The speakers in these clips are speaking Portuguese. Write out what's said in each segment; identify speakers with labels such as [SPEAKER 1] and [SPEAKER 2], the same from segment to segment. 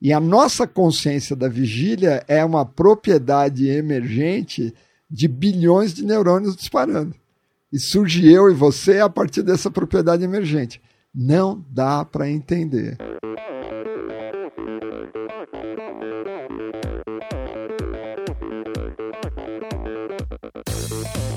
[SPEAKER 1] E a nossa consciência da vigília é uma propriedade emergente de bilhões de neurônios disparando. E surge eu e você a partir dessa propriedade emergente. Não dá para entender.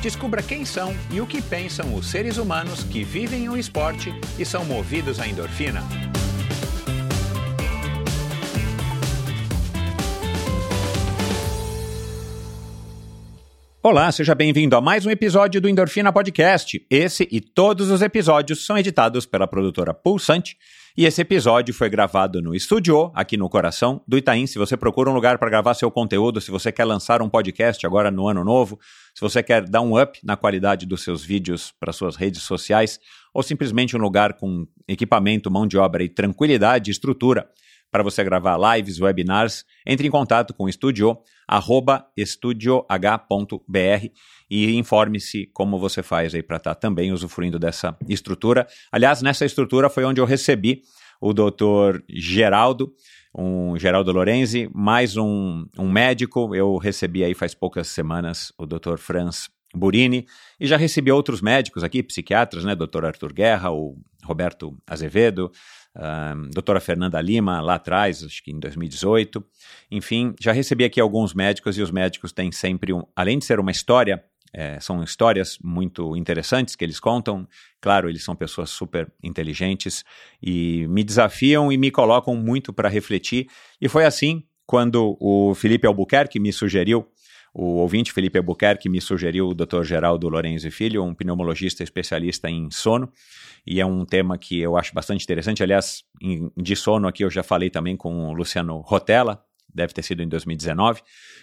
[SPEAKER 2] Descubra quem são e o que pensam os seres humanos que vivem o esporte e são movidos à endorfina. Olá, seja bem-vindo a mais um episódio do Endorfina Podcast. Esse e todos os episódios são editados pela produtora Pulsante e esse episódio foi gravado no estúdio, aqui no coração do Itaim. Se você procura um lugar para gravar seu conteúdo, se você quer lançar um podcast agora no ano novo, se você quer dar um up na qualidade dos seus vídeos para suas redes sociais, ou simplesmente um lugar com equipamento, mão de obra e tranquilidade e estrutura para você gravar lives, webinars, entre em contato com o estúdio, arroba estudioh.br e informe-se como você faz aí para estar tá também usufruindo dessa estrutura. Aliás, nessa estrutura foi onde eu recebi o doutor Geraldo, um Geraldo Lorenzi, mais um, um médico. Eu recebi aí faz poucas semanas o doutor Franz Burini, e já recebi outros médicos aqui, psiquiatras, né? Doutor Arthur Guerra, o Roberto Azevedo, uh, doutora Fernanda Lima, lá atrás, acho que em 2018. Enfim, já recebi aqui alguns médicos e os médicos têm sempre, um, além de ser uma história, é, são histórias muito interessantes que eles contam. Claro, eles são pessoas super inteligentes e me desafiam e me colocam muito para refletir. E foi assim quando o Felipe Albuquerque me sugeriu o ouvinte Felipe Albuquerque me sugeriu o Dr. Geraldo Lorenzo Filho, um pneumologista especialista em sono, e é um tema que eu acho bastante interessante. Aliás, em, de sono aqui eu já falei também com o Luciano Rotella, deve ter sido em 2019,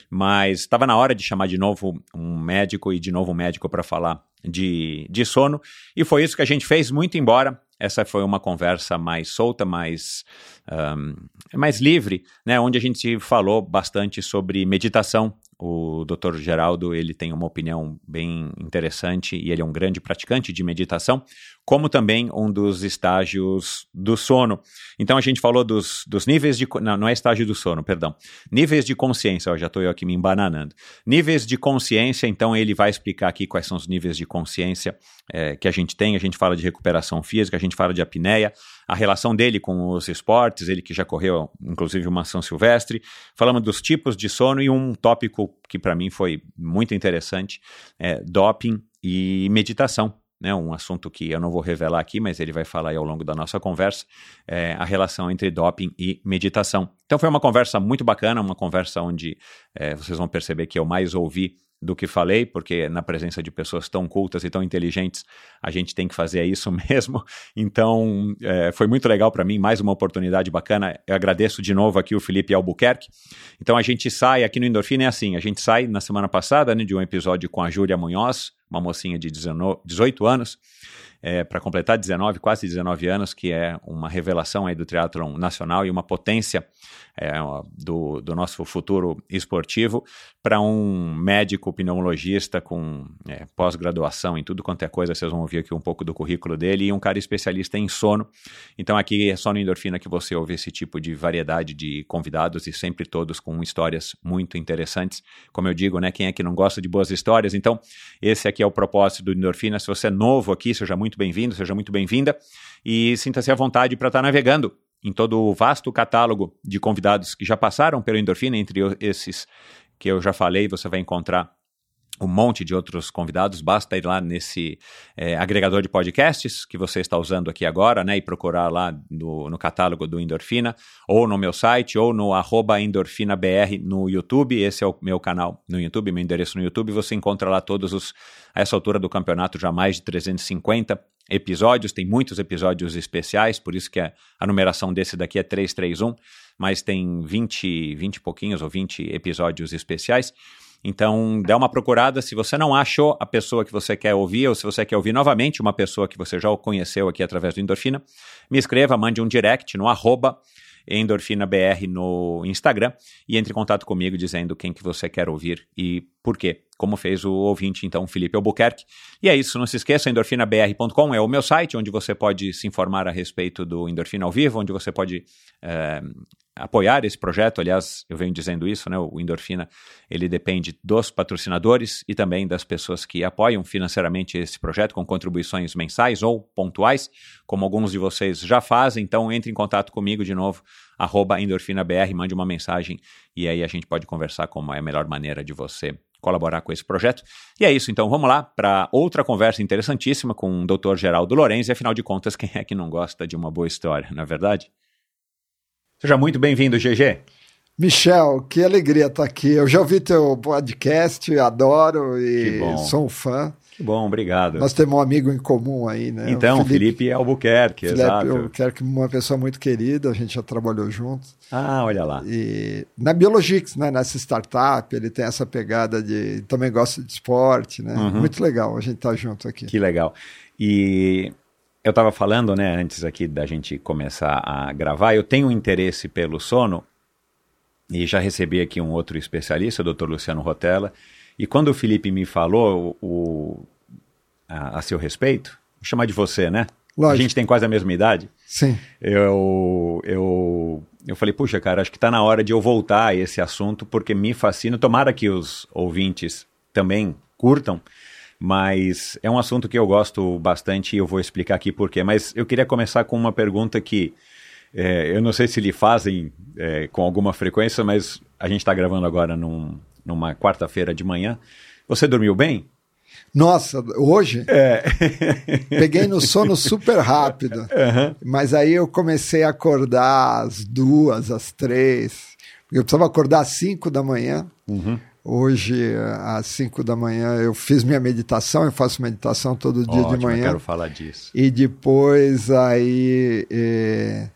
[SPEAKER 2] mas estava na hora de chamar de novo um médico e de novo um médico para falar de, de sono, e foi isso que a gente fez, muito embora essa foi uma conversa mais solta, mais, um, mais livre, né, onde a gente falou bastante sobre meditação, o Dr. Geraldo ele tem uma opinião bem interessante e ele é um grande praticante de meditação, como também um dos estágios do sono. Então a gente falou dos, dos níveis de. Não, não é estágio do sono, perdão. Níveis de consciência, ó, já estou eu aqui me embananando. Níveis de consciência, então ele vai explicar aqui quais são os níveis de consciência é, que a gente tem. A gente fala de recuperação física, a gente fala de apneia, a relação dele com os esportes, ele que já correu, inclusive, uma São Silvestre. Falamos dos tipos de sono e um tópico que para mim foi muito interessante é doping e meditação. Né, um assunto que eu não vou revelar aqui, mas ele vai falar ao longo da nossa conversa, é, a relação entre doping e meditação. Então foi uma conversa muito bacana, uma conversa onde é, vocês vão perceber que eu mais ouvi do que falei, porque na presença de pessoas tão cultas e tão inteligentes, a gente tem que fazer isso mesmo. Então, é, foi muito legal para mim, mais uma oportunidade bacana. Eu agradeço de novo aqui o Felipe Albuquerque. Então, a gente sai aqui no Endorfina, é assim: a gente sai na semana passada né, de um episódio com a Júlia Munhoz, uma mocinha de 19, 18 anos é, para completar 19, quase 19 anos, que é uma revelação aí do triatlon nacional e uma potência é, do, do nosso futuro esportivo, para um médico pneumologista com é, pós-graduação em tudo quanto é coisa, vocês vão ouvir aqui um pouco do currículo dele, e um cara especialista em sono. Então aqui é só no Endorfina que você ouve esse tipo de variedade de convidados e sempre todos com histórias muito interessantes. Como eu digo, né, quem é que não gosta de boas histórias? Então esse aqui é o propósito do Endorfina. Se você é novo aqui, seja muito muito bem-vindo, seja muito bem-vinda. E sinta-se à vontade para estar navegando em todo o vasto catálogo de convidados que já passaram pelo Endorfina, entre esses que eu já falei, você vai encontrar um monte de outros convidados, basta ir lá nesse é, agregador de podcasts que você está usando aqui agora, né, e procurar lá no, no catálogo do Endorfina, ou no meu site, ou no arroba endorfinabr no YouTube, esse é o meu canal no YouTube, meu endereço no YouTube, você encontra lá todos os, a essa altura do campeonato, já mais de 350 episódios, tem muitos episódios especiais, por isso que a, a numeração desse daqui é 331, mas tem 20, 20 e pouquinhos ou 20 episódios especiais, Então, dá uma procurada. Se você não achou a pessoa que você quer ouvir, ou se você quer ouvir novamente uma pessoa que você já conheceu aqui através do Endorfina, me escreva, mande um direct no arroba EndorfinaBR no Instagram e entre em contato comigo dizendo quem que você quer ouvir e por quê, como fez o ouvinte, então, Felipe Albuquerque. E é isso, não se esqueça, endorfinabr.com é o meu site, onde você pode se informar a respeito do Endorfina ao vivo, onde você pode é, apoiar esse projeto. Aliás, eu venho dizendo isso, né? O Endorfina, ele depende dos patrocinadores e também das pessoas que apoiam financeiramente esse projeto com contribuições mensais ou pontuais, como alguns de vocês já fazem. Então, entre em contato comigo de novo, endorfinabr, mande uma mensagem e aí a gente pode conversar como é a melhor maneira de você colaborar com esse projeto. E é isso, então vamos lá para outra conversa interessantíssima com o Dr. Geraldo Lorenzi. Afinal de contas, quem é que não gosta de uma boa história, não é verdade? Seja muito bem-vindo, GG.
[SPEAKER 1] Michel, que alegria estar aqui. Eu já ouvi teu podcast, adoro e sou um fã.
[SPEAKER 2] Que bom, obrigado.
[SPEAKER 1] Nós temos um amigo em comum aí, né?
[SPEAKER 2] Então, o Felipe, Felipe Albuquerque,
[SPEAKER 1] Felipe
[SPEAKER 2] exato.
[SPEAKER 1] Albuquerque, uma pessoa muito querida, a gente já trabalhou juntos.
[SPEAKER 2] Ah, olha lá.
[SPEAKER 1] E na Biologix, né, nessa startup, ele tem essa pegada de... Também gosta de esporte, né? Uhum. Muito legal a gente estar tá junto aqui.
[SPEAKER 2] Que legal. E eu estava falando, né, antes aqui da gente começar a gravar, eu tenho um interesse pelo sono e já recebi aqui um outro especialista, o Dr. Luciano Rotella, e quando o Felipe me falou o, a, a, seu respeito, vou chamar de você, né? Lógico. A gente tem quase a mesma idade.
[SPEAKER 1] Sim.
[SPEAKER 2] Eu, eu, eu falei, puxa, cara, acho que está na hora de eu voltar a esse assunto, porque me fascina. Tomara que os ouvintes também curtam, mas é um assunto que eu gosto bastante e eu vou explicar aqui por quê. Mas eu queria começar com uma pergunta que é, eu não sei se lhe fazem é, com alguma frequência, mas a gente está gravando agora num, numa quarta-feira de manhã. Você dormiu bem?
[SPEAKER 1] Nossa, hoje?
[SPEAKER 2] É.
[SPEAKER 1] Peguei no sono super rápido. Uhum. Mas aí eu comecei a acordar às duas, às três. Eu precisava acordar às cinco da manhã. Uhum. Hoje, às cinco da manhã, eu fiz minha meditação. Eu faço meditação todo dia
[SPEAKER 2] Ótimo,
[SPEAKER 1] de manhã.
[SPEAKER 2] Eu quero falar disso.
[SPEAKER 1] E depois aí. Eh,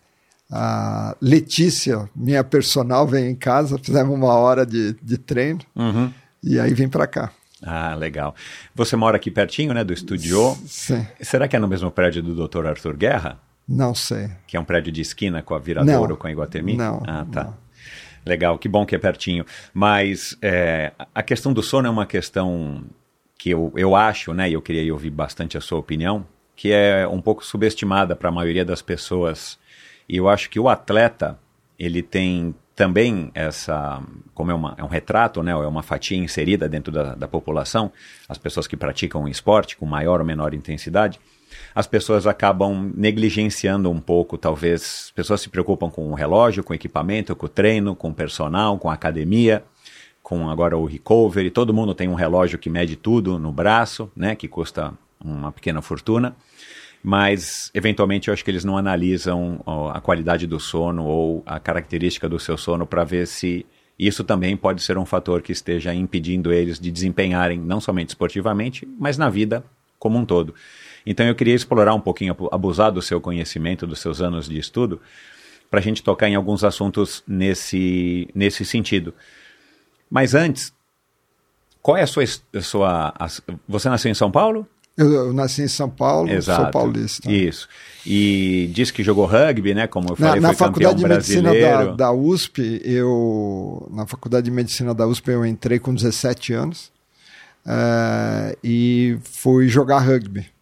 [SPEAKER 1] a Letícia, minha personal, veio em casa, fizemos uma hora de, de treino
[SPEAKER 2] uhum.
[SPEAKER 1] e aí vim para cá.
[SPEAKER 2] Ah, legal. Você mora aqui pertinho, né, do estúdio?
[SPEAKER 1] Sim.
[SPEAKER 2] Será que é no mesmo prédio do Dr. Arthur Guerra?
[SPEAKER 1] Não sei.
[SPEAKER 2] Que é um prédio de esquina com a Viradouro, com a Iguatemi?
[SPEAKER 1] Não.
[SPEAKER 2] Ah, tá.
[SPEAKER 1] Não.
[SPEAKER 2] Legal, que bom que é pertinho. Mas é, a questão do sono é uma questão que eu, eu acho, né, e eu queria ouvir bastante a sua opinião, que é um pouco subestimada para a maioria das pessoas e eu acho que o atleta, ele tem também essa, como é, uma, é um retrato, né, é uma fatia inserida dentro da, da população, as pessoas que praticam esporte com maior ou menor intensidade, as pessoas acabam negligenciando um pouco, talvez, as pessoas se preocupam com o relógio, com o equipamento, com o treino, com o personal, com a academia, com agora o recovery, todo mundo tem um relógio que mede tudo no braço, né, que custa uma pequena fortuna, mas eventualmente eu acho que eles não analisam a qualidade do sono ou a característica do seu sono para ver se isso também pode ser um fator que esteja impedindo eles de desempenharem não somente esportivamente, mas na vida como um todo. Então eu queria explorar um pouquinho, abusar do seu conhecimento, dos seus anos de estudo, para a gente tocar em alguns assuntos nesse, nesse sentido. Mas antes, qual é a sua, a sua a, você nasceu em São Paulo?
[SPEAKER 1] Eu, eu, nasci em São Paulo,
[SPEAKER 2] Exato,
[SPEAKER 1] sou paulista.
[SPEAKER 2] Isso. E disse que jogou rugby, né? Como eu falei,
[SPEAKER 1] na,
[SPEAKER 2] na
[SPEAKER 1] faculdade
[SPEAKER 2] de
[SPEAKER 1] medicina da, da, USP, eu na faculdade de medicina da USP eu entrei com 17 anos uh, e fui jogar rugby.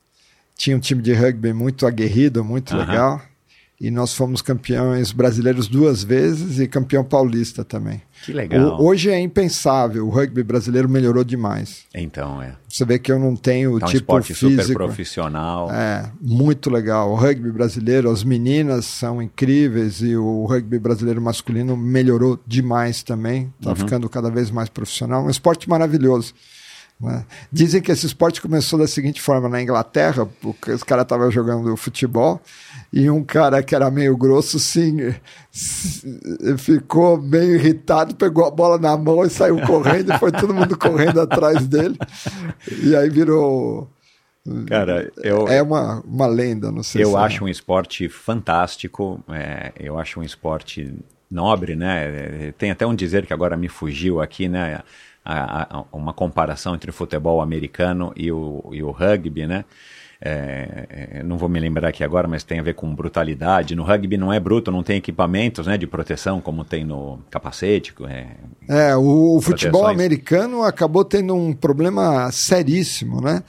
[SPEAKER 1] Tinha um time de rugby muito aguerrido, muito uh -huh. legal. E nós fomos campeões brasileiros duas vezes e campeão paulista também.
[SPEAKER 2] Que legal.
[SPEAKER 1] O, hoje é impensável, o rugby brasileiro melhorou demais.
[SPEAKER 2] Então, é.
[SPEAKER 1] Você vê que eu não tenho
[SPEAKER 2] tá um
[SPEAKER 1] tipo
[SPEAKER 2] esporte
[SPEAKER 1] físico.
[SPEAKER 2] super profissional.
[SPEAKER 1] É, muito legal. O rugby brasileiro, as meninas são incríveis e o rugby brasileiro masculino melhorou demais também. Está uhum. ficando cada vez mais profissional. Um esporte maravilhoso. Né? Dizem que esse esporte começou da seguinte forma: na Inglaterra, os caras estavam jogando futebol e um cara que era meio grosso, sim, ficou meio irritado, pegou a bola na mão e saiu correndo, e foi todo mundo correndo atrás dele. E aí virou.
[SPEAKER 2] Cara, eu,
[SPEAKER 1] é uma, uma lenda, não sei
[SPEAKER 2] Eu
[SPEAKER 1] se é.
[SPEAKER 2] acho é. um esporte fantástico, é, eu acho um esporte nobre, né? Tem até um dizer que agora me fugiu aqui, né? A- a- uma comparação entre o futebol americano e o, e o rugby, né? É, é, não vou me lembrar aqui agora, mas tem a ver com brutalidade. No rugby não é bruto, não tem equipamentos né, de proteção como tem no capacete. É,
[SPEAKER 1] É, o, o futebol americano acabou tendo um problema seríssimo, né?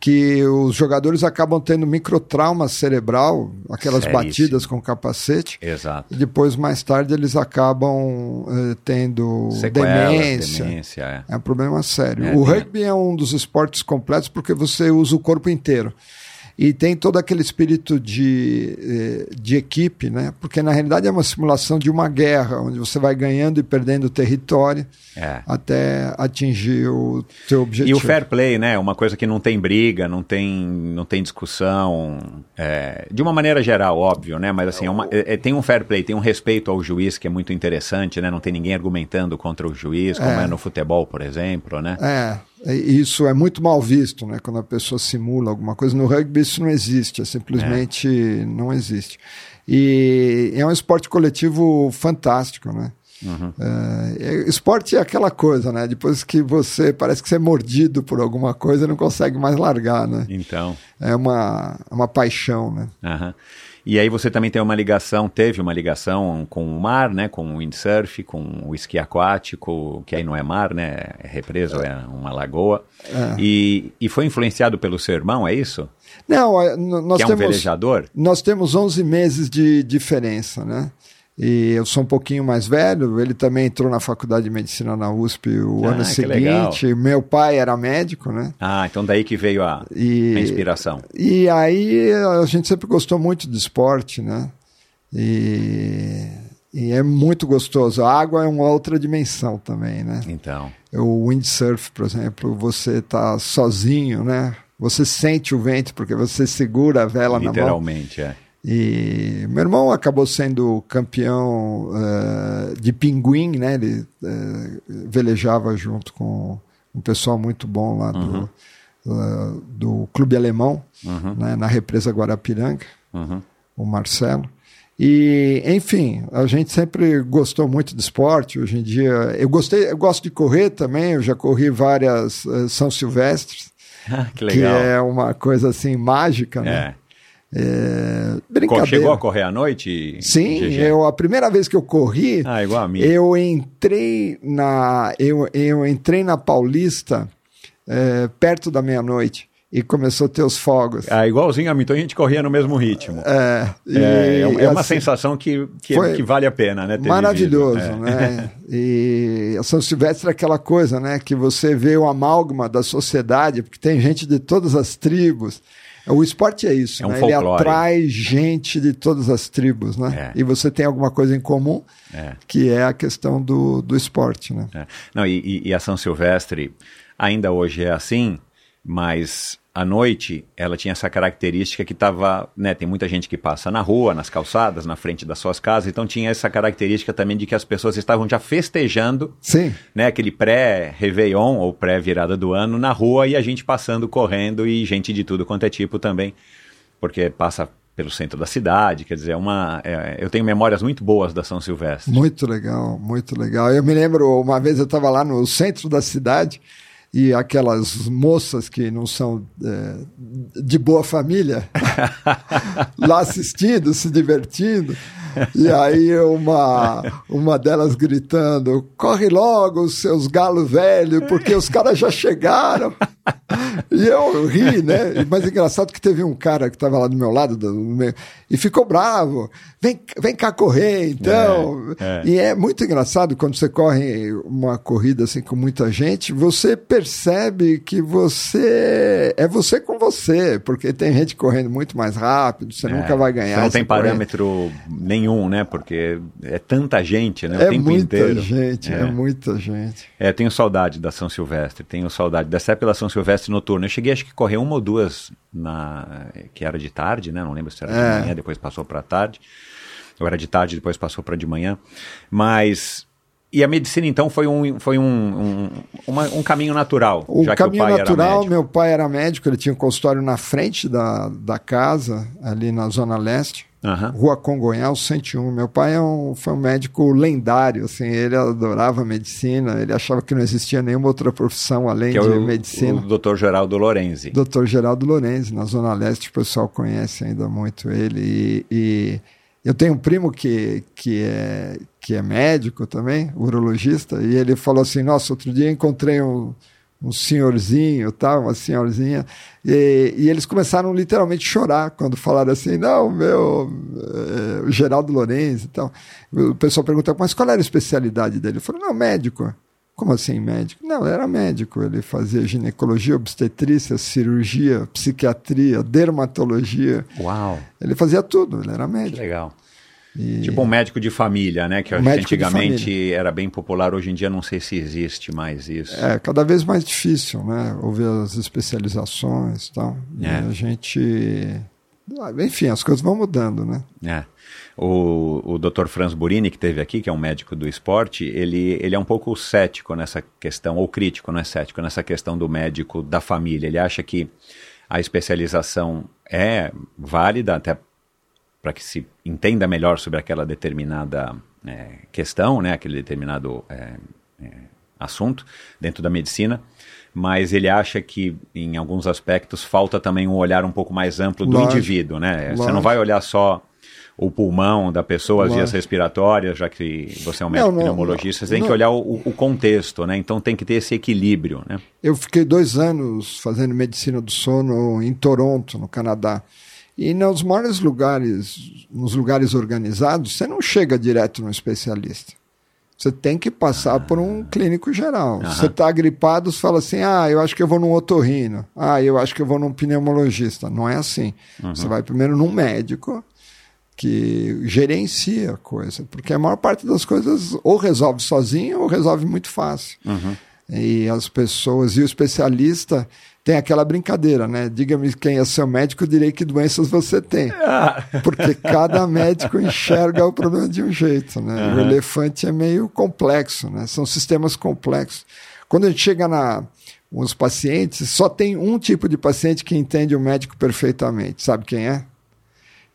[SPEAKER 1] Que os jogadores acabam tendo microtrauma cerebral, aquelas
[SPEAKER 2] Seríssimo.
[SPEAKER 1] batidas com capacete.
[SPEAKER 2] exato.
[SPEAKER 1] E depois, mais tarde, eles acabam eh, tendo
[SPEAKER 2] Sequelas,
[SPEAKER 1] demência.
[SPEAKER 2] demência é.
[SPEAKER 1] É um problema sério.
[SPEAKER 2] É,
[SPEAKER 1] o rugby é um dos esportes completos porque você usa o corpo inteiro. E tem todo aquele espírito de, eh, de equipe, né? Porque na realidade é uma simulação de uma guerra, onde você vai ganhando e perdendo território
[SPEAKER 2] É.
[SPEAKER 1] até atingir o teu objetivo.
[SPEAKER 2] E o fair play, né? Uma coisa que não tem briga, não tem, não tem discussão. é, de uma maneira geral, óbvio, né? Mas assim, é uma- é- é- tem um fair play, tem um respeito ao juiz que é muito interessante, né? Não tem ninguém argumentando contra o juiz, como é, no futebol, por exemplo, né?
[SPEAKER 1] É, isso é muito mal visto, né? Quando a pessoa simula alguma coisa. No rugby isso não existe, é simplesmente não existe. E é um esporte coletivo fantástico, né? É, é- esporte é aquela coisa, né? Depois que você parece que você é mordido por alguma coisa, não consegue mais largar, né?
[SPEAKER 2] Então.
[SPEAKER 1] É uma, é uma paixão, né?
[SPEAKER 2] aham. E aí você também tem uma ligação, teve uma ligação com o mar, né? Com o windsurf, com o esqui aquático, que aí não é mar, né? É represa, é uma lagoa. E, e foi influenciado pelo seu irmão, é isso?
[SPEAKER 1] Não, é, nós
[SPEAKER 2] que é um
[SPEAKER 1] temos
[SPEAKER 2] velejador?
[SPEAKER 1] Nós temos 11 meses de diferença, né? E eu sou um pouquinho mais velho, ele também entrou na faculdade de medicina na USP o
[SPEAKER 2] Ah,
[SPEAKER 1] ano
[SPEAKER 2] que legal.
[SPEAKER 1] seguinte. Meu pai era médico, né?
[SPEAKER 2] Ah, então daí que veio a,
[SPEAKER 1] E-
[SPEAKER 2] a inspiração.
[SPEAKER 1] E aí a gente sempre gostou muito de esporte, né? E, e é muito gostoso. A água é uma outra dimensão também, né?
[SPEAKER 2] Então.
[SPEAKER 1] O windsurf, por exemplo, você tá sozinho, né? Você sente o vento porque você segura a vela na mão.
[SPEAKER 2] Literalmente, é.
[SPEAKER 1] E meu irmão acabou sendo campeão eh, de pinguim, né? Ele eh, velejava junto com um pessoal muito bom lá do, lá do Clube Alemão, né? na represa Guarapiranga,
[SPEAKER 2] Uhum.
[SPEAKER 1] o Marcelo. E, enfim, a gente sempre gostou muito de esporte. Hoje em dia, eu gostei, eu gosto de correr também. Eu já corri várias eh, São Silvestres,
[SPEAKER 2] que
[SPEAKER 1] que é uma coisa assim mágica, né?
[SPEAKER 2] É.
[SPEAKER 1] É.
[SPEAKER 2] Chegou a correr à noite?
[SPEAKER 1] Sim,
[SPEAKER 2] GG?
[SPEAKER 1] eu, a primeira vez que eu corri,
[SPEAKER 2] Ah, igual a mim.
[SPEAKER 1] eu entrei na eu, eu entrei na Paulista é, perto da meia-noite e começou a ter os fogos.
[SPEAKER 2] Ah, igualzinho a mim, então a gente corria no mesmo ritmo.
[SPEAKER 1] É, e,
[SPEAKER 2] É, é uma- é
[SPEAKER 1] assim,
[SPEAKER 2] sensação que, que, que vale a pena, né?
[SPEAKER 1] maravilhoso,
[SPEAKER 2] vivido. É.
[SPEAKER 1] né? E a São Silvestre é aquela coisa, né? Que você vê o amálgama da sociedade, porque tem gente de todas as tribos. O esporte é isso,
[SPEAKER 2] É um
[SPEAKER 1] né? Ele atrai gente de todas as tribos, né?
[SPEAKER 2] É.
[SPEAKER 1] E você tem alguma coisa em comum,
[SPEAKER 2] É.
[SPEAKER 1] que é a questão do, do esporte, né?
[SPEAKER 2] É. Não, e- e a São Silvestre ainda hoje é assim, mas à noite ela tinha essa característica que estava, né, tem muita gente que passa na rua, nas calçadas, na frente das suas casas, então tinha essa característica também de que as pessoas estavam já festejando,
[SPEAKER 1] Sim.
[SPEAKER 2] né, aquele pré-Réveillon ou pré-virada do ano na rua e a gente passando, correndo e gente de tudo quanto é tipo também, porque passa pelo centro da cidade, quer dizer, é uma, é, eu tenho memórias muito boas da São Silvestre.
[SPEAKER 1] Muito legal, muito legal. Eu me lembro, uma vez eu estava lá no centro da cidade e aquelas moças que não são é, de boa família lá assistindo, se divertindo. E aí uma, uma delas gritando: corre logo, seus galos velhos, porque os caras já chegaram. E eu ri, né? Mas engraçado que teve um cara que estava lá do meu lado do- e ficou bravo. Vem, vem cá correr, então.
[SPEAKER 2] É, é.
[SPEAKER 1] E é muito engraçado quando você corre uma corrida assim com muita gente, você percebe que você é você com você, porque tem gente correndo muito mais rápido, você nunca vai ganhar.
[SPEAKER 2] Você não tem parâmetro nenhum, né? Porque é tanta gente, né? O
[SPEAKER 1] É
[SPEAKER 2] tempo
[SPEAKER 1] muita
[SPEAKER 2] inteiro.
[SPEAKER 1] gente, é.
[SPEAKER 2] É.
[SPEAKER 1] muita gente.
[SPEAKER 2] É, tenho saudade da São Silvestre, tenho saudade dessa época da São Silvestre noturna. Eu cheguei acho que correr uma ou duas na que era de tarde, né? Não lembro se era
[SPEAKER 1] É.
[SPEAKER 2] de manhã, depois passou para tarde. Ou era de tarde, depois passou para de manhã. Mas E a medicina, então, foi um, foi um, um, uma- um caminho natural.
[SPEAKER 1] O
[SPEAKER 2] já
[SPEAKER 1] caminho
[SPEAKER 2] que o pai
[SPEAKER 1] natural, meu pai era médico, ele tinha um consultório na frente da, da casa, ali na Zona Leste,
[SPEAKER 2] Aham.
[SPEAKER 1] Rua Congonhal 101. Meu pai é um, foi um médico lendário, assim, ele adorava medicina, ele achava que não existia nenhuma outra profissão além
[SPEAKER 2] é
[SPEAKER 1] de
[SPEAKER 2] o,
[SPEAKER 1] medicina.
[SPEAKER 2] o Dr. Geraldo Lorenzi.
[SPEAKER 1] Dr. Geraldo Lorenzi, na Zona Leste, o pessoal conhece ainda muito ele. E, e eu tenho um primo que, que, é, que é médico também, urologista, e ele falou assim: Nossa, outro dia encontrei um, um senhorzinho, tal, uma senhorzinha, e, e eles começaram literalmente a chorar quando falaram assim: Não, meu, é, Geraldo Lorenzi e tal. O pessoal perguntou: Mas qual era a especialidade dele? Ele falou: Não, médico. Como assim médico? Não, ele era médico. Ele fazia ginecologia, obstetrícia, cirurgia, psiquiatria, dermatologia.
[SPEAKER 2] Uau,
[SPEAKER 1] Ele fazia tudo, ele era
[SPEAKER 2] que
[SPEAKER 1] médico.
[SPEAKER 2] legal.
[SPEAKER 1] E-
[SPEAKER 2] Tipo um médico de família, né? Que
[SPEAKER 1] de
[SPEAKER 2] antigamente era bem popular, hoje em dia não sei se existe mais isso.
[SPEAKER 1] É cada vez mais difícil, né? Ouvir as especializações e tal. E
[SPEAKER 2] É.
[SPEAKER 1] a gente. Enfim, as coisas vão mudando, né?
[SPEAKER 2] É. O, o Dr. Franz Burini, que teve aqui, que é um médico do esporte, ele, ele é um pouco cético nessa questão, ou crítico, não é cético, nessa questão do médico da família. Ele acha que a especialização é válida até para que se entenda melhor sobre aquela determinada é, questão, né, aquele determinado é, é, assunto dentro da medicina, mas ele acha que em alguns aspectos falta também um olhar um pouco mais amplo do
[SPEAKER 1] Lógico.
[SPEAKER 2] indivíduo, né? Você não
[SPEAKER 1] Lógico.
[SPEAKER 2] vai olhar só o pulmão da pessoa, as vias
[SPEAKER 1] Lógico.
[SPEAKER 2] respiratórias, já que você é um médico
[SPEAKER 1] Não, não,
[SPEAKER 2] pneumologista, você tem
[SPEAKER 1] não.
[SPEAKER 2] que olhar o, o contexto, né? Então tem que ter esse equilíbrio, né?
[SPEAKER 1] Eu fiquei dois anos fazendo medicina do sono em Toronto, no Canadá. E nos maiores lugares, nos lugares organizados, você não chega direto no especialista. Você tem que passar por um clínico geral.
[SPEAKER 2] Aham.
[SPEAKER 1] Você está gripado, você fala assim: ah, eu acho que eu vou num otorrino. Ah, eu acho que eu vou num pneumologista. Não é assim. Você vai primeiro num médico que gerencia a coisa. Porque a maior parte das coisas ou resolve sozinho ou resolve muito fácil. E as pessoas, e o especialista tem aquela brincadeira, né? Diga-me quem é seu médico, eu direi que doenças você tem. Porque cada médico enxerga o problema de um jeito, né? O elefante é meio complexo, né? São sistemas complexos. Quando a gente chega na os pacientes, só tem um tipo de paciente que entende o médico perfeitamente. Sabe quem é?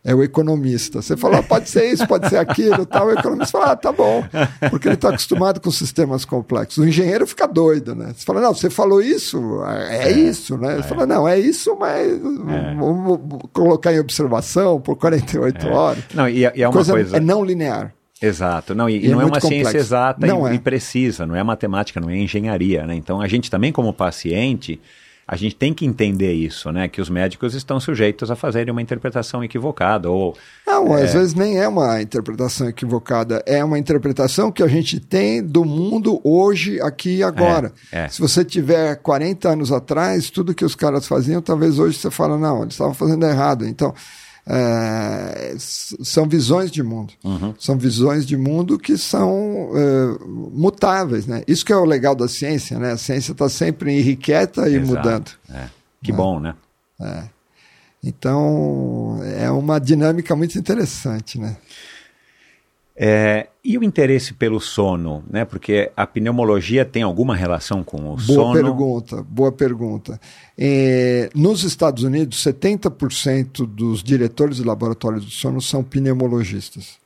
[SPEAKER 1] É o economista. Você fala, ah, pode ser isso, pode ser aquilo, tal. O economista fala, ah, tá bom, porque ele está acostumado com sistemas complexos. O engenheiro fica doido, né? Você fala, não, você falou isso, é, isso, né? Ele fala, não, é isso, mas vamos colocar em observação por 48 horas.
[SPEAKER 2] Não, e, é- e é uma
[SPEAKER 1] coisa,
[SPEAKER 2] coisa...
[SPEAKER 1] é não linear.
[SPEAKER 2] Exato, não, e,
[SPEAKER 1] E é
[SPEAKER 2] não é
[SPEAKER 1] muito
[SPEAKER 2] uma ciência
[SPEAKER 1] complexo.
[SPEAKER 2] exata
[SPEAKER 1] Não
[SPEAKER 2] e,
[SPEAKER 1] é.
[SPEAKER 2] e precisa, não é matemática, não é engenharia, né? Então a gente também como paciente, a gente tem que entender isso, né? Que os médicos estão sujeitos a fazerem uma interpretação equivocada ou
[SPEAKER 1] Não, às vezes nem é uma interpretação equivocada, é uma interpretação que a gente tem do mundo hoje, aqui e agora.
[SPEAKER 2] É, é.
[SPEAKER 1] Se você tiver 40 anos atrás, tudo que os caras faziam, talvez hoje você fala, não, eles estavam fazendo errado. Então, é, são visões de mundo.
[SPEAKER 2] Uhum.
[SPEAKER 1] São visões de mundo que são é, mutáveis. Né? Isso que é o legal da ciência, né? A ciência está sempre irrequieta e
[SPEAKER 2] Exato,
[SPEAKER 1] mudando.
[SPEAKER 2] é. Que bom, né?
[SPEAKER 1] Então, é uma dinâmica muito interessante, né?
[SPEAKER 2] É, e o interesse pelo sono, né? Porque a pneumologia tem alguma relação com o
[SPEAKER 1] Boa
[SPEAKER 2] sono?
[SPEAKER 1] pergunta, boa pergunta. É, nos Estados Unidos, 70% dos diretores de laboratório do sono são pneumologistas.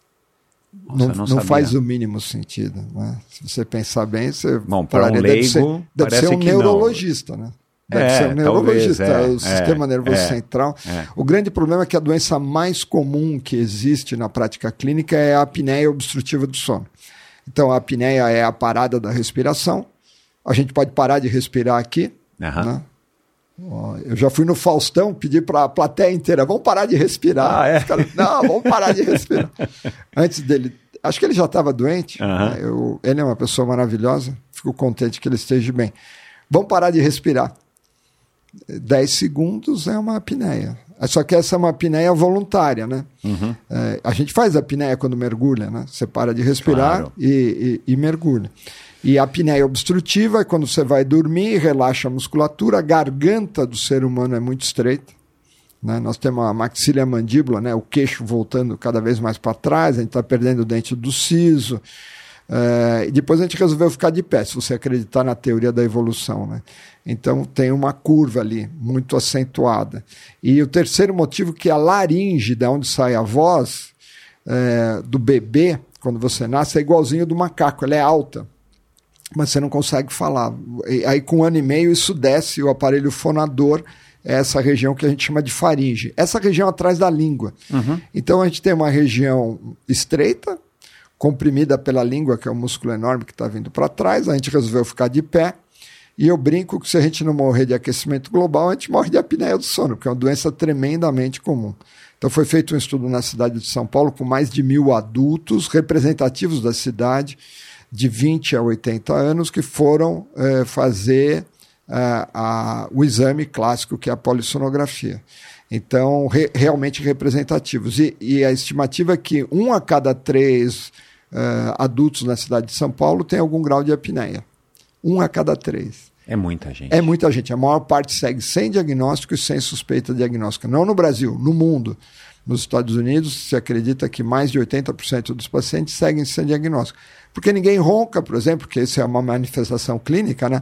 [SPEAKER 2] Nossa,
[SPEAKER 1] não
[SPEAKER 2] não
[SPEAKER 1] não, faz o mínimo sentido. Né? Se você pensar bem, você
[SPEAKER 2] Bom, para um
[SPEAKER 1] falaria, deve
[SPEAKER 2] leigo,
[SPEAKER 1] ser, deve
[SPEAKER 2] parece
[SPEAKER 1] ser um
[SPEAKER 2] que não.
[SPEAKER 1] neurologista, né? Deve
[SPEAKER 2] É,
[SPEAKER 1] ser um neurologista,
[SPEAKER 2] talvez, é,
[SPEAKER 1] o sistema
[SPEAKER 2] é,
[SPEAKER 1] nervoso
[SPEAKER 2] é,
[SPEAKER 1] central.
[SPEAKER 2] é.
[SPEAKER 1] O grande problema é que a doença mais comum que existe na prática clínica é a apneia obstrutiva do sono. Então, a apneia é a parada da respiração. A gente pode parar de respirar aqui.
[SPEAKER 2] Aham.
[SPEAKER 1] né? Eu já fui no Faustão, pedi para a plateia inteira, vamos parar de respirar.
[SPEAKER 2] Ah, é?
[SPEAKER 1] Caras, Não, vamos parar de respirar. Antes dele, acho que ele já estava doente.
[SPEAKER 2] Aham.
[SPEAKER 1] né? Eu- ele é uma pessoa maravilhosa, fico contente que ele esteja bem. Vamos parar de respirar. 10 segundos é uma apneia. Só que essa é uma apneia voluntária, né?
[SPEAKER 2] Uhum.
[SPEAKER 1] É, a gente faz a apneia quando mergulha, né? Você para de respirar
[SPEAKER 2] Claro.
[SPEAKER 1] e, e- e mergulha. E a apneia obstrutiva é quando você vai dormir, relaxa a musculatura, a garganta do ser humano é muito estreita. Né? Nós temos a maxila e a mandíbula, né? o queixo voltando cada vez mais para trás, a gente está perdendo o dente do siso. É, e depois a gente resolveu ficar de pé, se você acreditar na teoria da evolução. Né? Então tem uma curva ali, muito acentuada. E o terceiro motivo que a laringe, da onde sai a voz é, do bebê, quando você nasce, é igualzinho do macaco, ela é alta. Mas você não consegue falar. E aí, com um ano e meio, isso desce, o aparelho fonador é essa região que a gente chama de faringe. Essa região atrás da língua.
[SPEAKER 2] Uhum.
[SPEAKER 1] Então a gente tem uma região estreita, comprimida pela língua, que é um músculo enorme que está vindo para trás. A gente resolveu ficar de pé. E eu brinco que se a gente não morrer de aquecimento global, a gente morre de apneia do sono, que é uma doença tremendamente comum. Então foi feito um estudo na cidade de São Paulo com mais de mil adultos representativos da cidade, de 20 a 80 anos, que foram eh, fazer a, a, o exame clássico, que é a polissonografia. Então, re, realmente representativos. E, e, a estimativa é que um a cada três uh, adultos na cidade de São Paulo tem algum grau de apneia. Um a cada três.
[SPEAKER 2] É muita gente.
[SPEAKER 1] É muita gente. A maior parte segue sem diagnóstico e sem suspeita diagnóstica. Não no Brasil, no mundo. Nos Estados Unidos, se acredita que mais de 80% dos pacientes seguem sem diagnóstico. Porque ninguém ronca, por exemplo, porque isso é uma manifestação clínica, né?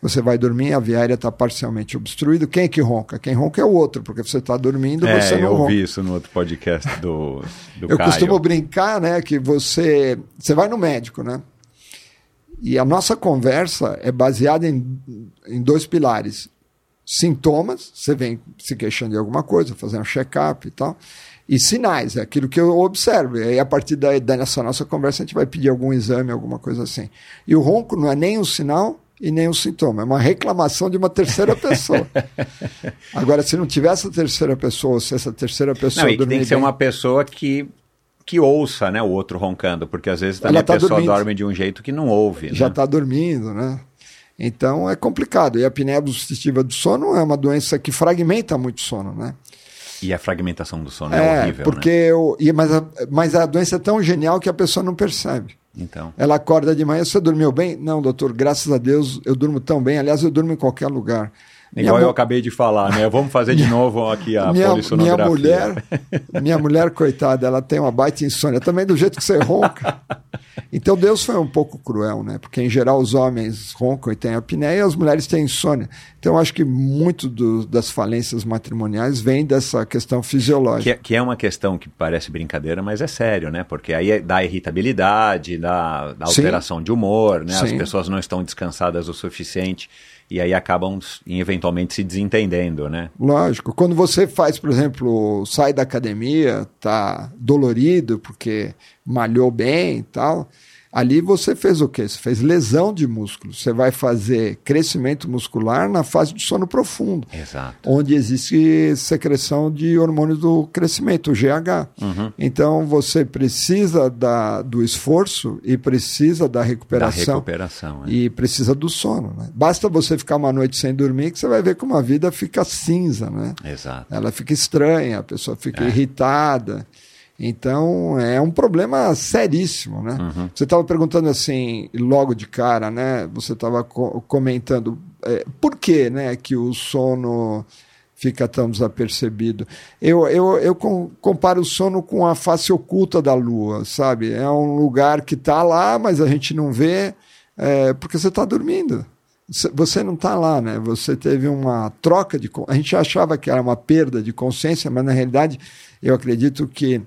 [SPEAKER 1] Você vai dormir, a via aérea está parcialmente obstruída. Quem é que ronca? Quem ronca é o outro, porque você está dormindo,
[SPEAKER 2] é,
[SPEAKER 1] você não
[SPEAKER 2] eu
[SPEAKER 1] ronca.
[SPEAKER 2] eu ouvi isso no outro podcast do, do
[SPEAKER 1] Eu
[SPEAKER 2] Caio.
[SPEAKER 1] costumo brincar, né, que você, você vai no médico, né? E a nossa conversa é baseada em, em dois pilares. Sintomas, você vem se queixando de alguma coisa, fazendo um check-up e tal. E sinais, é aquilo que eu observo. E aí, a partir daí, dessa nossa conversa, a gente vai pedir algum exame, alguma coisa assim. E o ronco não é nem um sinal e nem um sintoma, é uma reclamação de uma terceira pessoa. Agora, se não tiver essa terceira pessoa, se essa terceira pessoa.
[SPEAKER 2] Não, e que tem que ser
[SPEAKER 1] bem-
[SPEAKER 2] uma pessoa que, que ouça né, o outro roncando, porque às vezes também
[SPEAKER 1] Ela
[SPEAKER 2] a
[SPEAKER 1] tá
[SPEAKER 2] pessoa
[SPEAKER 1] dormindo.
[SPEAKER 2] dorme de um jeito que não ouve.
[SPEAKER 1] já
[SPEAKER 2] né?
[SPEAKER 1] está dormindo, né? Então é complicado. E a apneia obstrutiva do sono é uma doença que fragmenta muito o sono, né?
[SPEAKER 2] E a fragmentação do sono é, horrível.
[SPEAKER 1] porque
[SPEAKER 2] né?
[SPEAKER 1] eu, e, mas, a, mas a doença é tão genial que a pessoa não percebe.
[SPEAKER 2] Então.
[SPEAKER 1] Ela acorda de manhã, você dormiu bem? Não, doutor, graças a Deus eu durmo tão bem. Aliás, eu durmo em qualquer lugar. Minha
[SPEAKER 2] Igual eu
[SPEAKER 1] mu-
[SPEAKER 2] acabei de falar, né? Vamos fazer de novo aqui a
[SPEAKER 1] minha,
[SPEAKER 2] polissonografia.
[SPEAKER 1] minha mulher, minha mulher, coitada, ela tem uma baita insônia, também do jeito que você ronca. Então Deus foi um pouco cruel, né? Porque em geral os homens roncam e têm apneia e as mulheres têm insônia. Então eu acho que muito do- das falências matrimoniais vem dessa questão fisiológica.
[SPEAKER 2] Que é, que é uma questão que parece brincadeira, mas é sério, né? Porque aí é- dá irritabilidade, dá, dá
[SPEAKER 1] Sim.
[SPEAKER 2] alteração de humor, né? As
[SPEAKER 1] Sim.
[SPEAKER 2] pessoas não estão descansadas o suficiente e aí acabam eventualmente se desentendendo, né?
[SPEAKER 1] Lógico. Quando você faz, por exemplo, sai da academia, tá dolorido porque malhou bem e tal, ali você fez o quê? Você fez lesão de músculo. Você vai fazer crescimento muscular na fase de sono profundo,
[SPEAKER 2] Exato.
[SPEAKER 1] onde existe secreção de hormônios do crescimento, o GH.
[SPEAKER 2] Uhum.
[SPEAKER 1] Então você precisa da, do esforço e precisa da
[SPEAKER 2] Da
[SPEAKER 1] recuperação.
[SPEAKER 2] recuperação. né?
[SPEAKER 1] E precisa do sono. Né? Basta você ficar uma noite sem dormir que você vai ver como a vida fica cinza, né?
[SPEAKER 2] Exato.
[SPEAKER 1] Ela fica estranha, a pessoa fica
[SPEAKER 2] É.
[SPEAKER 1] irritada. Então é um problema seríssimo, né?
[SPEAKER 2] Uhum.
[SPEAKER 1] Você estava perguntando assim, logo de cara, né? Você estava co- comentando é, por que, né, que o sono fica tão desapercebido. Eu, eu, eu com- comparo o sono com a face oculta da lua, sabe? É um lugar que está lá, mas a gente não vê, é, porque você está dormindo. Você- não está lá, né? Você teve uma troca de. A gente achava que era uma perda de consciência, mas na realidade eu acredito que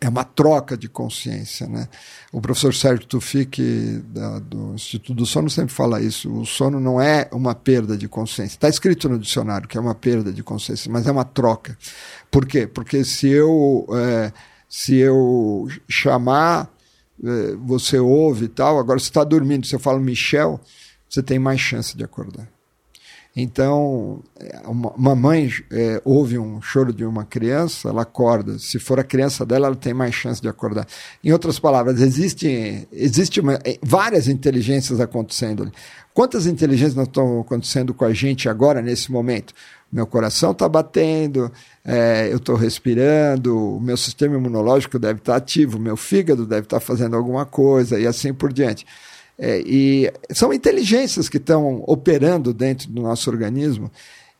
[SPEAKER 1] é uma troca de consciência, né? O professor Sérgio Tufik, da, do Instituto do Sono, sempre fala isso. O sono não é uma perda de consciência. Está escrito no dicionário que é uma perda de consciência, mas é uma troca. Por quê? Porque se eu, eh, se eu chamar, eh, você ouve e tal, agora você está dormindo, se eu falo Michel, você tem mais chance de acordar. Então, uma mãe é, ouve um choro de uma criança, ela acorda. Se for a criança dela, ela tem mais chance de acordar. Em outras palavras, existe, existe é, várias inteligências acontecendo. Quantas inteligências estão acontecendo com a gente agora, nesse momento? Meu coração está batendo, é, eu estou respirando, o meu sistema imunológico deve estar ativo, meu fígado deve estar fazendo alguma coisa e assim por diante. É, e são inteligências que estão operando dentro do nosso organismo.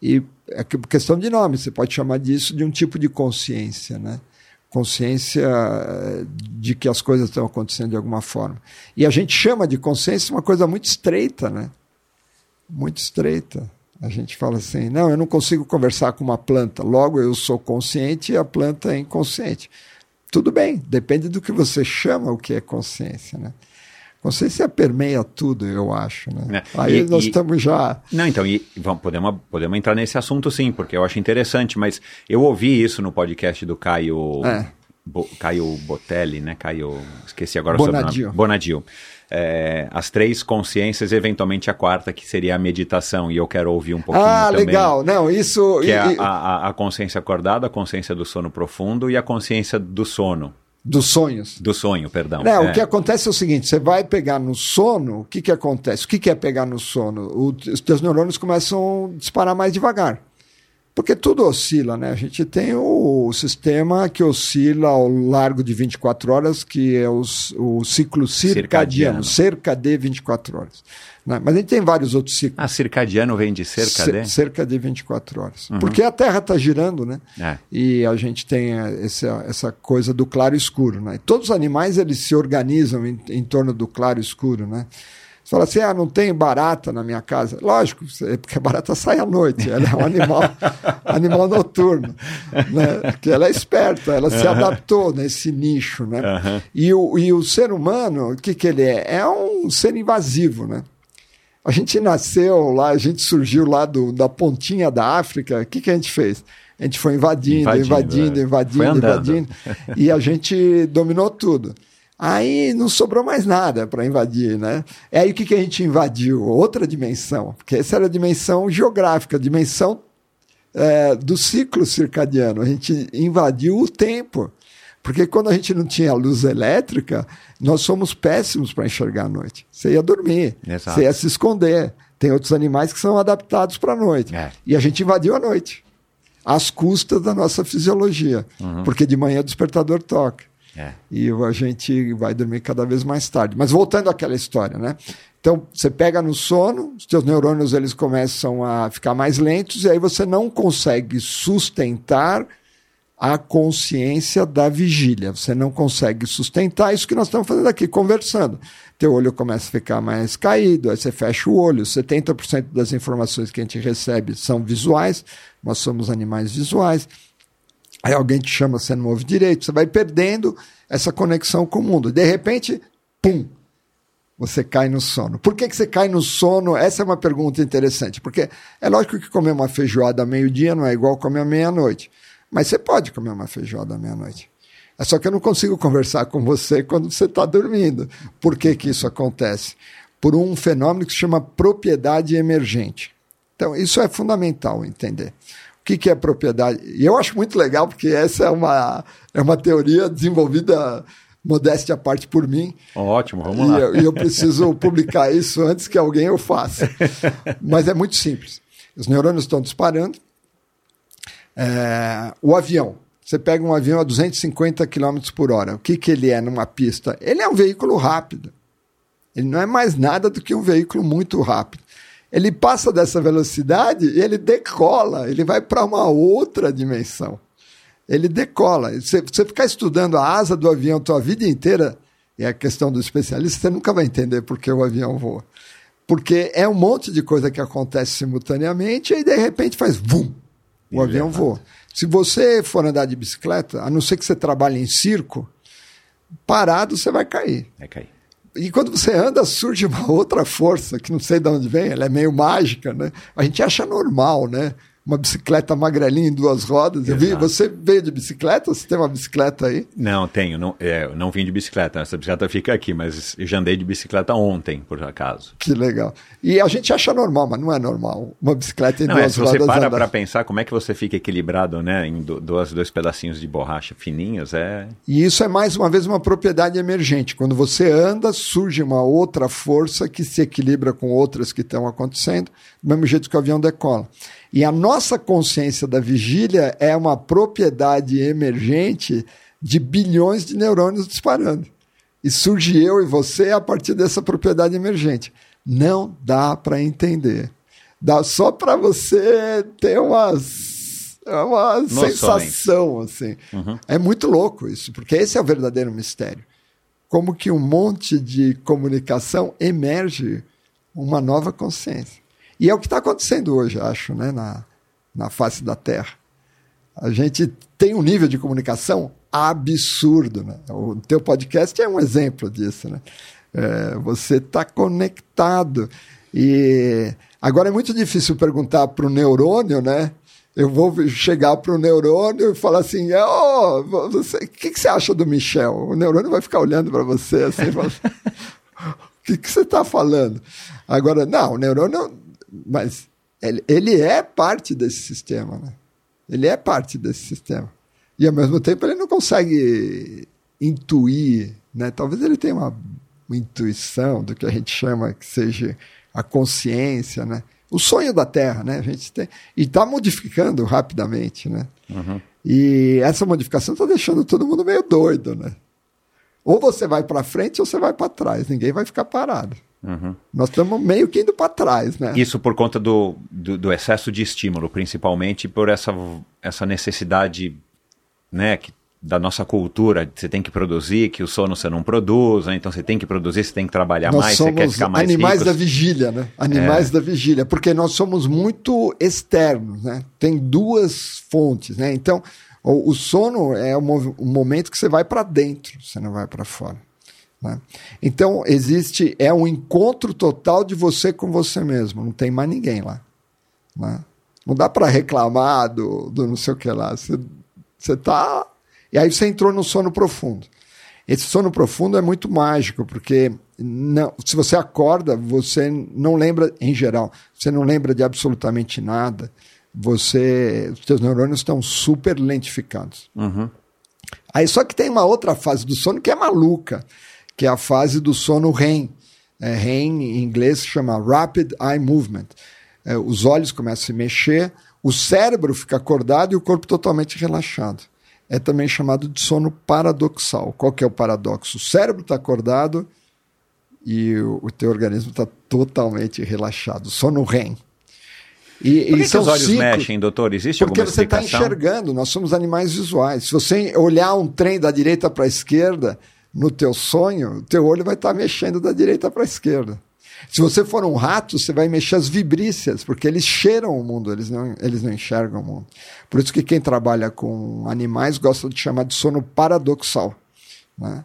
[SPEAKER 1] E é que- questão de nome, você pode chamar disso de um tipo de consciência. Né? consciência eh, de que as coisas estão acontecendo de alguma forma. E a gente chama de consciência uma coisa muito estreita, né? Muito estreita. A gente fala assim: não, eu não consigo conversar com uma planta, logo eu sou consciente e a planta é inconsciente. Tudo bem, depende do que você chama o que é consciência, né? Consciência permeia tudo, eu acho. Né?
[SPEAKER 2] É.
[SPEAKER 1] Aí
[SPEAKER 2] E-
[SPEAKER 1] nós
[SPEAKER 2] e-
[SPEAKER 1] estamos já.
[SPEAKER 2] Não, então, e vamos, podemos, podemos entrar nesse assunto sim, porque eu acho interessante, mas eu ouvi isso no podcast do Caio,
[SPEAKER 1] É.
[SPEAKER 2] Bo- Caio Botelli, né? Caio, esqueci agora
[SPEAKER 1] Bonadio.
[SPEAKER 2] o sobrenome. Bonadio. É, as três consciências, eventualmente a quarta, que seria a meditação, e eu quero ouvir um pouquinho
[SPEAKER 1] Ah,
[SPEAKER 2] também.
[SPEAKER 1] legal. Não, isso.
[SPEAKER 2] Que é
[SPEAKER 1] e-
[SPEAKER 2] a, a, a consciência acordada, a consciência do sono profundo e a consciência do sono.
[SPEAKER 1] Dos sonhos.
[SPEAKER 2] Do sonho, perdão.
[SPEAKER 1] Não,
[SPEAKER 2] É.
[SPEAKER 1] o que acontece é o seguinte: você vai pegar no sono, o que, que acontece? O que, que é pegar no sono? O- os teus neurônios começam a disparar mais devagar. Porque tudo oscila, né? A gente tem o, sistema que oscila ao largo de 24 horas, que é os- o ciclo circadiano,
[SPEAKER 2] Circadiano.
[SPEAKER 1] cerca de 24 horas. né? Mas a gente tem vários outros ciclos.
[SPEAKER 2] Ah, circadiano vem de cerca
[SPEAKER 1] Ce-
[SPEAKER 2] de?
[SPEAKER 1] cerca de 24 horas. Porque a Terra está girando, né?
[SPEAKER 2] É.
[SPEAKER 1] E a gente tem essa, essa coisa do claro e escuro, né? E todos os animais eles se organizam em, em torno do claro e escuro, né? Você fala assim, ah, não tem barata na minha casa. Lógico, porque a barata sai à noite, ela é um animal, animal noturno, né? Porque ela é esperta, ela se adaptou nesse nicho, né?
[SPEAKER 2] Aham.
[SPEAKER 1] E, o, e o ser humano, o que, que ele é? É um ser invasivo, né? A gente nasceu lá, a gente surgiu lá do, da pontinha da África. O que, que a gente fez? A gente foi invadindo,
[SPEAKER 2] Invadindo,
[SPEAKER 1] invadindo,
[SPEAKER 2] é.
[SPEAKER 1] invadindo,
[SPEAKER 2] Foi andando.
[SPEAKER 1] invadindo. e a gente dominou tudo. Aí não sobrou mais nada para invadir, né? É aí o que, que a gente invadiu? Outra dimensão, porque essa era a dimensão geográfica, a dimensão é, do ciclo circadiano. A gente invadiu o tempo. Porque quando a gente não tinha luz elétrica, nós somos péssimos para enxergar à noite. Você ia dormir,
[SPEAKER 2] Exato.
[SPEAKER 1] você ia se esconder. Tem outros animais que são adaptados para a noite.
[SPEAKER 2] É.
[SPEAKER 1] E a gente invadiu a noite, às custas da nossa fisiologia. Porque de manhã o despertador toca.
[SPEAKER 2] É.
[SPEAKER 1] E a gente vai dormir cada vez mais tarde. Mas voltando àquela história, né? Então, você pega no sono, os teus neurônios eles começam a ficar mais lentos e aí você não consegue sustentar a consciência da vigília. Você não consegue sustentar isso que nós estamos fazendo aqui, conversando. Teu olho começa a ficar mais caído, aí você fecha o olho. 70% das informações que a gente recebe são visuais, nós somos animais visuais. Aí alguém te chama, você não ouve direito, você vai perdendo essa conexão com o mundo. De repente, pum, você cai no sono. Por que, que você cai no sono? Essa é uma pergunta interessante, porque é lógico que comer uma feijoada meio-dia não é igual comer à meia-noite. Mas você pode comer uma feijoada à meia-noite. É só que eu não consigo conversar com você quando você está dormindo. Por que, que isso acontece? Por um fenômeno que se chama propriedade emergente. Então, isso é fundamental entender. O que, que é propriedade? E eu acho muito legal, porque essa é uma, é uma teoria desenvolvida, modéstia à parte, por mim.
[SPEAKER 2] Ótimo, vamos
[SPEAKER 1] E
[SPEAKER 2] lá.
[SPEAKER 1] eu, e eu preciso publicar isso antes que alguém o faça. Mas é muito simples. Os neurônios estão disparando. É, o avião. Você pega um avião a 250 km por hora. O que, que ele é numa pista? Ele é um veículo rápido. Ele não é mais nada do que um veículo muito rápido. Ele passa dessa velocidade e ele decola, ele vai para uma outra dimensão. Ele decola. Você, você ficar estudando a asa do avião a tua vida inteira, é a questão do especialista, você nunca vai entender por que o avião voa. Porque é um monte de coisa que acontece simultaneamente e aí de repente faz vum, o avião voa. Se você for andar de bicicleta, a não ser que você trabalhe em circo, parado você vai cair.
[SPEAKER 2] Vai cair.
[SPEAKER 1] E quando você anda, surge uma outra força, que não sei de onde vem, ela é meio mágica, né? A gente acha normal, né? Uma bicicleta magrelinha em duas rodas. Eu vi, você veio de bicicleta? Você tem uma bicicleta aí?
[SPEAKER 2] Não, tenho. Não, é, não vim de bicicleta. Essa bicicleta fica aqui, mas eu já andei de bicicleta ontem, por acaso.
[SPEAKER 1] Que legal. E a gente acha normal, mas não é normal. Uma bicicleta em
[SPEAKER 2] Não, é,
[SPEAKER 1] duas
[SPEAKER 2] se você
[SPEAKER 1] rodas
[SPEAKER 2] para
[SPEAKER 1] andar.
[SPEAKER 2] para pensar como é que você fica equilibrado, né, em do, duas, dois pedacinhos de borracha fininhos, é...
[SPEAKER 1] E isso é mais uma vez uma propriedade emergente. Quando você anda, surge uma outra força que se equilibra com outras que estão acontecendo, do mesmo jeito que o avião decola. E a nossa consciência da vigília é uma propriedade emergente de bilhões de neurônios disparando. E surge eu e você a partir dessa propriedade emergente. Não dá para entender. Dá só para você ter umas uma
[SPEAKER 2] Noções.
[SPEAKER 1] sensação, assim. É muito louco isso, porque esse é o verdadeiro mistério. Como que um monte de comunicação emerge uma nova consciência. E é o que está acontecendo hoje, acho, né, na, na face da Terra. A gente tem um nível de comunicação absurdo. Né? O teu podcast é um exemplo disso. Né? É, você está conectado. E agora é muito difícil perguntar para o neurônio, né? Eu vou chegar para o neurônio e falar assim: oh, o que, que você acha do Michel? O neurônio vai ficar olhando para você assim, fala, o que, que você está falando? Agora, não, o neurônio, mas ele, ele é parte desse sistema, né? Ele é parte desse sistema. E ao mesmo tempo ele não consegue intuir, né? Talvez ele tenha uma, uma intuição do que a gente chama que seja a consciência, né? O sonho da Terra, né? A gente tem e está modificando rapidamente, né? E essa modificação está deixando todo mundo meio doido, né? Ou você vai para frente ou você vai para trás. Ninguém vai ficar parado. Nós estamos meio que indo para trás, né?
[SPEAKER 2] Isso por conta do, do, do excesso de estímulo, principalmente por essa, essa necessidade né, que, da nossa cultura. Você tem que produzir, que o sono você não produz, né? então você tem que produzir, você tem que trabalhar
[SPEAKER 1] nós
[SPEAKER 2] mais, você quer ficar mais
[SPEAKER 1] animais
[SPEAKER 2] rico.
[SPEAKER 1] da vigília, né? Animais da vigília, porque nós somos muito externos, né? Tem duas fontes, né? Então, o, o sono é o, o momento que você vai para dentro, você não vai para fora. Né? Então, existe, é um encontro total de você com você mesmo, não tem mais ninguém lá. né? Não dá para reclamar do, do não sei o que lá. Você, você tá. E aí você entrou no sono profundo. Esse sono profundo é muito mágico, porque não, se você acorda, você não lembra, em geral, você não lembra de absolutamente nada. Você, os seus neurônios estão super lentificados. Aí só que tem uma outra fase do sono que é maluca, que é a fase do sono REM. É, REM em inglês chama Rapid Eye Movement. É, os olhos começam a se mexer, o cérebro fica acordado e o corpo totalmente relaxado. É também chamado de sono paradoxal. Qual que é o paradoxo? O cérebro está acordado e o, o teu organismo está totalmente relaxado. Sono REM. E,
[SPEAKER 2] Por que,
[SPEAKER 1] e
[SPEAKER 2] que os olhos
[SPEAKER 1] ciclos-
[SPEAKER 2] mexem, doutor? Existe
[SPEAKER 1] porque
[SPEAKER 2] alguma
[SPEAKER 1] você está
[SPEAKER 2] explicação?
[SPEAKER 1] enxergando, nós somos animais visuais. Se você olhar um trem da direita para a esquerda no teu sonho, o teu olho vai estar mexendo da direita para a esquerda. Se você for um rato, você vai mexer as vibrícias, porque eles cheiram o mundo, eles não, eles não enxergam o mundo. Por isso que quem trabalha com animais gosta de chamar de sono paradoxal. Né?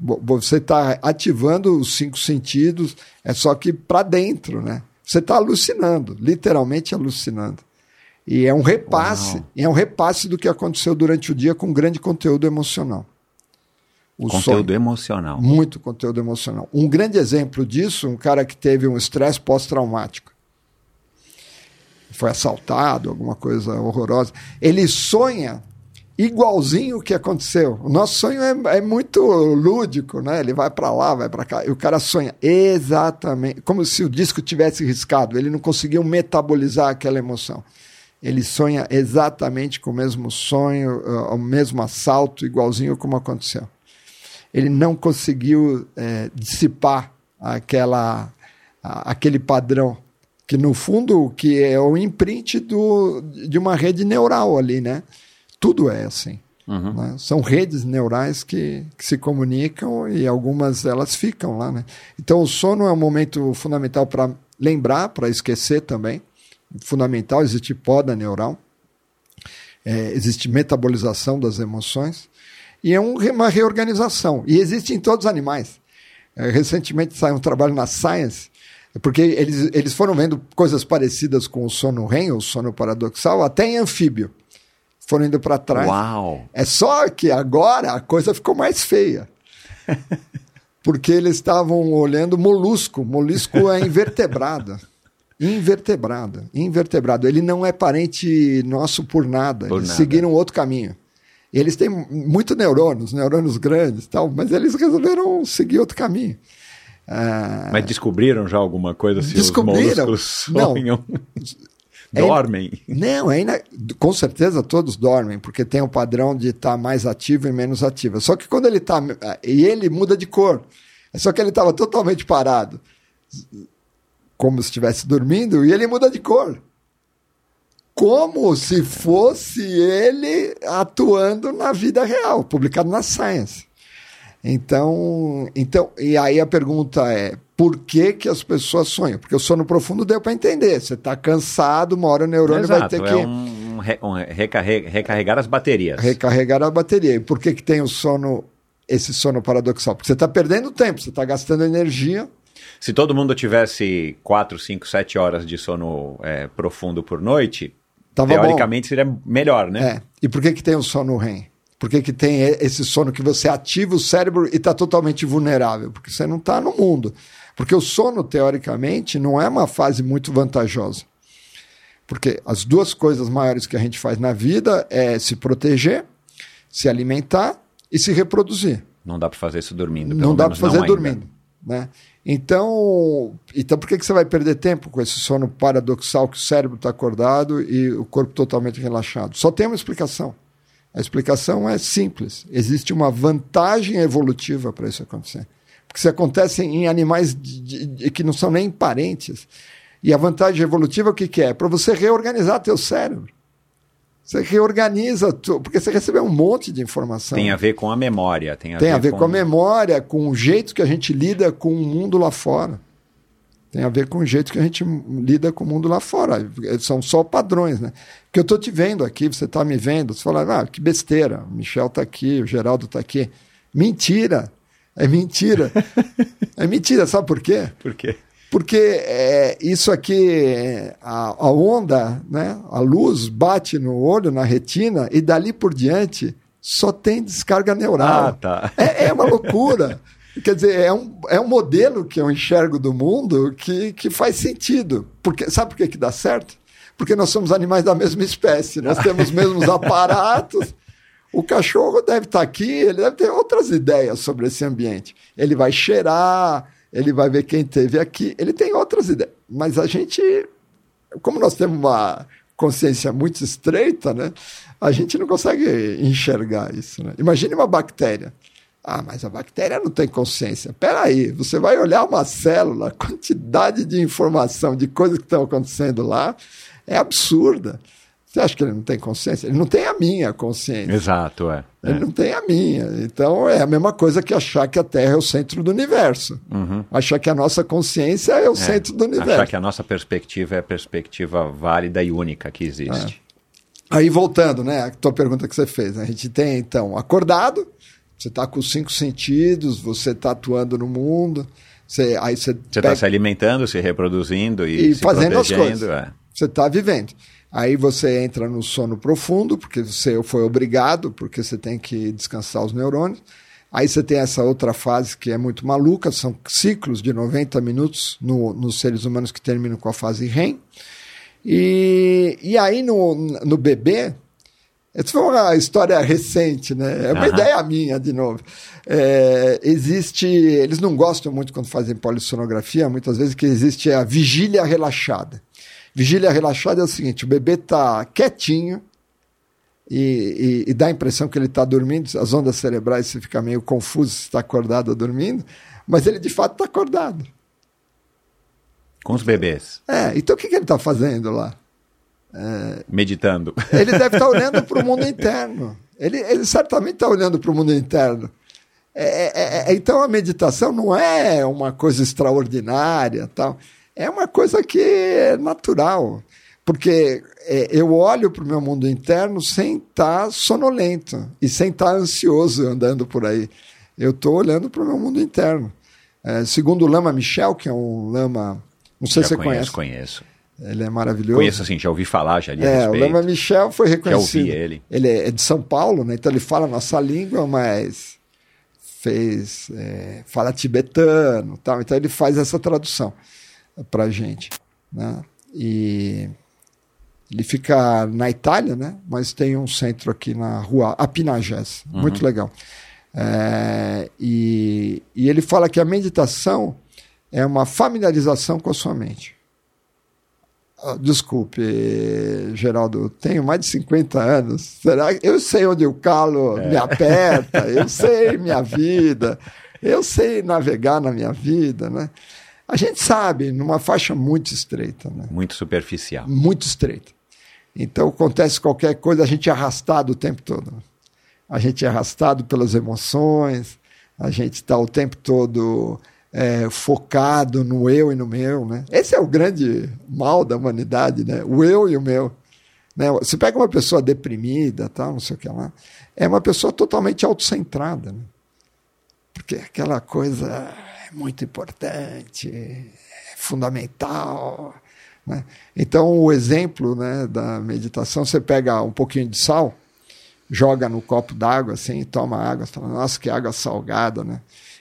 [SPEAKER 1] Você está ativando os cinco sentidos, é só que para dentro, né? Você está alucinando, literalmente alucinando. E é um repasse,
[SPEAKER 2] Uau.
[SPEAKER 1] é um repasse do que aconteceu durante o dia com grande conteúdo emocional. O
[SPEAKER 2] Conteúdo
[SPEAKER 1] sonho.
[SPEAKER 2] emocional.
[SPEAKER 1] Muito conteúdo emocional. Um grande exemplo disso, um cara que teve um estresse pós-traumático. Foi assaltado, alguma coisa horrorosa. Ele sonha igualzinho o que aconteceu. O nosso sonho é, é muito lúdico, né? Ele vai para lá, vai para cá, e o cara sonha exatamente, como se o disco tivesse riscado. Ele não conseguiu metabolizar aquela emoção. Ele sonha exatamente com o mesmo sonho, ah, o mesmo assalto, igualzinho como aconteceu ele não conseguiu é, dissipar aquela, aquele padrão que no fundo que é o imprint do, de uma rede neural ali, né? Tudo é assim. né? São redes neurais que, que se comunicam e algumas elas ficam lá, né? Então o sono é um momento fundamental para lembrar, para esquecer também. Fundamental, existe poda neural, é, existe metabolização das emoções e é um uma reorganização. E existe em todos os animais. É, recentemente saiu um trabalho na Science, porque eles, eles foram vendo coisas parecidas com o sono REM, o sono paradoxal, até em anfíbio. Foram indo para trás.
[SPEAKER 2] Uau!
[SPEAKER 1] É só que agora a coisa ficou mais feia. Porque eles estavam olhando molusco. Molusco é invertebrado. Invertebrado. Invertebrado. Ele não é parente nosso por nada.
[SPEAKER 2] Por
[SPEAKER 1] eles
[SPEAKER 2] nada.
[SPEAKER 1] seguiram outro caminho. E eles têm muito neurônios, neurônios grandes tal, mas eles resolveram seguir outro caminho. Ah,
[SPEAKER 2] Mas descobriram já alguma coisa se
[SPEAKER 1] Descobriram?
[SPEAKER 2] os
[SPEAKER 1] Não.
[SPEAKER 2] sonham?
[SPEAKER 1] É-
[SPEAKER 2] Dormem?
[SPEAKER 1] Não, é ina- com certeza todos dormem, porque tem o padrão de estar mais ativo e menos ativo. Só que quando ele está. E ele muda de cor. É só que ele estava totalmente parado, como se estivesse dormindo, e ele muda de cor. Como se fosse ele atuando na vida real, publicado na Science. Então, então, e aí a pergunta é: por que, que as pessoas sonham? Porque o sono profundo deu para entender. Você está cansado, uma hora o neurônio
[SPEAKER 2] Exato,
[SPEAKER 1] vai ter
[SPEAKER 2] é
[SPEAKER 1] que
[SPEAKER 2] um re- um recarre- recarregar as baterias.
[SPEAKER 1] recarregar a bateria. E por que, que tem o sono, esse sono paradoxal? Porque você está perdendo tempo, você está gastando energia.
[SPEAKER 2] Se todo mundo tivesse 4, 5, 7 horas de sono é, profundo por noite,
[SPEAKER 1] Tava
[SPEAKER 2] teoricamente seria melhor, né?
[SPEAKER 1] É. E por que, que tem o sono REM? Por que, que tem esse sono que você ativa o cérebro e está totalmente vulnerável? Porque você não está no mundo. Porque o sono, teoricamente, não é uma fase muito vantajosa. Porque as duas coisas maiores que a gente faz na vida é se proteger, se alimentar e se reproduzir.
[SPEAKER 2] Não dá para fazer isso dormindo.
[SPEAKER 1] Não dá para fazer
[SPEAKER 2] ainda.
[SPEAKER 1] dormindo. Né? Então, então, por que, que você vai perder tempo com esse sono paradoxal que o cérebro está acordado e o corpo totalmente relaxado? Só tem uma explicação. A explicação é simples. Existe uma vantagem evolutiva para isso acontecer. Porque isso acontece em animais de- de- de- que não são nem parentes. E a vantagem evolutiva o que, que é? Para você reorganizar teu cérebro. Você reorganiza, tu, porque você recebeu um monte de informação.
[SPEAKER 2] Tem a ver com a memória. Tem a
[SPEAKER 1] Tem
[SPEAKER 2] ver,
[SPEAKER 1] a ver com... a memória, com o jeito que a gente lida com o mundo lá fora. Tem a ver com o jeito que a gente lida com o mundo lá fora. São só padrões, né? Que eu tô te vendo aqui, você tá me vendo, você fala, ah, que besteira, o Michel tá aqui, o Geraldo tá aqui. Mentira! É mentira. é mentira, sabe por quê?
[SPEAKER 2] Por quê?
[SPEAKER 1] Porque é, isso aqui, a, a onda, né, a luz bate no olho, na retina, e dali por diante só tem descarga neural.
[SPEAKER 2] Ah, tá.
[SPEAKER 1] É, é uma loucura. Quer dizer, é um, é um modelo que eu enxergo do mundo que, que faz sentido. Porque, sabe por que, que dá certo? Porque nós somos animais da mesma espécie, nós temos os mesmos aparatos. O cachorro deve estar aqui, ele deve ter outras ideias sobre esse ambiente. Ele vai cheirar, ele vai ver quem teve aqui, ele tem outras ideias. Mas a gente, como nós temos uma consciência muito estreita, né, a gente não consegue enxergar isso. Né? Imagine uma bactéria. Ah, mas a bactéria não tem consciência. Peraí, você vai olhar uma célula, a quantidade de informação, de coisas que estão acontecendo lá, é absurda. Você acha que ele não tem consciência? Ele não tem a minha consciência.
[SPEAKER 2] Exato, é.
[SPEAKER 1] Ele não tem a minha. Então é a mesma coisa que achar que a Terra é o centro do universo. Achar que a nossa consciência é o centro do universo.
[SPEAKER 2] Achar que a nossa perspectiva é a perspectiva válida e única que existe.
[SPEAKER 1] Aí voltando, né? A tua pergunta que você fez. né? A gente tem, então, acordado, você está com os cinco sentidos, você está atuando no mundo, você, aí você
[SPEAKER 2] Você está
[SPEAKER 1] pega-
[SPEAKER 2] se alimentando, se reproduzindo e,
[SPEAKER 1] e fazendo as coisas.
[SPEAKER 2] é.
[SPEAKER 1] Você está vivendo. Aí você entra no sono profundo, porque você foi obrigado, porque você tem que descansar os neurônios. Aí você tem essa outra fase que é muito maluca, são ciclos de 90 minutos no- nos seres humanos que terminam com a fase REM. E, e aí no, no bebê, essa foi uma história recente, né? É uma
[SPEAKER 2] Aham.
[SPEAKER 1] ideia minha, de novo. É, existe. Eles não gostam muito quando fazem polissonografia, muitas vezes, que existe a vigília relaxada. Vigília relaxada é o seguinte: o bebê está quietinho e, e- e dá a impressão que ele está dormindo, as ondas cerebrais você fica meio confuso se está acordado ou dormindo, mas ele de fato está acordado.
[SPEAKER 2] Com os bebês,
[SPEAKER 1] É, então o que, que ele está fazendo lá?
[SPEAKER 2] meditando.
[SPEAKER 1] Ele deve estar olhando para o mundo interno. Ele, ele certamente está olhando para o mundo interno. É, é, é, então a meditação não é uma coisa extraordinária, tal. É uma coisa que é natural, porque é, eu olho para o meu mundo interno sem estar sonolento e sem estar ansioso andando por aí. Eu estou olhando para o meu mundo interno. É, segundo o Lama Michel, que é um lama, não sei
[SPEAKER 2] já
[SPEAKER 1] se você
[SPEAKER 2] conheço,
[SPEAKER 1] conhece,
[SPEAKER 2] conheço.
[SPEAKER 1] ele é maravilhoso.
[SPEAKER 2] Conheço assim, já ouvi falar, já li
[SPEAKER 1] É, o. Lama Michel foi
[SPEAKER 2] Já
[SPEAKER 1] reconhecido.
[SPEAKER 2] ouvi ele.
[SPEAKER 1] Ele é de São Paulo, né? Então ele fala a nossa língua, mas fez é, fala tibetano, tal. Então ele faz essa tradução para gente, né? E ele fica na Itália, né? Mas tem um centro aqui na rua Apinagés,
[SPEAKER 2] Uhum.
[SPEAKER 1] muito legal. É, e, e ele fala que a meditação é uma familiarização com a sua mente. Ah, Desculpe, Geraldo, tenho mais de 50 anos. Será? Eu sei onde o calo me aperta, eu sei minha vida, eu sei navegar na minha vida, né? A gente sabe, numa faixa muito estreita, né?
[SPEAKER 2] Muito superficial.
[SPEAKER 1] Muito estreita. Então acontece qualquer coisa, a gente é arrastado o tempo todo. A gente é arrastado pelas emoções, a gente está o tempo todo é, focado no eu e no meu. Né? Esse é o grande mal da humanidade, né? o eu e o meu. Né? Você pega uma pessoa deprimida, tal, não sei o que lá, é uma pessoa totalmente autocentrada. Né? Porque aquela coisa é muito importante, é fundamental. Né? Então, o exemplo né, da meditação, você pega um pouquinho de sal, joga no copo d'água, assim, toma água, você fala, nossa, que água salgada, né?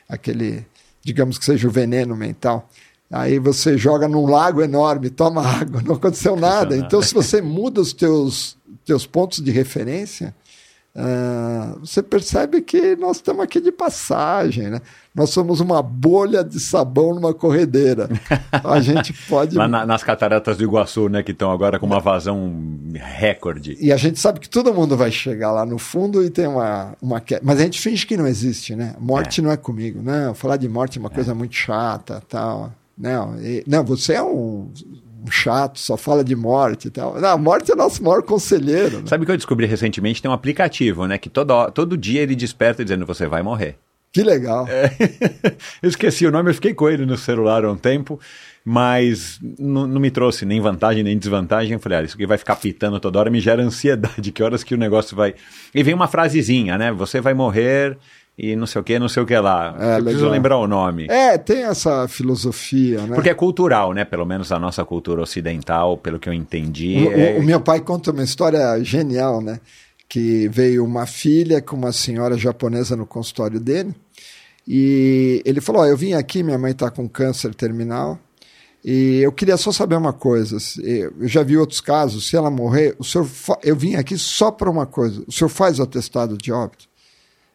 [SPEAKER 1] Aquele, digamos que seja o veneno mental. Aí você joga num lago enorme, toma água, não aconteceu nada. Então, se você muda os teus, teus pontos de referência, Uh, você percebe que nós estamos aqui de passagem, né? Nós somos uma bolha de sabão numa corredeira. A gente pode.
[SPEAKER 2] Lá na, nas cataratas do Iguaçu, né? Que estão agora com uma vazão recorde.
[SPEAKER 1] E a gente sabe que todo mundo vai chegar lá no fundo e tem uma, uma. Mas a gente finge que não existe, né? Morte é. não é comigo. Não, falar de morte é uma é. coisa muito chata tal. Não, e, não, você é um chato, só fala de morte e tal. Não, a morte é nosso maior conselheiro. Né?
[SPEAKER 2] Sabe o que eu descobri recentemente? Tem um aplicativo, né? Que todo, todo dia ele desperta dizendo você vai morrer.
[SPEAKER 1] Que legal. É,
[SPEAKER 2] eu esqueci o nome, eu fiquei com ele no celular há um tempo, mas não, me trouxe nem vantagem nem desvantagem. Eu falei, ah, isso aqui vai ficar pitando toda hora, me gera ansiedade, que horas que o negócio vai. E vem uma frasezinha, né? Você vai morrer e não sei o que, não sei o que lá. É, eu preciso lembrar o nome.
[SPEAKER 1] É, tem essa filosofia, né?
[SPEAKER 2] Porque é cultural, né? Pelo menos a nossa cultura ocidental, pelo que eu entendi.
[SPEAKER 1] O,
[SPEAKER 2] é...
[SPEAKER 1] o, o meu pai conta uma história genial, né? Que veio uma filha com uma senhora japonesa no consultório dele. E ele falou: oh, Eu vim aqui, minha mãe está com câncer terminal. E eu queria só saber uma coisa. Eu já vi outros casos. Se ela morrer, o senhor fa... eu vim aqui só para uma coisa. O senhor faz o atestado de óbito?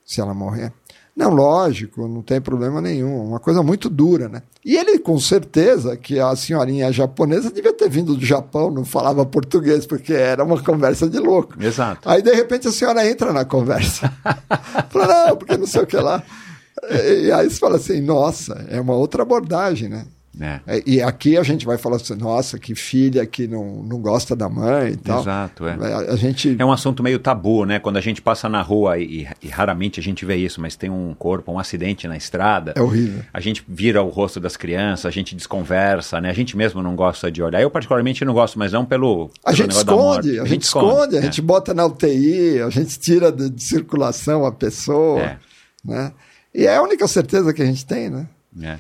[SPEAKER 1] Se ela morrer. Não, lógico, não tem problema nenhum. Uma coisa muito dura, né? E ele, com certeza, que a senhorinha japonesa devia ter vindo do Japão, não falava português, porque era uma conversa de louco.
[SPEAKER 2] Exato.
[SPEAKER 1] Aí, de repente, a senhora entra na conversa. Fala, não, porque não sei o que lá. E aí você fala assim, nossa, é uma outra abordagem, né? É. é. E aqui a gente vai falar assim, nossa, que filha que não, não gosta da mãe e tal.
[SPEAKER 2] Exato, é.
[SPEAKER 1] A, a gente...
[SPEAKER 2] é um assunto meio tabu, né? Quando a gente passa na rua, e, e, raramente a gente vê isso, mas tem um corpo, um acidente na estrada.
[SPEAKER 1] É horrível.
[SPEAKER 2] A gente vira o rosto das crianças, a gente desconversa, né? A gente mesmo não gosta de olhar. Eu particularmente não gosto, mas não pelo,
[SPEAKER 1] a gente esconde, a, a gente esconde, a gente é. bota na UTI, a gente tira de, de circulação a pessoa, é. né? E é a única certeza que a gente tem, né?
[SPEAKER 2] É.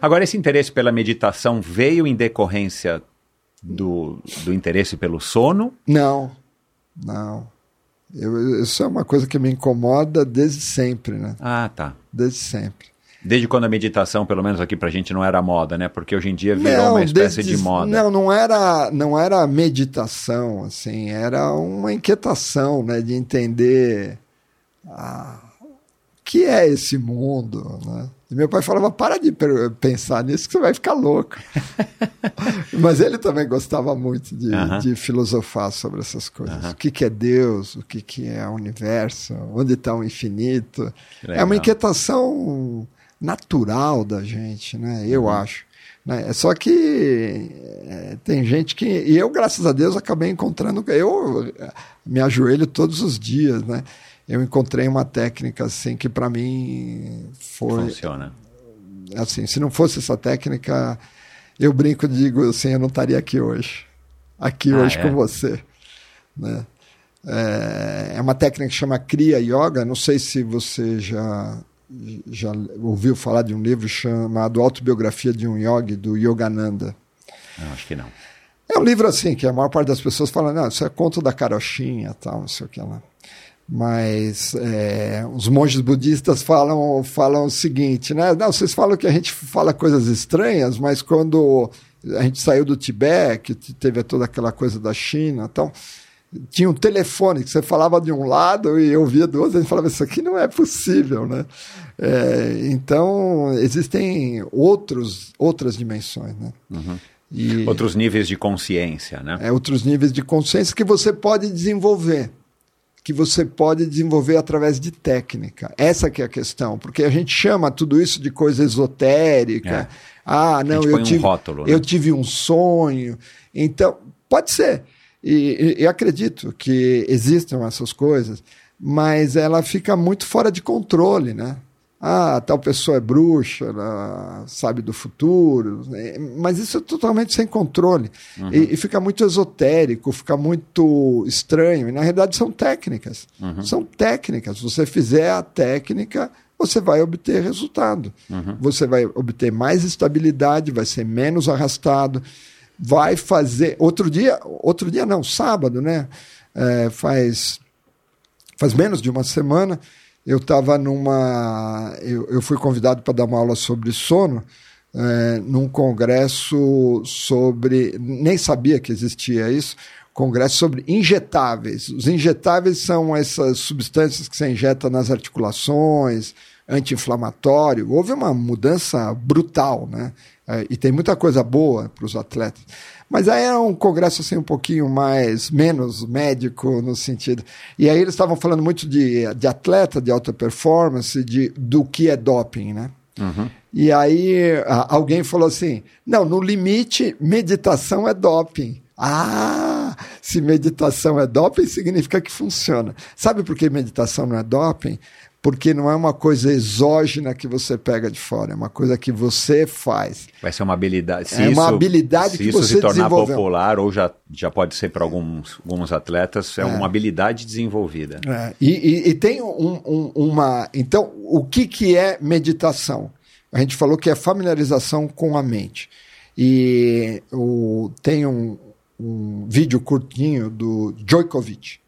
[SPEAKER 2] Agora, esse interesse pela meditação veio em decorrência do, do interesse pelo sono?
[SPEAKER 1] Não, não. Eu, isso é uma coisa que me incomoda desde sempre, né?
[SPEAKER 2] Ah, tá.
[SPEAKER 1] Desde sempre.
[SPEAKER 2] Desde quando a meditação, pelo menos aqui pra gente, não era moda, né? Porque hoje em dia virou não, uma espécie desde, de moda.
[SPEAKER 1] Não, não era, não era meditação, assim, era uma inquietação, né? De entender o que é esse mundo, né? E meu pai falava: para de pensar nisso que você vai ficar louco. Mas ele também gostava muito de, uh -huh. de filosofar sobre essas coisas. Uh -huh. O que, que, é Deus, o que, que é o universo, onde está o infinito. É uma inquietação natural da gente, né? Eu uh uhum. acho. Né? Só que é, tem gente que. E eu, graças a Deus, acabei encontrando. Eu me ajoelho todos os dias, né? Eu encontrei uma técnica assim que para mim foi
[SPEAKER 2] funciona.
[SPEAKER 1] Assim se não fosse essa técnica eu brinco e digo assim eu não estaria aqui hoje. Aqui ah, hoje é? com você né? É, é uma técnica que chama Kriya Yoga. Não sei se você já já ouviu falar de um livro chamado Autobiografia de um Yogi do Yogananda.
[SPEAKER 2] Não, acho que não.
[SPEAKER 1] É um livro assim que a maior parte das pessoas fala não isso é conto da carochinha tal não sei o que lá mas é, os monges budistas falam, falam o seguinte, né? Não, vocês falam que a gente fala coisas estranhas, mas quando a gente saiu do Tibete, que teve toda aquela coisa da China, então tinha um telefone que você falava de um lado e eu via do outro, a gente falava isso aqui não é possível, né? É, então existem outros, outras dimensões, né?
[SPEAKER 2] Uhum. E, outros níveis de consciência, né?
[SPEAKER 1] É, outros níveis de consciência que você pode desenvolver que você pode desenvolver através de técnica. Essa que é a questão, porque a gente chama tudo isso de coisa esotérica. É. Ah, não, eu tive,
[SPEAKER 2] um rótulo,
[SPEAKER 1] né? eu tive um sonho. Então, pode ser. E, e, e acredito que existam essas coisas, mas ela fica muito fora de controle, né? Ah, tal pessoa é bruxa, ela sabe do futuro, né? mas isso é totalmente sem controle.
[SPEAKER 2] Uhum.
[SPEAKER 1] E, e fica muito esotérico, fica muito estranho. E na realidade são técnicas.
[SPEAKER 2] Uhum.
[SPEAKER 1] São técnicas. Se você fizer a técnica, você vai obter resultado.
[SPEAKER 2] Uhum.
[SPEAKER 1] Você vai obter mais estabilidade, vai ser menos arrastado, vai fazer. Outro dia, outro dia não, sábado, né? É, faz, faz menos de uma semana, eu estava numa. Eu, eu fui convidado para dar uma aula sobre sono. É, num congresso sobre. Nem sabia que existia isso congresso sobre injetáveis. Os injetáveis são essas substâncias que você injeta nas articulações, anti-inflamatório. Houve uma mudança brutal, né? É, e tem muita coisa boa para os atletas. Mas aí era um congresso assim um pouquinho mais, menos médico no sentido. E aí eles estavam falando muito de, de atleta, de alta performance, de, do que é doping, né?
[SPEAKER 2] Uhum.
[SPEAKER 1] E aí alguém falou assim: não, no limite, meditação é doping. Ah, se meditação é doping, significa que funciona. Sabe por que meditação não é doping? Porque não é uma coisa exógena que você pega de fora, é uma coisa que você faz.
[SPEAKER 2] Vai ser uma habilidade. Se
[SPEAKER 1] é uma
[SPEAKER 2] isso,
[SPEAKER 1] habilidade
[SPEAKER 2] se
[SPEAKER 1] que
[SPEAKER 2] isso
[SPEAKER 1] você
[SPEAKER 2] se tornar
[SPEAKER 1] desenvolveu.
[SPEAKER 2] popular, ou já, já pode ser para alguns, alguns atletas, é, uma habilidade desenvolvida.
[SPEAKER 1] É, e, e- e tem um- um- uma. Então, o que, que é meditação? A gente falou que é familiarização com a mente. E o, tem um, um vídeo curtinho do Djokovic,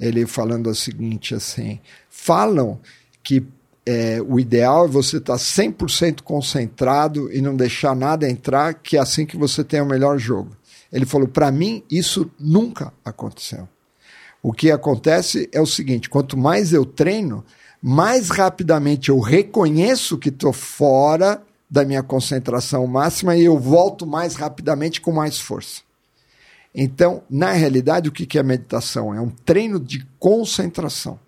[SPEAKER 1] ele falando o seguinte assim, falam que é, o ideal é você estar 100% concentrado e não deixar nada entrar, que é assim que você tem o melhor jogo. Ele falou, para mim, isso nunca aconteceu. O que acontece é o seguinte: quanto mais eu treino, mais rapidamente eu reconheço que estou fora da minha concentração máxima e eu volto mais rapidamente com mais força. Então, na realidade, o que é meditação? É um treino de concentração.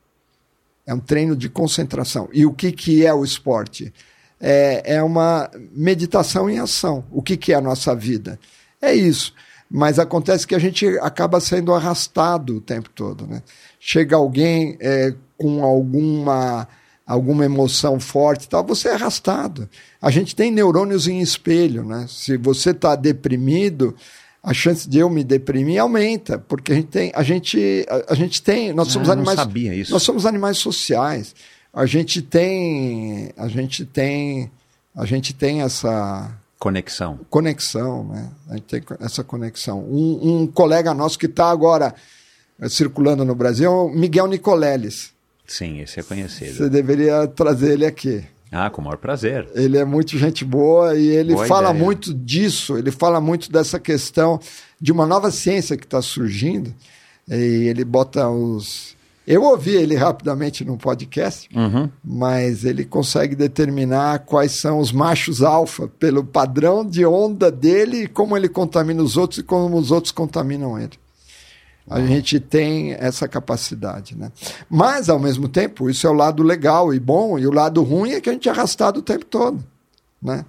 [SPEAKER 1] É um treino de concentração. E o que, que é o esporte? É, é uma meditação em ação. O que, que é a nossa vida? É isso. Mas acontece que a gente acaba sendo arrastado o tempo todo. Né? Chega alguém é, com alguma, alguma emoção forte, tal, você é arrastado. A gente tem neurônios em espelho. Né? Se você está deprimido, a chance de eu me deprimir aumenta, porque a gente tem, a gente, a, a gente tem, nós somos
[SPEAKER 2] Ah,
[SPEAKER 1] animais,
[SPEAKER 2] sabia isso.
[SPEAKER 1] nós somos animais sociais. A gente tem, a gente tem, a gente tem essa
[SPEAKER 2] Conexão.
[SPEAKER 1] conexão, né? A gente tem essa conexão. Um, um colega nosso que está agora eh, circulando no Brasil é o Miguel Nicoleles.
[SPEAKER 2] Sim, esse é conhecido.
[SPEAKER 1] Você deveria trazer ele aqui.
[SPEAKER 2] Ah, com o maior prazer.
[SPEAKER 1] Ele é muito gente boa e ele
[SPEAKER 2] Boa
[SPEAKER 1] fala
[SPEAKER 2] ideia.
[SPEAKER 1] muito disso, ele fala muito dessa questão de uma nova ciência que está surgindo. E ele bota os. Eu ouvi ele rapidamente num podcast,
[SPEAKER 2] Uhum.
[SPEAKER 1] mas ele consegue determinar quais são os machos alfa pelo padrão de onda dele e como ele contamina os outros e como os outros contaminam ele. A gente tem essa capacidade, né? Mas, ao mesmo tempo, isso é o lado legal e bom, e o lado ruim é que a gente é arrastado o tempo todo, né?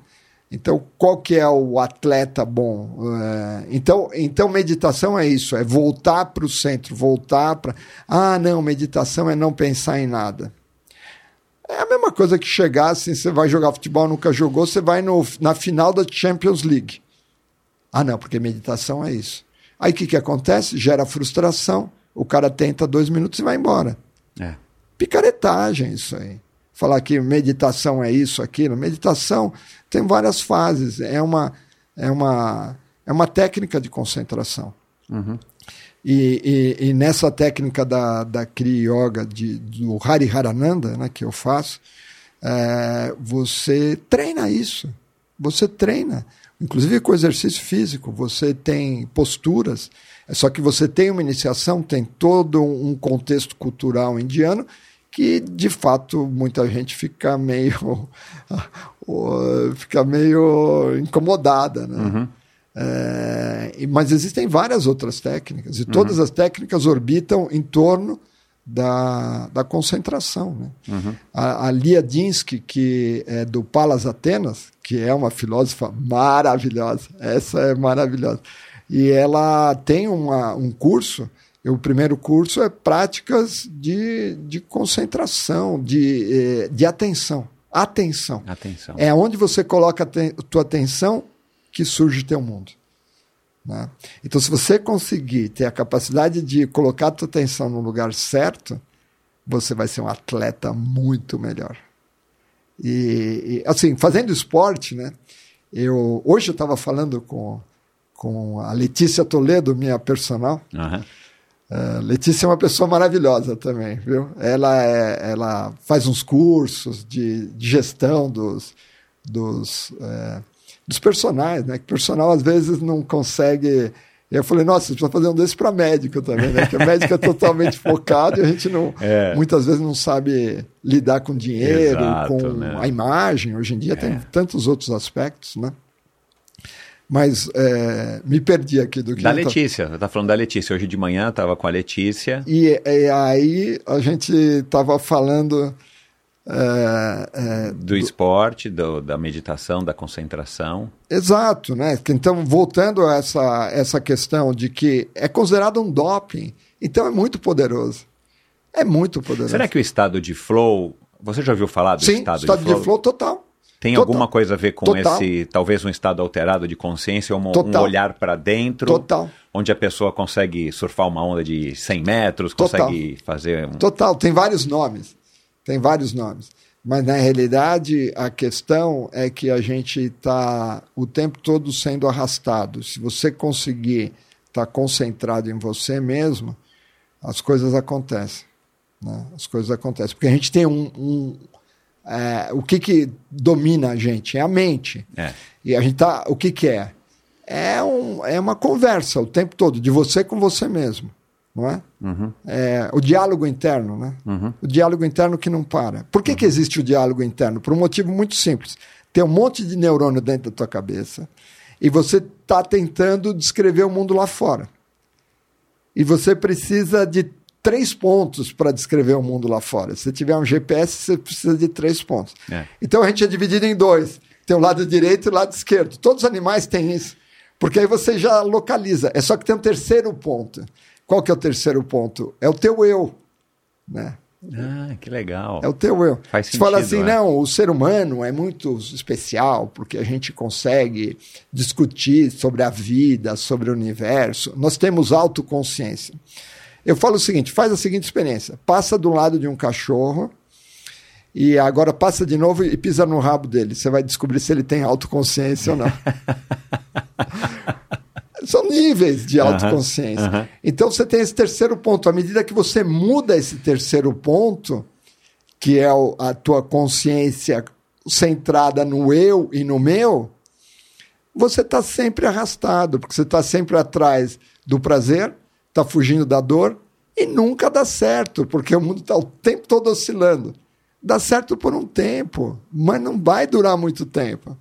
[SPEAKER 1] Então, qual que é o atleta bom? É, então, então, meditação é isso, é voltar para o centro, voltar para... Ah, não, meditação é não pensar em nada. É a mesma coisa que chegar assim, você vai jogar futebol, nunca jogou, você vai no, na final da Champions League. Ah, não, porque meditação é isso. Aí o que, que acontece? Gera frustração, o cara tenta dois minutos e vai embora.
[SPEAKER 2] É.
[SPEAKER 1] Picaretagem isso aí. Falar que meditação é isso, aquilo. Meditação tem várias fases. É uma, é uma, é uma técnica de concentração.
[SPEAKER 2] Uhum.
[SPEAKER 1] E, e, e nessa técnica da, da Kriya Yoga, de, do Hari Harananda, né, que eu faço, é, você treina isso. Você treina. Inclusive com exercício físico, você tem posturas. É só que você tem uma iniciação, tem todo um contexto cultural indiano que, de fato, muita gente fica meio, fica meio incomodada. Né?
[SPEAKER 2] Uhum.
[SPEAKER 1] É, mas existem várias outras técnicas, e todas as técnicas orbitam em torno da, da concentração. Né?
[SPEAKER 2] Uhum.
[SPEAKER 1] A, a Lia Dinsky, que é do Palas Atenas, que é uma filósofa maravilhosa, essa é maravilhosa. E ela tem uma, um curso. O primeiro curso é práticas de, de concentração, de, eh, de atenção. Atenção.
[SPEAKER 2] Atenção.
[SPEAKER 1] É onde você coloca a tua atenção que surge teu mundo. Né? Então, se você conseguir ter a capacidade de colocar a tua atenção no lugar certo, você vai ser um atleta muito melhor. E, e, assim, fazendo esporte, né? Eu, hoje eu estava falando com, com a Letícia Toledo, minha personal.
[SPEAKER 2] Aham.
[SPEAKER 1] Uh, Letícia é uma pessoa maravilhosa também, viu? Ela, é, ela faz uns cursos de, de gestão dos, dos, é, dos personagens, né? Que o personal às vezes não consegue. Eu falei, nossa, precisa fazer um desses para médico também, né? Porque o médico é totalmente focado e a gente não,
[SPEAKER 2] É.
[SPEAKER 1] muitas vezes não sabe lidar com dinheiro,
[SPEAKER 2] Exato,
[SPEAKER 1] com
[SPEAKER 2] né?
[SPEAKER 1] a imagem. Hoje em dia tem
[SPEAKER 2] É.
[SPEAKER 1] tantos outros aspectos, né? Mas é, me perdi aqui do que
[SPEAKER 2] Da Letícia, eu tava falando da Letícia. Hoje de manhã eu tava com a Letícia.
[SPEAKER 1] E, e aí a gente estava falando. É, é,
[SPEAKER 2] Do esporte, do- da meditação, da concentração.
[SPEAKER 1] exato, né? Então, voltando a essa, essa questão de que é considerado um doping, então é muito poderoso. É muito poderoso.
[SPEAKER 2] Será que o estado de flow. Você já ouviu falar do
[SPEAKER 1] Sim,
[SPEAKER 2] estado,
[SPEAKER 1] estado
[SPEAKER 2] de flow?
[SPEAKER 1] de flow total.
[SPEAKER 2] Tem
[SPEAKER 1] Total.
[SPEAKER 2] alguma coisa a ver com
[SPEAKER 1] Total.
[SPEAKER 2] esse, talvez um estado alterado de consciência, ou um, um
[SPEAKER 1] Total.
[SPEAKER 2] olhar para dentro,
[SPEAKER 1] Total.
[SPEAKER 2] onde a pessoa consegue surfar uma onda de 100 metros,
[SPEAKER 1] Total.
[SPEAKER 2] consegue fazer um...
[SPEAKER 1] Total, tem vários nomes. Tem vários nomes. Mas na realidade a questão é que a gente está o tempo todo sendo arrastado. Se você conseguir estar concentrado em você mesmo, as coisas acontecem. né? As coisas acontecem. Porque a gente tem um. um, é, o que, que domina a gente? É a mente.
[SPEAKER 2] É.
[SPEAKER 1] E a gente tá. O que, que é? É, um, é uma conversa o tempo todo, de você com você mesmo. Não é? É, o diálogo interno, né? O diálogo interno que não para. Por que, que existe o diálogo interno? Por um motivo muito simples. Tem um monte de neurônio dentro da tua cabeça e você está tentando descrever o mundo lá fora. E você precisa de três pontos para descrever o mundo lá fora. Se tiver um GPS, você precisa de três pontos.
[SPEAKER 2] É.
[SPEAKER 1] Então a gente é dividido em dois. Tem o lado direito e o lado esquerdo. Todos os animais têm isso. Porque aí você já localiza. É só que tem um terceiro ponto. Qual que é o terceiro ponto? É o teu eu. Né?
[SPEAKER 2] Ah, que legal.
[SPEAKER 1] É o teu eu.
[SPEAKER 2] Faz
[SPEAKER 1] Você fala
[SPEAKER 2] sentido,
[SPEAKER 1] assim,
[SPEAKER 2] é.
[SPEAKER 1] não, o ser humano é muito especial porque a gente consegue discutir sobre a vida, sobre o universo. Nós temos autoconsciência. Eu falo o seguinte, faz a seguinte experiência. Passa do lado de um cachorro e agora passa de novo e pisa no rabo dele. Você vai descobrir se ele tem autoconsciência ou não. São níveis de autoconsciência.
[SPEAKER 2] aham.
[SPEAKER 1] Então você tem esse terceiro ponto. À medida que você muda esse terceiro ponto, que é a tua consciência centrada no eu e no meu, você está sempre arrastado, porque você está sempre atrás do prazer, está fugindo da dor e nunca dá certo, porque o mundo está o tempo todo oscilando. Dá certo por um tempo, mas não vai durar muito tempo.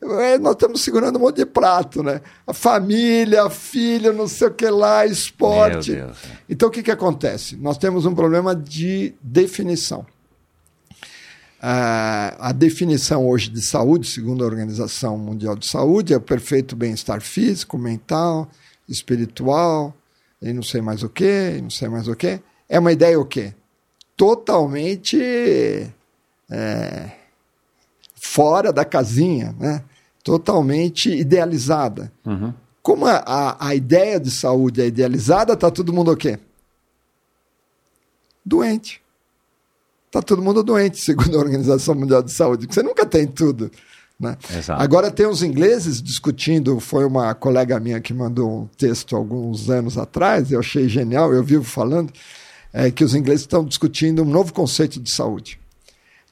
[SPEAKER 1] É, nós estamos segurando um monte de prato, né? A família, filho, não sei o que lá, esporte.
[SPEAKER 2] Deus.
[SPEAKER 1] Então o que, que acontece? Nós temos um problema de definição. Ah, a definição hoje de saúde, segundo a Organização Mundial de Saúde, é o perfeito bem-estar físico, mental, espiritual, e não sei mais o que, e não sei mais o que. É uma ideia o quê? Totalmente é, fora da casinha, né? Totalmente idealizada. Como a, a, a ideia de saúde é idealizada, está todo mundo o quê? Doente. Está todo mundo doente, segundo a Organização Mundial de Saúde, porque você nunca tem tudo. Né? Agora tem os ingleses discutindo, foi uma colega minha que mandou um texto alguns anos atrás, eu achei genial, eu vivo falando, é, que os ingleses estão discutindo um novo conceito de saúde.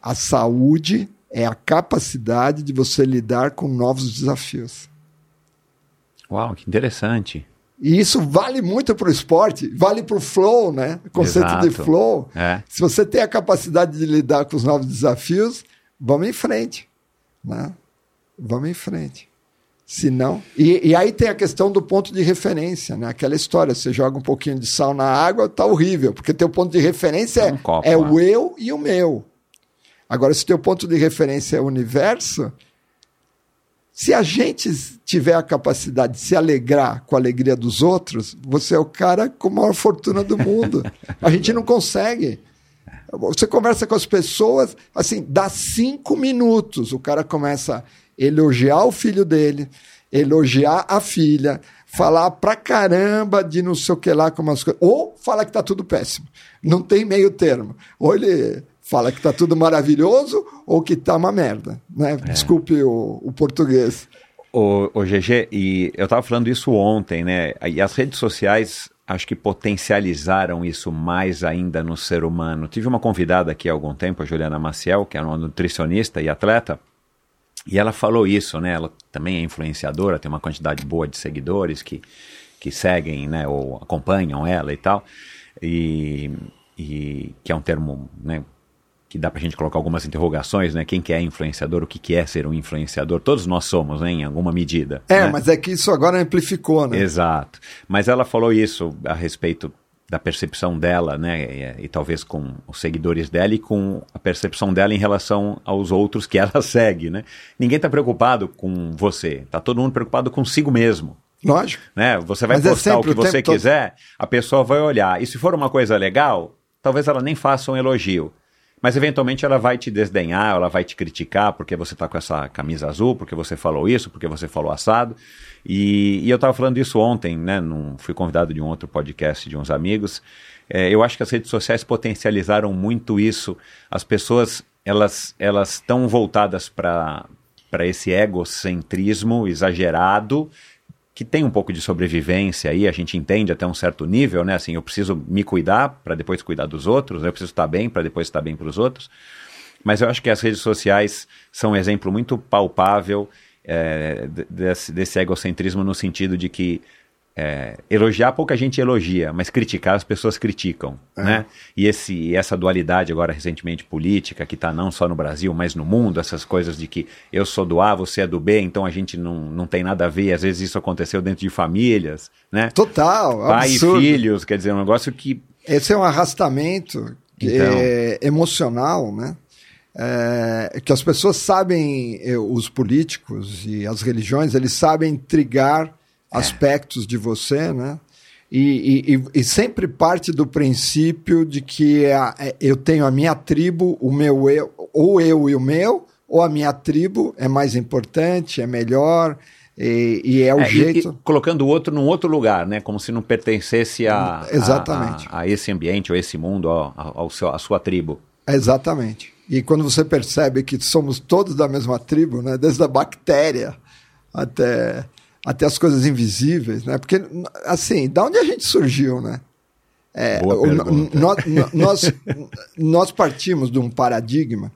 [SPEAKER 1] A saúde é a capacidade de você lidar com novos desafios.
[SPEAKER 2] Uau, que interessante.
[SPEAKER 1] E isso vale muito para o esporte, vale para o flow, né? O conceito
[SPEAKER 2] Exato.
[SPEAKER 1] de flow.
[SPEAKER 2] É.
[SPEAKER 1] Se você tem a capacidade de lidar com os novos desafios, vamos em frente. Né? Vamos em frente. Se não. E, e aí tem a questão do ponto de referência, né? Aquela história: você joga um pouquinho de sal na água, tá horrível, porque teu ponto de referência
[SPEAKER 2] É um copo,
[SPEAKER 1] é
[SPEAKER 2] é.
[SPEAKER 1] o eu e o meu. Agora, se teu ponto de referência é o universo, Se a gente tiver a capacidade de se alegrar com a alegria dos outros, você é o cara com a maior fortuna do mundo. A gente não consegue. Você conversa com as pessoas, assim, dá cinco minutos, o cara começa a elogiar o filho dele, elogiar a filha, falar pra caramba de não sei o que lá, como as coisas. Ou fala que tá tudo péssimo. Não tem meio termo. Ou ele fala que tá tudo maravilhoso ou que tá uma merda. Né? É. Desculpe o, o português.
[SPEAKER 2] O, o GG, e eu estava falando isso ontem, né? E as redes sociais acho que potencializaram isso mais ainda no ser humano. Tive uma convidada aqui há algum tempo, a Juliana Maciel, que é uma nutricionista e atleta, e ela falou isso, né? Ela também é influenciadora, tem uma quantidade boa de seguidores que, que seguem, né? Ou acompanham ela e tal. E, e que é um termo, né? Que dá para a gente colocar algumas interrogações, né? Quem que é influenciador, o que, que é ser um influenciador? Todos nós somos, né? em alguma medida.
[SPEAKER 1] É,
[SPEAKER 2] né?
[SPEAKER 1] mas é que isso agora amplificou, né?
[SPEAKER 2] Exato. Mas ela falou isso a respeito da percepção dela, né? E, e, talvez com os seguidores dela e com a percepção dela em relação aos outros que ela segue, né? Ninguém está preocupado com você, tá todo mundo preocupado consigo mesmo.
[SPEAKER 1] Lógico.
[SPEAKER 2] Né? Você vai Mas é postar é o que você quiser, todo... a pessoa vai olhar. E se for uma coisa legal, talvez ela nem faça um elogio. Mas eventualmente ela vai te desdenhar, ela vai te criticar porque você está com essa camisa azul, porque você falou isso, porque você falou assado. E, e eu estava falando isso ontem, né? Num, fui convidado de um outro podcast de uns amigos. É, eu acho que as redes sociais potencializaram muito isso. As pessoas elas elas estão voltadas para para esse egocentrismo exagerado que tem um pouco de sobrevivência aí, a gente entende até um certo nível, né? Assim, eu preciso me cuidar para depois cuidar dos outros, eu preciso estar bem para depois estar bem para os outros. Mas eu acho que as redes sociais são um exemplo muito palpável é, desse, desse egocentrismo no sentido de que é, elogiar pouca gente elogia, mas criticar as pessoas criticam, é. né? E esse, essa dualidade agora recentemente política que está não só no Brasil, mas no mundo, essas coisas de que eu sou do A, você é do B, então a gente não, não tem nada a ver. Às vezes isso aconteceu dentro de famílias, né?
[SPEAKER 1] Total,
[SPEAKER 2] pai absurdo. e filhos, quer dizer, um negócio que
[SPEAKER 1] esse é um arrastamento então... é, emocional, né? É, que as pessoas sabem, eh, os políticos e as religiões, eles sabem trigar aspectos de você, né? E, e, e, sempre parte do princípio de que a, é, eu tenho a minha tribo, o meu eu, ou eu e o meu, ou a minha tribo é mais importante, é melhor, e, e é o é, jeito.
[SPEAKER 2] E, colocando o outro num outro lugar, né? Como se não pertencesse a,
[SPEAKER 1] Exatamente.
[SPEAKER 2] a, a, a esse ambiente, ou esse mundo, ao, ao seu, à sua tribo.
[SPEAKER 1] Exatamente. E quando você percebe que somos todos da mesma tribo, né? Desde a bactéria até até as coisas invisíveis, né? Porque, assim, da onde a gente surgiu, né? É, o, nós, nós, nós partimos de um paradigma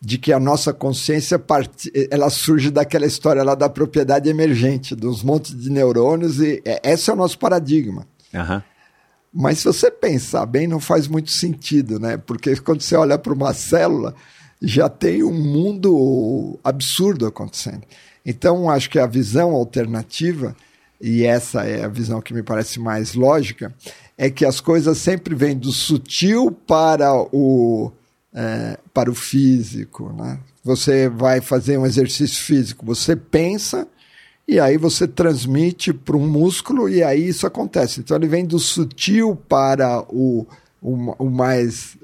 [SPEAKER 1] de que a nossa consciência part... ela surge daquela história lá da propriedade emergente, dos montes de neurônios, e é, esse é o nosso paradigma.
[SPEAKER 2] Uhum.
[SPEAKER 1] Mas se você pensar bem, não faz muito sentido, né? Porque quando você olha para uma célula, já tem um mundo absurdo acontecendo. Então, acho que a visão alternativa, e essa é a visão que me parece mais lógica, é que as coisas sempre vêm do sutil para o, é, para o físico. Né? Você vai fazer um exercício físico, você pensa e aí você transmite para um músculo e aí isso acontece. Então ele vem do sutil para o o, o mais.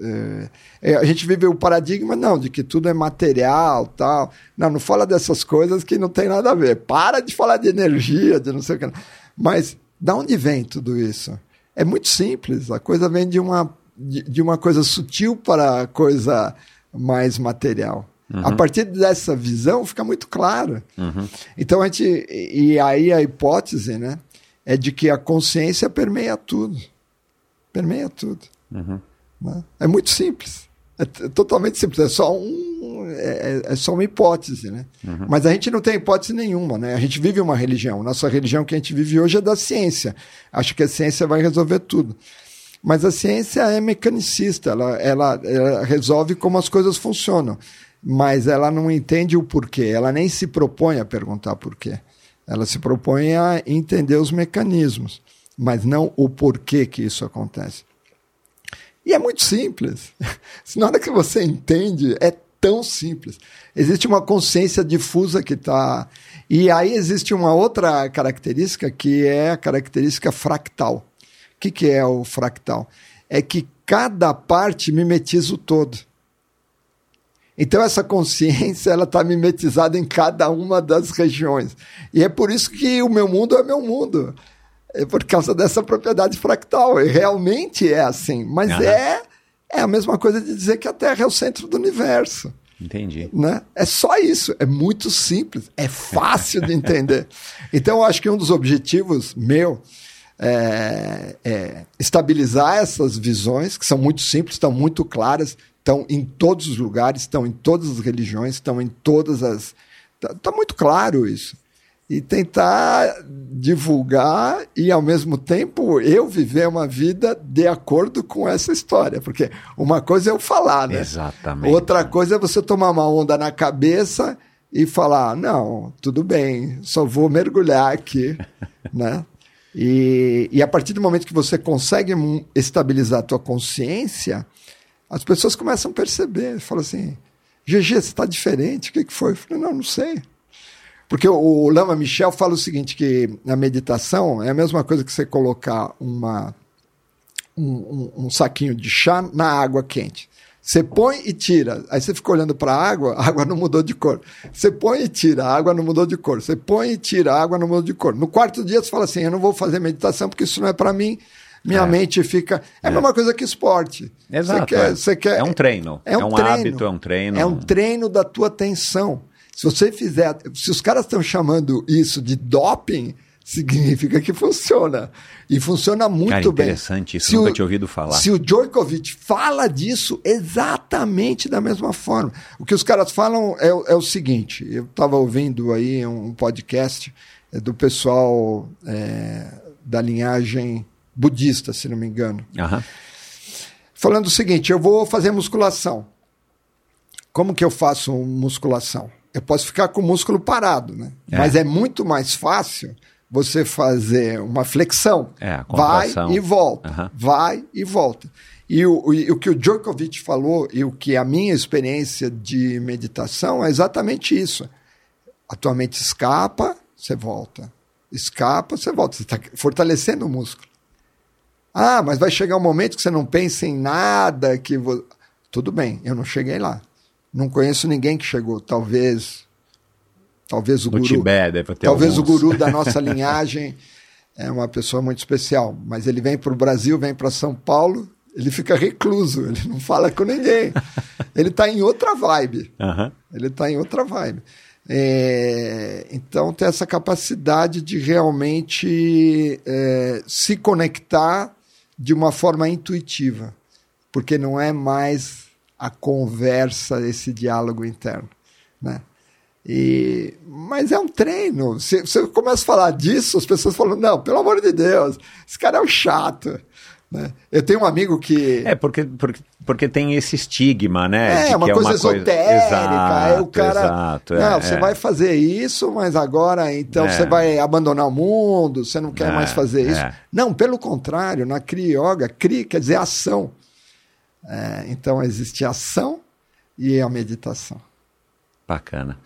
[SPEAKER 1] É, a gente vive o paradigma, não, de que tudo é material tal. Não, não fala dessas coisas que não tem nada a ver. Para de falar de energia, de não sei o que. Mas da onde vem tudo isso? É muito simples. A coisa vem de uma, de, de uma coisa sutil para a coisa mais material. Uhum. A partir dessa visão fica muito claro.
[SPEAKER 2] Uhum.
[SPEAKER 1] Então a gente. E aí a hipótese, né? É de que a consciência permeia tudo. Permeia tudo.
[SPEAKER 2] Uhum.
[SPEAKER 1] É muito simples. É totalmente simples. É só, um, é, é, é só uma hipótese. Né?
[SPEAKER 2] Uhum.
[SPEAKER 1] Mas a gente não tem hipótese nenhuma. Né? A gente vive uma religião. Nossa religião que a gente vive hoje é da ciência. Acho que a ciência vai resolver tudo. Mas a ciência é mecanicista. Ela, ela, ela resolve como as coisas funcionam. Mas ela não entende o porquê. Ela nem se propõe a perguntar porquê. Ela se propõe a entender os mecanismos, mas não o porquê que isso acontece. E é muito simples. Na hora que você entende, é tão simples. Existe uma consciência difusa que está. E aí existe uma outra característica que é a característica fractal. O que, que é o fractal? É que cada parte mimetiza o todo. Então essa consciência ela está mimetizada em cada uma das regiões. E é por isso que o meu mundo é meu mundo. É por causa dessa propriedade fractal. E realmente é assim. Mas
[SPEAKER 2] Aham.
[SPEAKER 1] é, é a mesma coisa de dizer que a Terra é o centro do universo.
[SPEAKER 2] Entendi.
[SPEAKER 1] Né? É só isso. É muito simples. É fácil de entender. Então eu acho que um dos objetivos meu é, é estabilizar essas visões, que são muito simples, estão muito claras, estão em todos os lugares, estão em todas as religiões, estão em todas as. Está tá muito claro isso. E tentar divulgar e, ao mesmo tempo, eu viver uma vida de acordo com essa história. Porque uma coisa é eu falar, né?
[SPEAKER 2] Exatamente.
[SPEAKER 1] Outra coisa é você tomar uma onda na cabeça e falar: não, tudo bem, só vou mergulhar aqui, né? E, e a partir do momento que você consegue estabilizar a tua consciência, as pessoas começam a perceber, falam assim, GG, você está diferente, o que, que foi? Eu falei, não, não sei. Porque o, Lama Michel fala o seguinte, que a meditação é a mesma coisa que você colocar uma, um, um- um saquinho de chá na água quente. Você põe e tira. Aí você fica olhando para a água, a água não mudou de cor. Você põe e tira, a água não mudou de cor. Você põe e tira, a água não mudou de cor. No quarto dia você fala assim: eu não vou fazer meditação porque isso não é para mim. Minha
[SPEAKER 2] É.
[SPEAKER 1] mente fica. É a mesma coisa que esporte.
[SPEAKER 2] Exato.
[SPEAKER 1] Você quer,
[SPEAKER 2] é.
[SPEAKER 1] você quer,
[SPEAKER 2] É um treino.
[SPEAKER 1] é um, treino.
[SPEAKER 2] hábito, é um treino.
[SPEAKER 1] É um treino da tua atenção. Se você fizer. Se os caras estão chamando isso de doping, significa que funciona. E funciona muito
[SPEAKER 2] Cara,
[SPEAKER 1] bem.
[SPEAKER 2] interessante isso,
[SPEAKER 1] Se
[SPEAKER 2] nunca
[SPEAKER 1] o-
[SPEAKER 2] tinha ouvido falar.
[SPEAKER 1] Se o Djokovic fala disso exatamente da mesma forma. O que os caras falam é, o- é o seguinte: eu estava ouvindo aí um podcast é, do pessoal é, da linhagem budista, se não me engano falando o seguinte: eu vou fazer musculação. Como que eu faço musculação? Eu posso ficar com o músculo parado, né?
[SPEAKER 2] É.
[SPEAKER 1] Mas é muito mais fácil você fazer uma flexão.
[SPEAKER 2] É,
[SPEAKER 1] vai e volta.
[SPEAKER 2] Aham.
[SPEAKER 1] Vai e volta. E o, o- o que o Djokovic falou e o que a minha experiência de meditação é exatamente isso. A tua mente escapa, você volta. Escapa, você volta. Você está fortalecendo o músculo. Ah, mas vai chegar um momento que você não pensa em nada, que vo... tudo bem, eu não cheguei lá. Não conheço ninguém que chegou. Talvez, talvez o
[SPEAKER 2] No
[SPEAKER 1] guru,
[SPEAKER 2] Tibete deve ter
[SPEAKER 1] talvez
[SPEAKER 2] alguns.
[SPEAKER 1] o guru da nossa linhagem é uma pessoa muito especial. Mas ele vem para o Brasil, vem para São Paulo, ele fica recluso, ele não fala com ninguém. ele está em outra vibe.
[SPEAKER 2] Aham.
[SPEAKER 1] Ele está em outra vibe. É, então, tem essa capacidade de realmente é, se conectar de uma forma intuitiva, porque não é mais a conversa, esse diálogo interno. Né? E, mas é um treino. Se você começa a falar disso, as pessoas falam: não, pelo amor de Deus, esse cara é um chato. Né? Eu tenho um amigo que.
[SPEAKER 2] É, porque, porque, porque tem esse estigma, né? de
[SPEAKER 1] É, uma coisa esotérica.
[SPEAKER 2] Exato,
[SPEAKER 1] é o cara.
[SPEAKER 2] Exato, é,
[SPEAKER 1] não, você
[SPEAKER 2] é.
[SPEAKER 1] vai fazer isso, mas agora então
[SPEAKER 2] É.
[SPEAKER 1] você vai abandonar o mundo, você não quer
[SPEAKER 2] É,
[SPEAKER 1] mais fazer isso.
[SPEAKER 2] é.
[SPEAKER 1] Não, pelo contrário, na Kriya Yoga, Kri quer dizer ação. É, então existe ação e a meditação.
[SPEAKER 2] Bacana.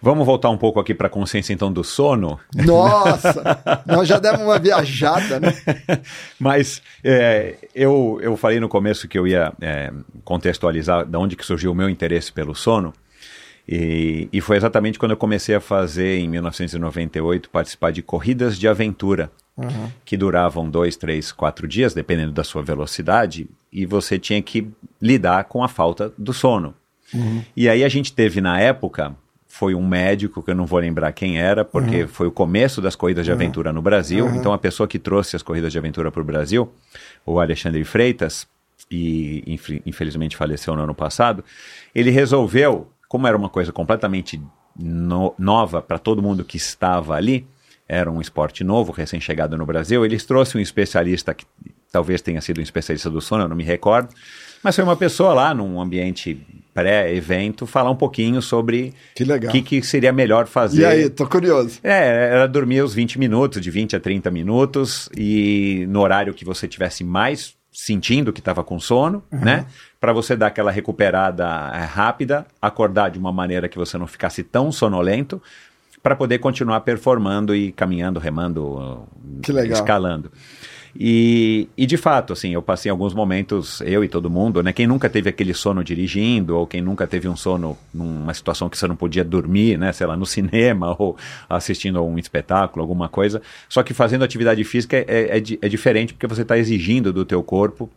[SPEAKER 2] Vamos voltar um pouco aqui para a consciência, então, do sono.
[SPEAKER 1] Nossa, nós já demos uma viajada, né?
[SPEAKER 2] Mas é, eu, eu falei no começo que eu ia é, contextualizar de onde que surgiu o meu interesse pelo sono. E, e foi exatamente quando eu comecei a fazer, em 1998, participar de corridas de aventura, que duravam dois, três, quatro dias, dependendo da sua velocidade, e você tinha que lidar com a falta do sono. E aí a gente teve na época, foi um médico, que eu não vou lembrar quem era, porque foi o começo das corridas de aventura no Brasil. Então a pessoa que trouxe as corridas de aventura para o Brasil, o Alexandre Freitas, e inf- infelizmente faleceu no ano passado, ele resolveu, como era uma coisa completamente no- nova para todo mundo que estava ali, era um esporte novo, recém-chegado no Brasil, eles trouxeram um especialista que talvez tenha sido um especialista do sono, eu não me recordo, mas foi uma pessoa lá num ambiente pré-evento falar um pouquinho sobre
[SPEAKER 1] Que
[SPEAKER 2] o que, que seria melhor fazer.
[SPEAKER 1] E aí, tô curioso.
[SPEAKER 2] É, era dormir os 20 minutos, de 20 a 30 minutos, e no horário que você tivesse mais sentindo que estava com sono, né? Para você dar aquela recuperada é, rápida, acordar de uma maneira que você não ficasse tão sonolento, para poder continuar performando e caminhando, remando,
[SPEAKER 1] Que legal.
[SPEAKER 2] escalando. E, e de fato, assim, eu passei alguns momentos, eu e todo mundo, né? Quem nunca teve aquele sono dirigindo, ou quem nunca teve um sono numa situação que você não podia dormir, né? Sei lá, no cinema, ou assistindo a um espetáculo, alguma coisa. Só que fazendo atividade física é, é, di- é diferente porque você está exigindo do teu corpo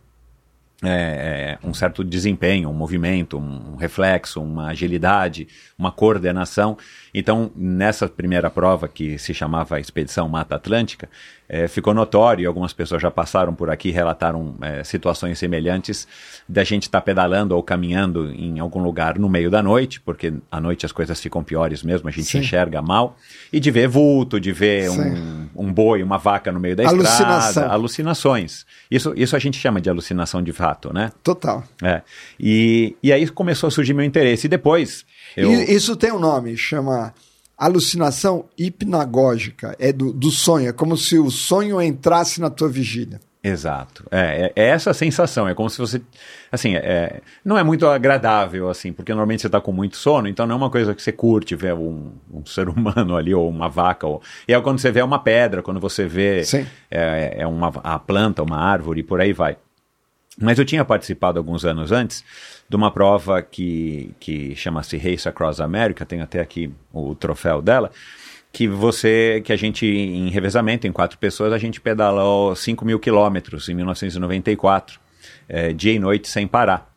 [SPEAKER 2] é, é, um certo desempenho, um movimento, um reflexo, uma agilidade, uma coordenação. Então, nessa primeira prova, que se chamava Expedição Mata Atlântica, é, ficou notório, algumas pessoas já passaram por aqui, relataram é, situações semelhantes da gente estar pedalando ou caminhando em algum lugar no meio da noite, porque à noite as coisas ficam piores mesmo, a gente
[SPEAKER 1] Sim.
[SPEAKER 2] enxerga mal, e de ver vulto, de ver um, um boi, uma vaca no meio da
[SPEAKER 1] Alucinação.
[SPEAKER 2] estrada, alucinações. Isso, isso a gente chama de alucinação de fato, né?
[SPEAKER 1] Total.
[SPEAKER 2] É. E, e aí começou a surgir meu interesse. E depois. Eu...
[SPEAKER 1] E isso tem um nome, chama alucinação hipnagógica. É do, do sonho. É como se o sonho entrasse na tua vigília.
[SPEAKER 2] Exato. É, é, é essa a sensação. É como se você. Assim, é, não é muito agradável, assim, porque normalmente você está com muito sono, então não é uma coisa que você curte ver um, um ser humano ali, ou uma vaca. Ou... E é quando você vê uma pedra, quando você vê é, é uma, a planta, uma árvore, e por aí vai. Mas eu tinha participado alguns anos antes de uma prova que, que chama-se Race Across America, tem até aqui o troféu dela, que você, que a gente, em revezamento, em quatro pessoas, a gente pedalou 5 mil quilômetros em 1994, eh, dia e noite sem parar.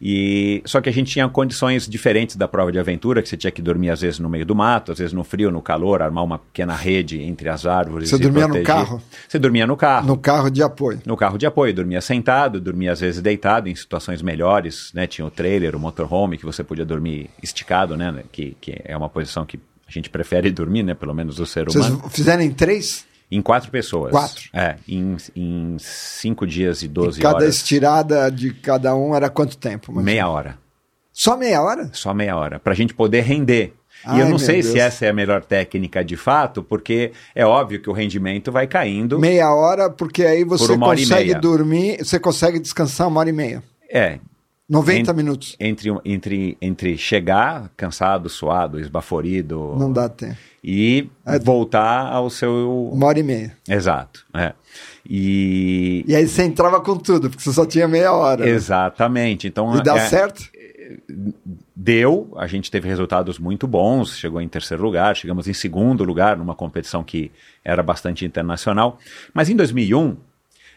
[SPEAKER 2] E só que a gente tinha condições diferentes da prova de aventura, que você tinha que dormir às vezes no meio do mato, às vezes no frio, no calor, armar uma pequena rede entre as árvores.
[SPEAKER 1] Você dormia no
[SPEAKER 2] proteger.
[SPEAKER 1] carro?
[SPEAKER 2] Você dormia no carro
[SPEAKER 1] No carro de apoio.
[SPEAKER 2] no carro de apoio, dormia sentado, dormia às vezes deitado em situações melhores, né? Tinha o trailer, o motorhome que você podia dormir esticado, né? Que, que é uma posição que a gente prefere dormir, né? Pelo menos o ser
[SPEAKER 1] Vocês
[SPEAKER 2] humano.
[SPEAKER 1] fizeram em três?
[SPEAKER 2] Em quatro pessoas.
[SPEAKER 1] Quatro.
[SPEAKER 2] É, em, em cinco dias e doze
[SPEAKER 1] E cada
[SPEAKER 2] horas.
[SPEAKER 1] estirada de cada um era quanto tempo? mais ou
[SPEAKER 2] Meia hora.
[SPEAKER 1] Só meia hora?
[SPEAKER 2] Só meia hora. Pra gente poder render. e
[SPEAKER 1] Ai,
[SPEAKER 2] eu não sei se
[SPEAKER 1] Deus.
[SPEAKER 2] essa é a melhor técnica de fato, porque é óbvio que o rendimento vai caindo.
[SPEAKER 1] Meia hora, porque aí você
[SPEAKER 2] e
[SPEAKER 1] consegue dormir, você consegue descansar uma hora e meia.
[SPEAKER 2] É,
[SPEAKER 1] 90
[SPEAKER 2] Ent-
[SPEAKER 1] minutos.
[SPEAKER 2] entre, entre, entre chegar cansado, suado, esbaforido
[SPEAKER 1] Não dá tempo.
[SPEAKER 2] e
[SPEAKER 1] É.
[SPEAKER 2] voltar ao seu.
[SPEAKER 1] Uma hora e meia.
[SPEAKER 2] Exato. É. E.
[SPEAKER 1] E aí você entrava com tudo, porque você só tinha meia hora. né?
[SPEAKER 2] Exatamente. Então,
[SPEAKER 1] E dá
[SPEAKER 2] é,
[SPEAKER 1] certo?
[SPEAKER 2] deu, a gente teve resultados muito bons, chegou em terceiro lugar, chegamos em segundo lugar numa competição que era bastante internacional. Mas em 2001,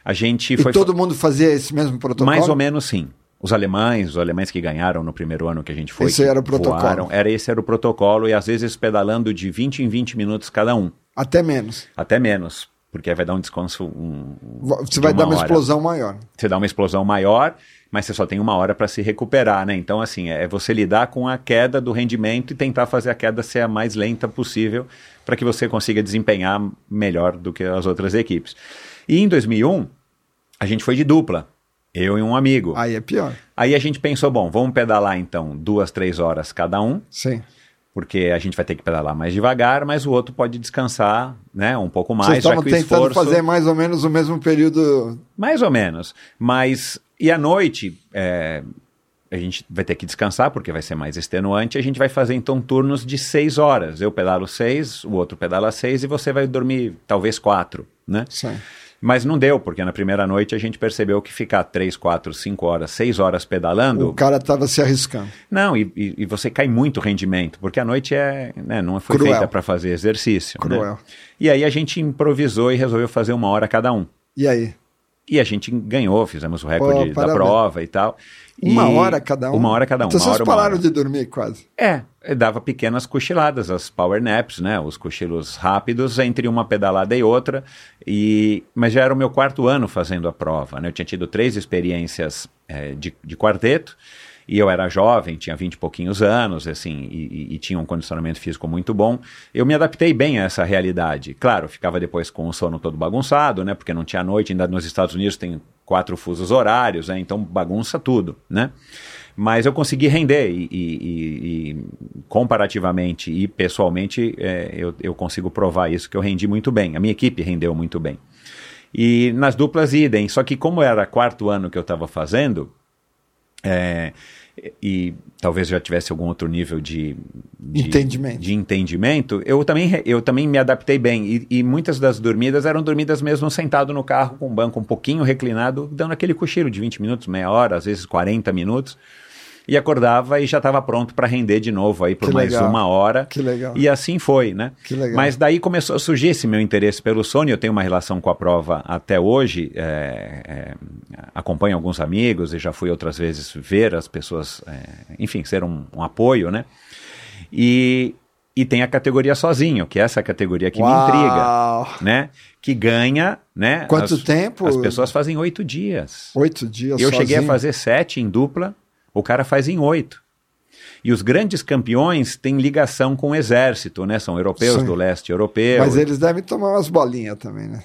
[SPEAKER 2] a gente
[SPEAKER 1] E
[SPEAKER 2] foi.
[SPEAKER 1] todo mundo fazia esse mesmo protocolo?
[SPEAKER 2] Mais ou menos sim. Os alemães, os alemães que ganharam no primeiro ano que a gente foi.
[SPEAKER 1] Esse era o protocolo.
[SPEAKER 2] voaram, era esse era o protocolo e às vezes pedalando de 20 em 20 minutos cada um,
[SPEAKER 1] Até menos.
[SPEAKER 2] até menos, porque aí vai dar um descanso um,
[SPEAKER 1] Você vai dar uma
[SPEAKER 2] hora.
[SPEAKER 1] explosão maior.
[SPEAKER 2] Você dá uma explosão maior, mas você só tem uma hora para se recuperar, né? Então assim, é você lidar com a queda do rendimento e tentar fazer a queda ser a mais lenta possível para que você consiga desempenhar melhor do que as outras equipes. E em 2001, a gente foi de dupla, eu e um amigo.
[SPEAKER 1] Aí é pior.
[SPEAKER 2] Aí a gente pensou, bom, vamos pedalar então duas, três horas cada um,
[SPEAKER 1] Sim.
[SPEAKER 2] porque a gente vai ter que pedalar mais devagar, mas o outro pode descansar, né, um pouco mais,
[SPEAKER 1] Vocês estavam
[SPEAKER 2] que o
[SPEAKER 1] tentando
[SPEAKER 2] esforço...
[SPEAKER 1] fazer mais ou menos o mesmo período.
[SPEAKER 2] Mais ou menos, mas... E à noite, é, a gente vai ter que descansar, porque vai ser mais extenuante, a gente vai fazer então turnos de seis horas. Eu pedalo seis, o outro pedala seis, e você vai dormir talvez quatro, né?
[SPEAKER 1] Sim.
[SPEAKER 2] Mas não deu, porque na primeira noite a gente percebeu que ficar três, quatro, cinco horas, seis horas pedalando...
[SPEAKER 1] O cara estava se arriscando.
[SPEAKER 2] Não, e, e- e você cai muito rendimento, porque a noite é, né, não foi
[SPEAKER 1] Cruel.
[SPEAKER 2] feita para fazer exercício. né?
[SPEAKER 1] Cruel.
[SPEAKER 2] E aí a gente improvisou e resolveu fazer uma hora cada um.
[SPEAKER 1] E aí?
[SPEAKER 2] E a gente ganhou, fizemos o recorde da prova e tal.
[SPEAKER 1] Uma
[SPEAKER 2] E-
[SPEAKER 1] hora cada um?
[SPEAKER 2] Uma hora cada um.
[SPEAKER 1] Então
[SPEAKER 2] uma
[SPEAKER 1] vocês
[SPEAKER 2] hora, uma
[SPEAKER 1] pararam
[SPEAKER 2] hora.
[SPEAKER 1] de dormir quase.
[SPEAKER 2] É, dava pequenas cochiladas, as power naps, né? Os cochilos rápidos entre uma pedalada e outra. E, mas já era o meu quarto ano fazendo a prova, né? Eu tinha tido três experiências eh, de, de quarteto. E eu era jovem, tinha 20 e pouquinhos anos, assim, e, e- tinha um condicionamento físico muito bom. Eu me adaptei bem a essa realidade. Claro, ficava depois com o sono todo bagunçado, né? Porque não tinha noite, ainda nos Estados Unidos tem quatro fusos horários, né? Então bagunça tudo, né? Mas eu consegui render e, e- e- e comparativamente e pessoalmente é, eu, eu consigo provar isso, que eu rendi muito bem. A minha equipe rendeu muito bem. E nas duplas idem. Só que como era quarto ano que eu estava fazendo, é, e talvez já tivesse algum outro nível de, de
[SPEAKER 1] Entendimento.
[SPEAKER 2] de entendimento, eu também, eu também me adaptei bem. E, e muitas das dormidas eram dormidas mesmo sentado no carro com o banco um pouquinho reclinado, dando aquele cochilo de 20 minutos, meia hora, às vezes 40 minutos. E acordava e já estava pronto para render de novo aí por
[SPEAKER 1] Que
[SPEAKER 2] mais
[SPEAKER 1] legal.
[SPEAKER 2] uma hora.
[SPEAKER 1] Que legal.
[SPEAKER 2] E assim foi, né?
[SPEAKER 1] Que legal.
[SPEAKER 2] Mas daí começou a surgir esse meu interesse pelo sono. Eu tenho uma relação com a prova até hoje. é, é, acompanho alguns amigos e já fui outras vezes ver as pessoas, é, enfim, ser um, um apoio, né? E, e tem a categoria sozinho, que é essa categoria que me intriga,
[SPEAKER 1] Uau!
[SPEAKER 2] né? Que ganha, né?
[SPEAKER 1] Quanto
[SPEAKER 2] as,
[SPEAKER 1] tempo?
[SPEAKER 2] As pessoas fazem oito dias.
[SPEAKER 1] Oito dias
[SPEAKER 2] Eu cheguei a
[SPEAKER 1] sozinho?
[SPEAKER 2] fazer sete em dupla, o cara faz em oito. E os grandes campeões têm ligação com o exército, né? São europeus
[SPEAKER 1] Sim.
[SPEAKER 2] do leste europeu.
[SPEAKER 1] Mas eles devem tomar umas bolinhas também, né?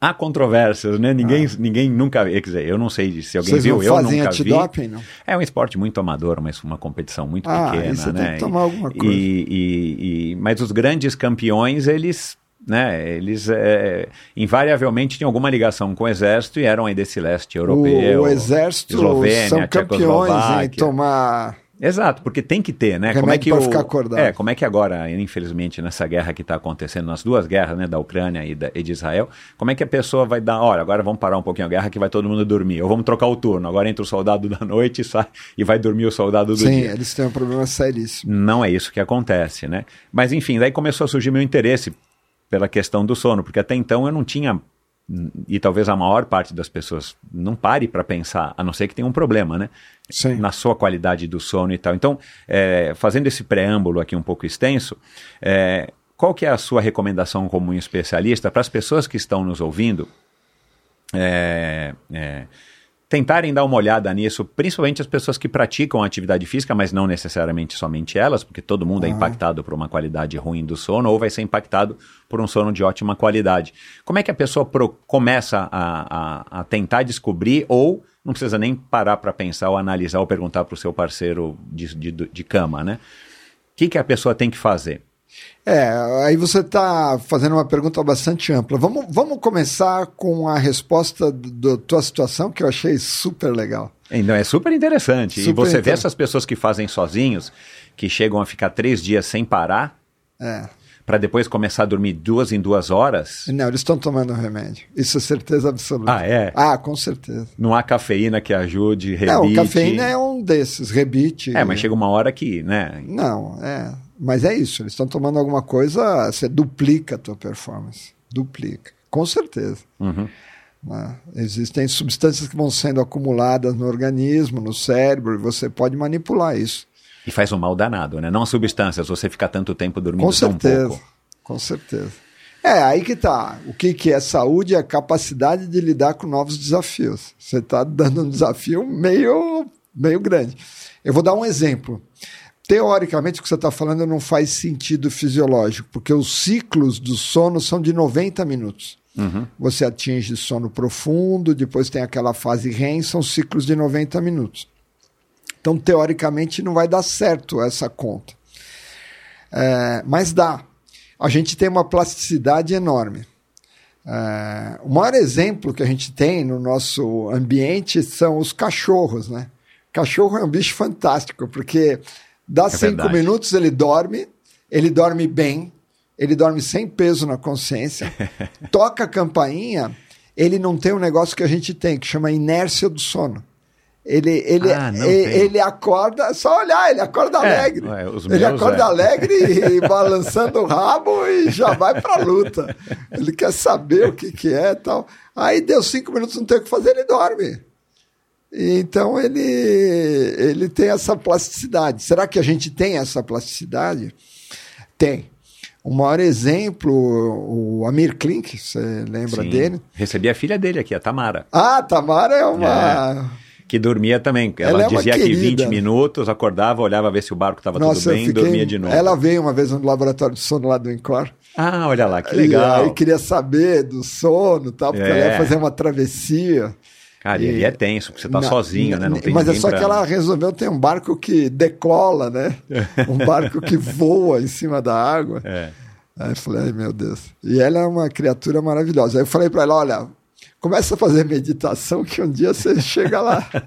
[SPEAKER 2] Há controvérsias, né? Ninguém, ninguém nunca. Quer dizer, eu não sei se alguém
[SPEAKER 1] Ah. Vocês
[SPEAKER 2] viu, eu nunca vi.
[SPEAKER 1] não?
[SPEAKER 2] É um esporte muito amador, mas uma competição muito
[SPEAKER 1] Ah,
[SPEAKER 2] pequena, né?
[SPEAKER 1] tem que tomar alguma coisa.
[SPEAKER 2] E, e- e- mas os grandes campeões, eles, né? Eles é, invariavelmente tinham alguma ligação com o exército e eram aí desse leste europeu.
[SPEAKER 1] o, o exército
[SPEAKER 2] Eslovênia,
[SPEAKER 1] são campeões em tomar.
[SPEAKER 2] Exato, porque tem que ter, né? como é que o,
[SPEAKER 1] ficar acordado.
[SPEAKER 2] É, como é que agora, infelizmente, nessa guerra que está acontecendo, nas duas guerras, né, da Ucrânia e, da, e de Israel, como é que a pessoa vai dar, olha, agora vamos parar um pouquinho a guerra que vai todo mundo dormir, ou vamos trocar o turno, agora entra o soldado da noite e sai e vai dormir o soldado do
[SPEAKER 1] Sim,
[SPEAKER 2] dia.
[SPEAKER 1] eles têm um problema seríssimo.
[SPEAKER 2] Não é isso que acontece, né? Mas enfim, daí começou a surgir meu interesse pela questão do sono, porque até então eu não tinha e talvez a maior parte das pessoas não pare para pensar, a não ser que tenha um problema, né?
[SPEAKER 1] Sim.
[SPEAKER 2] Na sua qualidade do sono e tal. Então, é, fazendo esse preâmbulo aqui um pouco extenso, é, qual que é a sua recomendação como um especialista para as pessoas que estão nos ouvindo é, é, tentarem dar uma olhada nisso, principalmente as pessoas que praticam atividade física, mas não necessariamente somente elas, porque todo mundo é impactado por uma qualidade ruim do sono ou vai ser impactado por um sono de ótima qualidade. Como é que a pessoa pro- começa a, a- a tentar descobrir ou não precisa nem parar para pensar ou analisar ou perguntar para o seu parceiro de, de, de cama, né? O que, que a pessoa tem que fazer?
[SPEAKER 1] É, aí você está fazendo uma pergunta bastante ampla. Vamos, vamos começar com a resposta da tua situação, que eu achei super legal.
[SPEAKER 2] Então é super interessante. e
[SPEAKER 1] Super
[SPEAKER 2] você vê essas pessoas que fazem sozinhos, que chegam a ficar três dias sem parar,
[SPEAKER 1] É.
[SPEAKER 2] para depois começar a dormir duas em duas horas.
[SPEAKER 1] Não, eles estão tomando remédio. Isso é certeza absoluta.
[SPEAKER 2] Ah, é?
[SPEAKER 1] Ah, com certeza.
[SPEAKER 2] Não há cafeína que ajude, rebite.
[SPEAKER 1] Não, cafeína é um desses, rebite.
[SPEAKER 2] É, mas chega uma hora que, né?
[SPEAKER 1] Não, é. Mas é isso, eles estão tomando alguma coisa, você duplica a tua performance. Duplica. Com certeza.
[SPEAKER 2] Uhum.
[SPEAKER 1] né? Existem substâncias que vão sendo acumuladas no organismo, no cérebro, e você pode manipular isso.
[SPEAKER 2] E faz um mal danado, né? Não as substâncias, você ficar tanto tempo dormindo
[SPEAKER 1] Com
[SPEAKER 2] tão
[SPEAKER 1] certeza.
[SPEAKER 2] pouco.
[SPEAKER 1] Com certeza. É, aí que tá. O que, que é saúde é a capacidade de lidar com novos desafios. Você está dando um desafio meio, meio grande. Eu vou dar um exemplo. Teoricamente, o que você está falando não faz sentido fisiológico, porque os ciclos do sono são de 90 minutos. Você atinge sono profundo, depois tem aquela fase REM, são ciclos de 90 minutos. Então, teoricamente, não vai dar certo essa conta. É, mas dá. A gente tem uma plasticidade enorme. É, o maior exemplo que a gente tem no nosso ambiente são os cachorros, né? Cachorro é um bicho fantástico, porque dá cinco
[SPEAKER 2] verdade.
[SPEAKER 1] minutos ele dorme, ele dorme bem, ele dorme sem peso na consciência, toca a campainha, ele não tem um negócio que a gente tem, que chama inércia do sono. Ele, ele,
[SPEAKER 2] Ah,
[SPEAKER 1] ele, ele acorda, é só olhar, ele acorda
[SPEAKER 2] É,
[SPEAKER 1] alegre.
[SPEAKER 2] é,
[SPEAKER 1] ele acorda
[SPEAKER 2] é.
[SPEAKER 1] alegre e balançando o rabo e já vai pra luta. Ele quer saber o que, que é e tal. Aí deu cinco minutos, não tem o que fazer, ele dorme. E Então ele, ele tem essa plasticidade. Será que a gente tem essa plasticidade? Tem. O maior exemplo, o Amir Klink, você lembra
[SPEAKER 2] Sim.
[SPEAKER 1] dele?
[SPEAKER 2] Recebi a filha dele aqui, a Tamara,
[SPEAKER 1] Ah, Tamara é uma.
[SPEAKER 2] que dormia também. Ela,
[SPEAKER 1] Ela é
[SPEAKER 2] dizia que
[SPEAKER 1] querida.
[SPEAKER 2] 20 minutos, acordava, olhava ver se o barco estava tudo bem e
[SPEAKER 1] fiquei-
[SPEAKER 2] dormia de novo.
[SPEAKER 1] Ela veio uma vez no laboratório de sono lá do Incor.
[SPEAKER 2] Ah, olha lá, que
[SPEAKER 1] E
[SPEAKER 2] legal.
[SPEAKER 1] aí queria saber do sono e tal, porque
[SPEAKER 2] É.
[SPEAKER 1] ela ia fazer uma travessia.
[SPEAKER 2] Cara, e ali é tenso, porque você tá
[SPEAKER 1] Na-
[SPEAKER 2] sozinho, né? Não tem
[SPEAKER 1] Mas é só
[SPEAKER 2] pra-
[SPEAKER 1] que ela resolveu ter um barco que decola, né? um barco que voa em cima da água.
[SPEAKER 2] É.
[SPEAKER 1] Aí eu falei, ai meu Deus. E ela é uma criatura maravilhosa. Aí eu falei para ela, olha, começa a fazer meditação que um dia você chega lá.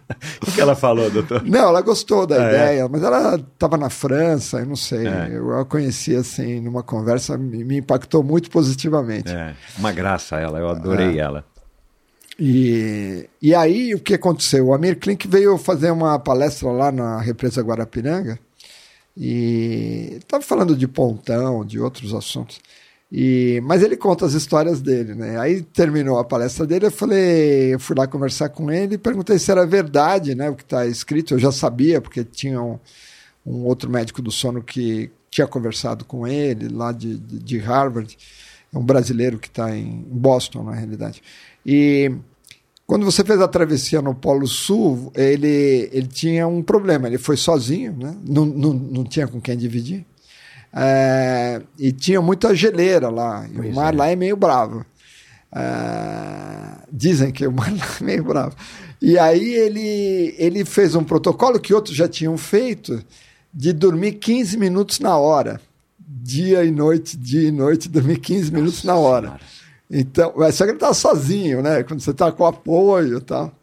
[SPEAKER 2] O que ela falou, doutor?
[SPEAKER 1] Não, ela gostou da
[SPEAKER 2] Ah, é?
[SPEAKER 1] ideia, mas ela estava na França, eu não sei.
[SPEAKER 2] É.
[SPEAKER 1] Eu a conheci assim, numa conversa, me, me impactou muito positivamente.
[SPEAKER 2] É, uma graça ela, eu adorei ela.
[SPEAKER 1] E, e aí o que aconteceu? O Amir Klink veio fazer uma palestra lá na represa Guarapiranga e estava falando de pontão, de outros assuntos. E, mas ele conta as histórias dele, né? Aí terminou a palestra dele, eu falei, eu fui lá conversar com ele e perguntei se era verdade, né? O que está escrito, eu já sabia, porque tinha um, um outro médico do sono que tinha conversado com ele lá de, de, de Harvard, é um brasileiro que está em Boston, na realidade. E quando você fez a travessia no Polo Sul, ele, ele tinha um problema. Ele foi sozinho, né? não, não, não tinha com quem dividir. É, e tinha muita geleira lá. E
[SPEAKER 2] Pois
[SPEAKER 1] o mar
[SPEAKER 2] é.
[SPEAKER 1] lá é meio bravo. É, dizem que o mar lá é meio bravo. E aí ele, ele fez um protocolo que outros já tinham feito de dormir 15 minutos na hora. Dia e noite, dia e noite, dormir 15 minutos na hora.
[SPEAKER 2] Senhora.
[SPEAKER 1] Então, mas só que ele tá sozinho, né? Quando você tá com apoio e tal.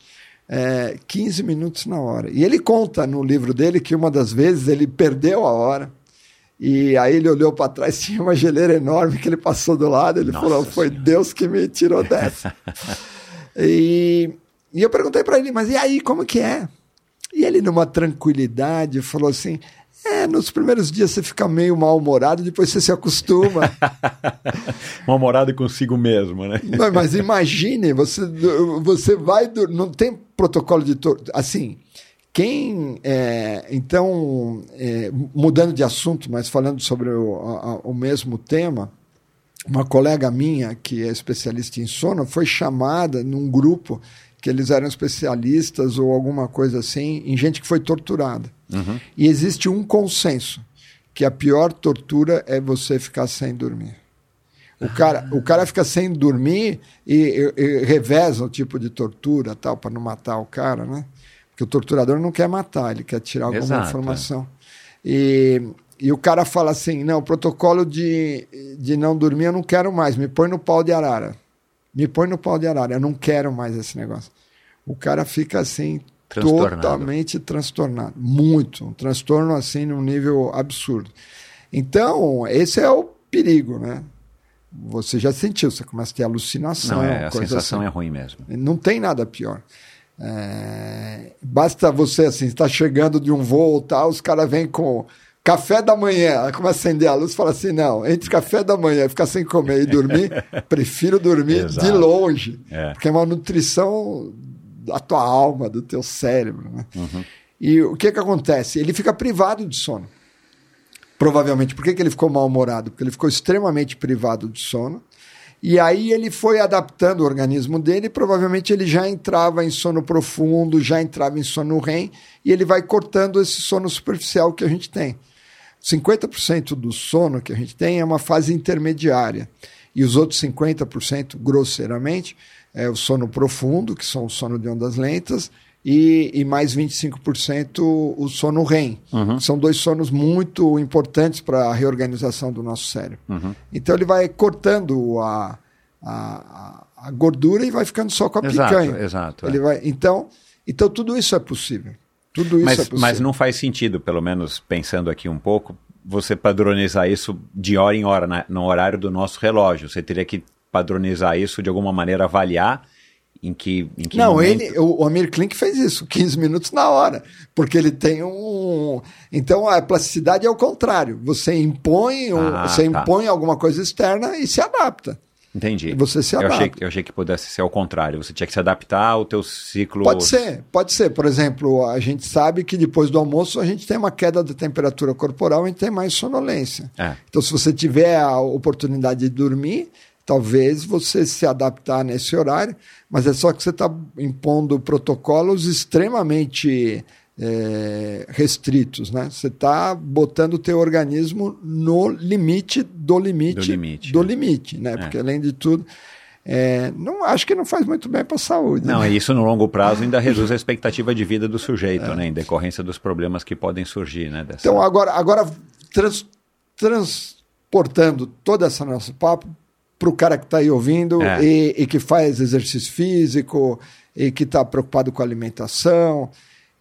[SPEAKER 1] É, 15 minutos na hora. E ele conta no livro dele que uma das vezes ele perdeu a hora. E aí ele olhou para trás, tinha uma geleira enorme que ele passou do lado. Ele
[SPEAKER 2] Nossa
[SPEAKER 1] falou: Foi
[SPEAKER 2] Senhora.
[SPEAKER 1] Deus que me tirou dessa. e, e eu perguntei para ele: Mas e aí, como que é? E ele, numa tranquilidade, falou assim: É, nos primeiros dias você fica meio mal-humorado, depois você se acostuma.
[SPEAKER 2] Mal-humorado consigo mesmo, né?
[SPEAKER 1] Não, mas imagine, você, você vai. Não tem protocolo de. Assim, quem. é, então, é, mudando de assunto, mas falando sobre o, a- o mesmo tema, uma colega minha, que é especialista em sono, foi chamada num grupo que eles eram especialistas ou alguma coisa assim, em gente que foi torturada. E existe um consenso que a pior tortura é você ficar sem dormir. O cara, o cara fica sem dormir e, e, e reveza o tipo de tortura tal para não matar o cara, né? Porque o torturador não quer matar, ele quer tirar alguma
[SPEAKER 2] Exato, é.
[SPEAKER 1] informação. E, e o cara fala assim: não, o protocolo de, de não dormir eu não quero mais, me põe no pau de arara. Me põe no pau de arara, eu não quero mais esse negócio. O cara fica assim, totalmente transtornado. Muito. Um transtorno assim num nível absurdo. Então, esse é o perigo, né? Você já sentiu, você começa a ter alucinação.
[SPEAKER 2] Não, é, a
[SPEAKER 1] coisa
[SPEAKER 2] sensação
[SPEAKER 1] assim.
[SPEAKER 2] é ruim mesmo.
[SPEAKER 1] Não tem nada pior. É, basta você, assim, está chegando de um voo tal, os caras vêm com café da manhã, aí começa a acender a luz e fala assim: não, entre café da manhã e ficar sem comer e dormir, prefiro dormir de longe,
[SPEAKER 2] É.
[SPEAKER 1] porque é uma nutrição da tua alma, do teu cérebro. Né?
[SPEAKER 2] Uhum.
[SPEAKER 1] E o que, que acontece? Ele fica privado de sono. Provavelmente. Por que, que ele ficou mal-humorado? Porque ele ficou extremamente privado de sono. E aí ele foi adaptando o organismo dele, e provavelmente ele já entrava em sono profundo, já entrava em sono REM, e ele vai cortando esse sono superficial que a gente tem. 50% do sono que a gente tem é uma fase intermediária. E os outros 50%, grosseiramente, é o sono profundo, que são o sono de ondas lentas, e, e mais 25% o sono REM. São dois sonos muito importantes para a reorganização do nosso cérebro. Então ele vai cortando a, a, a gordura e vai ficando só com a
[SPEAKER 2] Exato,
[SPEAKER 1] picanha.
[SPEAKER 2] exato,
[SPEAKER 1] Ele
[SPEAKER 2] é.
[SPEAKER 1] vai, então, então tudo isso é possível. Tudo isso é
[SPEAKER 2] Mas,
[SPEAKER 1] possível.
[SPEAKER 2] mas não faz sentido, pelo menos pensando aqui um pouco, você padronizar isso de hora em hora, na- no horário do nosso relógio. Você teria que padronizar isso de alguma maneira, avaliar em que, em que
[SPEAKER 1] Não,
[SPEAKER 2] momento...
[SPEAKER 1] ele, o, o Amir Klink fez isso, 15 minutos na hora, porque ele tem um. Então a plasticidade é o contrário. Você impõe, um-
[SPEAKER 2] Ah,
[SPEAKER 1] você
[SPEAKER 2] tá.
[SPEAKER 1] impõe alguma coisa externa e se adapta.
[SPEAKER 2] Entendi.
[SPEAKER 1] Você se
[SPEAKER 2] eu achei,
[SPEAKER 1] adapta.
[SPEAKER 2] eu achei que pudesse ser ao contrário. Você tinha que se adaptar ao teu ciclo...
[SPEAKER 1] Pode ser, pode ser. Por exemplo, a gente sabe que depois do almoço a gente tem uma queda da temperatura corporal e a gente tem mais sonolência.
[SPEAKER 2] É.
[SPEAKER 1] Então, se você tiver a oportunidade de dormir, talvez você se adaptar nesse horário, mas é só que você está impondo protocolos extremamente eh, restritos, né? Você está botando o teu organismo no limite do limite
[SPEAKER 2] Do limite,
[SPEAKER 1] do
[SPEAKER 2] é.
[SPEAKER 1] limite, né? Porque além de tudo, eh, não acho que não faz muito bem para a saúde.
[SPEAKER 2] Não,
[SPEAKER 1] né?
[SPEAKER 2] e isso no longo prazo ainda reduz a expectativa de vida do sujeito,
[SPEAKER 1] É.
[SPEAKER 2] né? Em decorrência dos problemas que podem surgir, né? Dessa...
[SPEAKER 1] Então, agora, agora trans, trans, portando todo esse nosso papo para o cara que está aí ouvindo
[SPEAKER 2] É.
[SPEAKER 1] e, e que faz exercício físico e que está preocupado com a alimentação.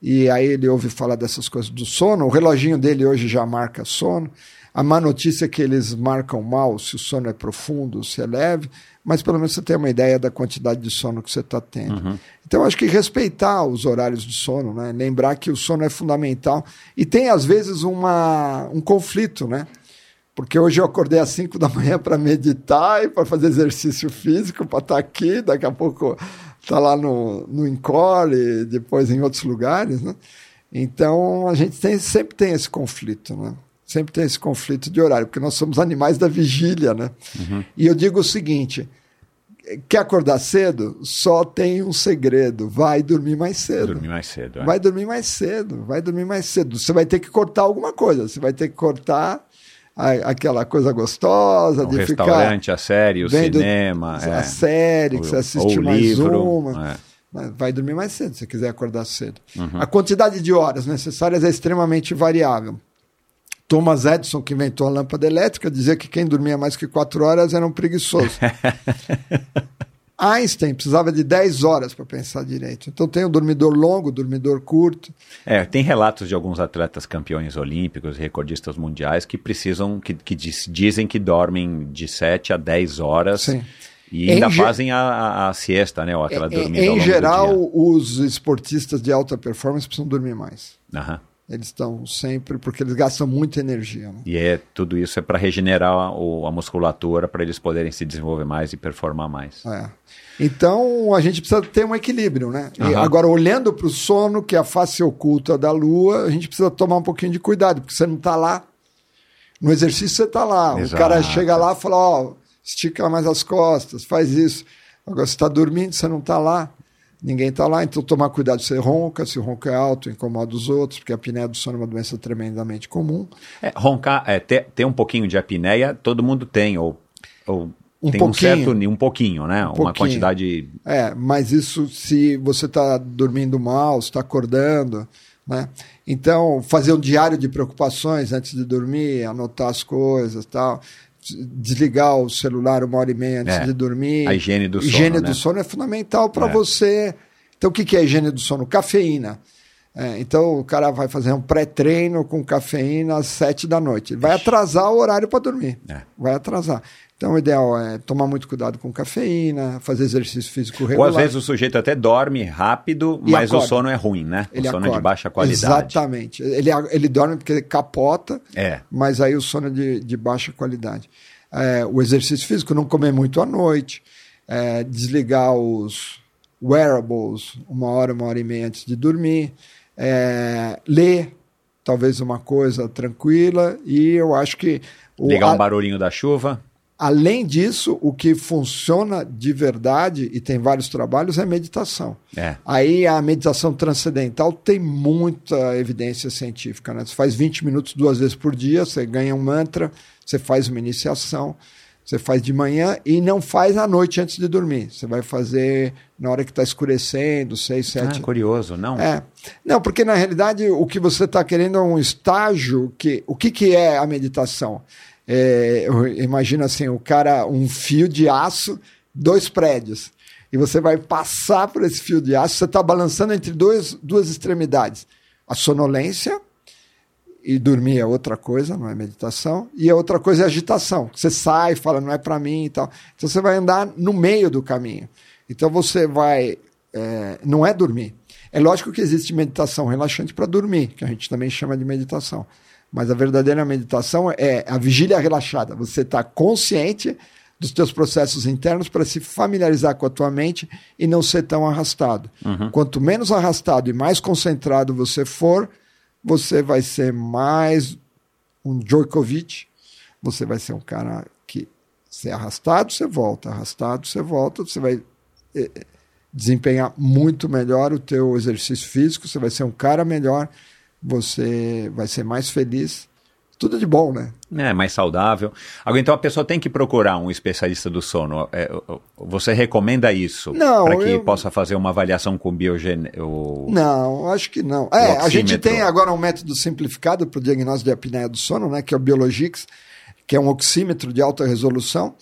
[SPEAKER 1] E aí ele ouve falar dessas coisas do sono. O reloginho dele hoje já marca sono. A má notícia é que eles marcam mal se o sono é profundo, se é leve, mas pelo menos você tem uma ideia da quantidade de sono que você está tendo. Então, acho que respeitar os horários de sono, né? lembrar que o sono é fundamental. E tem, às vezes, uma, um conflito, né? Porque hoje eu acordei às 5 da manhã para meditar e para fazer exercício físico, para estar aqui, daqui a pouco tá lá no, no Encore, depois em outros lugares, né? Então a gente tem, sempre tem esse conflito, né? Sempre tem esse conflito de horário, porque nós somos animais da vigília, né? E eu digo o seguinte: quer acordar cedo? Só tem um segredo: vai dormir mais cedo.
[SPEAKER 2] Dormir mais cedo. é.
[SPEAKER 1] Vai dormir mais cedo, vai dormir mais cedo. Você vai ter que cortar alguma coisa, você vai ter que cortar a- aquela coisa gostosa
[SPEAKER 2] O
[SPEAKER 1] de ficar
[SPEAKER 2] restaurante, a série, o cinema.
[SPEAKER 1] a
[SPEAKER 2] é.
[SPEAKER 1] série, que
[SPEAKER 2] O-
[SPEAKER 1] você assiste
[SPEAKER 2] o
[SPEAKER 1] mais
[SPEAKER 2] livro,
[SPEAKER 1] uma.
[SPEAKER 2] é.
[SPEAKER 1] Vai dormir mais cedo, se quiser acordar cedo.
[SPEAKER 2] Uhum.
[SPEAKER 1] A quantidade de horas necessárias é extremamente variável. Thomas Edison, que inventou a lâmpada elétrica, dizia que quem dormia mais que quatro horas era um preguiçoso. Einstein precisava de 10 horas para pensar direito. Então tem o dormidor longo, o dormidor curto.
[SPEAKER 2] É, tem relatos de alguns atletas campeões olímpicos recordistas mundiais que precisam, que, que diz- dizem que dormem de 7 a 10 horas
[SPEAKER 1] Sim.
[SPEAKER 2] e ainda
[SPEAKER 1] Em
[SPEAKER 2] fazem a, a, a siesta, né? Ou aquela
[SPEAKER 1] Em,
[SPEAKER 2] dormida ao
[SPEAKER 1] em
[SPEAKER 2] do
[SPEAKER 1] geral, os esportistas de alta performance precisam dormir mais.
[SPEAKER 2] Aham.
[SPEAKER 1] Eles estão sempre, porque eles gastam muita energia. né?
[SPEAKER 2] E é, tudo isso é para regenerar a, a musculatura, para eles poderem se desenvolver mais e performar mais.
[SPEAKER 1] É. Então a gente precisa ter um equilíbrio, né? E
[SPEAKER 2] Aham.
[SPEAKER 1] agora, olhando para o sono, que é a face oculta da lua, a gente precisa tomar um pouquinho de cuidado, porque você não está lá. No exercício você está lá.
[SPEAKER 2] Exato.
[SPEAKER 1] O cara chega lá e fala, ó, estica mais as costas, faz isso. Agora você está dormindo, você não está lá. Ninguém está lá, então tomar cuidado se você ronca, se o ronco é alto, incomoda os outros, porque a apneia do sono é uma doença tremendamente comum.
[SPEAKER 2] É, roncar, é, ter, ter um pouquinho de apneia, todo mundo tem, ou, ou
[SPEAKER 1] Um
[SPEAKER 2] tem um
[SPEAKER 1] pouquinho.
[SPEAKER 2] certo, ni- um pouquinho, né? Uma
[SPEAKER 1] pouquinho.
[SPEAKER 2] quantidade
[SPEAKER 1] É, mas isso se você está dormindo mal, está acordando, né? Então, fazer um diário de preocupações antes de dormir, anotar as coisas tal. Desligar o celular uma hora e meia antes
[SPEAKER 2] É,
[SPEAKER 1] de dormir.
[SPEAKER 2] a higiene do sono,
[SPEAKER 1] Higiene
[SPEAKER 2] né?
[SPEAKER 1] do sono é fundamental para
[SPEAKER 2] É.
[SPEAKER 1] você. Então, o que que é higiene do sono? Cafeína. É, então, o cara vai fazer um pré-treino com cafeína às sete da noite. Ele vai atrasar o horário para dormir.
[SPEAKER 2] É.
[SPEAKER 1] Vai atrasar. Então, o ideal é tomar muito cuidado com cafeína, fazer exercício físico
[SPEAKER 2] Ou
[SPEAKER 1] regular.
[SPEAKER 2] às vezes o sujeito até dorme rápido,
[SPEAKER 1] E
[SPEAKER 2] mas o
[SPEAKER 1] acorda.
[SPEAKER 2] sono é ruim, né?
[SPEAKER 1] Ele
[SPEAKER 2] o sono é de
[SPEAKER 1] acorda.
[SPEAKER 2] baixa qualidade.
[SPEAKER 1] Exatamente. Ele, ele dorme porque ele capota,
[SPEAKER 2] É.
[SPEAKER 1] mas aí o sono é de, de baixa qualidade. É, o exercício físico, não comer muito à noite, é, desligar os wearables uma hora, uma hora e meia antes de dormir, é, ler talvez uma coisa tranquila e eu acho que o,
[SPEAKER 2] Ligar um barulhinho da chuva.
[SPEAKER 1] Além disso, o que funciona de verdade e tem vários trabalhos é meditação.
[SPEAKER 2] É.
[SPEAKER 1] Aí a meditação transcendental tem muita evidência científica. Né? Você faz 20 minutos duas vezes por dia, você ganha um mantra, você faz uma iniciação, você faz de manhã e não faz à noite antes de dormir. Você vai fazer na hora que está escurecendo, 6, 7.
[SPEAKER 2] Ah, curioso, não?
[SPEAKER 1] É. Não, porque na realidade o que você está querendo é um estágio que. O que, que é a meditação? É, eu imagino assim, o cara, um fio de aço, dois prédios. E você vai passar por esse fio de aço, você está balançando entre dois, duas extremidades. A sonolência e dormir é outra coisa, não é meditação. E a outra coisa é agitação. Você sai, fala, não é para mim e tal. Então você vai andar no meio do caminho. Então você vai. é, não é dormir. É lógico que existe meditação relaxante para dormir, que a gente também chama de meditação. Mas a verdadeira meditação é a vigília relaxada. Você está consciente dos teus processos internos para se familiarizar com a tua mente e não ser tão arrastado. Quanto menos arrastado e mais concentrado você for, você vai ser mais um Djokovic, você vai ser um cara que se é arrastado, você volta, arrastado, você volta, você vai eh, eh, desempenhar muito melhor o teu exercício físico, você vai ser um cara melhor, você vai ser mais feliz. Tudo de bom, né?
[SPEAKER 2] É, mais saudável. Agora, então a pessoa tem que procurar um especialista do sono. É, você recomenda isso?
[SPEAKER 1] Não,
[SPEAKER 2] Para que
[SPEAKER 1] eu-
[SPEAKER 2] possa fazer uma avaliação com biogene... o-
[SPEAKER 1] Não, acho que não. É, a gente tem agora um método simplificado para o diagnóstico de apneia do sono, né, que é o Biologix, que é um oxímetro de alta resolução.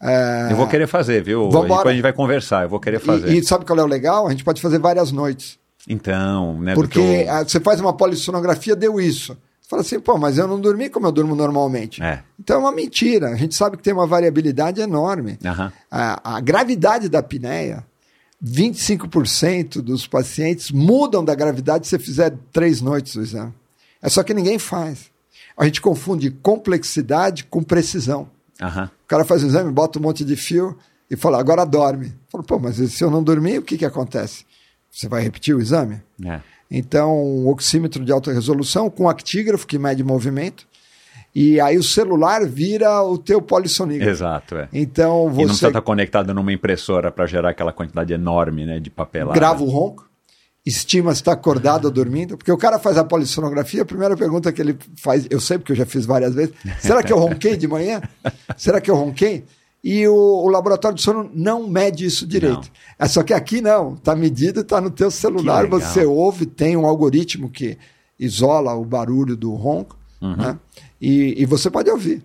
[SPEAKER 1] É,
[SPEAKER 2] Eu vou querer fazer, viu?
[SPEAKER 1] Vambora.
[SPEAKER 2] Depois a gente vai conversar, eu vou querer fazer.
[SPEAKER 1] E, e sabe qual é o legal? A gente pode fazer várias noites.
[SPEAKER 2] Então, né?
[SPEAKER 1] Porque
[SPEAKER 2] eu-
[SPEAKER 1] você faz uma polissonografia, deu isso. Você fala assim, pô, mas eu não dormi como eu durmo normalmente.
[SPEAKER 2] É.
[SPEAKER 1] Então é uma mentira. A gente sabe que tem uma variabilidade enorme.
[SPEAKER 2] Aham.
[SPEAKER 1] A, a gravidade da apneia, 25% dos pacientes mudam da gravidade se você fizer três noites o exame. É só que ninguém faz. A gente confunde complexidade com precisão.
[SPEAKER 2] Aham.
[SPEAKER 1] O cara faz o exame, bota um monte de fio e fala, agora dorme. Fala, pô, mas se eu não dormir, o que, que acontece? Você vai repetir o exame?
[SPEAKER 2] É.
[SPEAKER 1] Então, um oxímetro de alta resolução com actígrafo que mede movimento. E aí o celular vira o teu polissonígrafo.
[SPEAKER 2] Exato, é.
[SPEAKER 1] Então
[SPEAKER 2] E não precisa
[SPEAKER 1] você
[SPEAKER 2] estar conectado numa impressora para gerar aquela quantidade enorme né, de papelada.
[SPEAKER 1] grava o ronco, estima se está acordado ou dormindo, porque o cara faz a polissonografia, a primeira pergunta que ele faz, eu sei porque eu já fiz várias vezes, será que eu ronquei de manhã? Será que eu ronquei? E o, o laboratório de sono não mede isso direito. É só que aqui não, está medido, está no teu celular, você ouve, tem um algoritmo que isola o barulho do ronco, né? e, e você pode ouvir.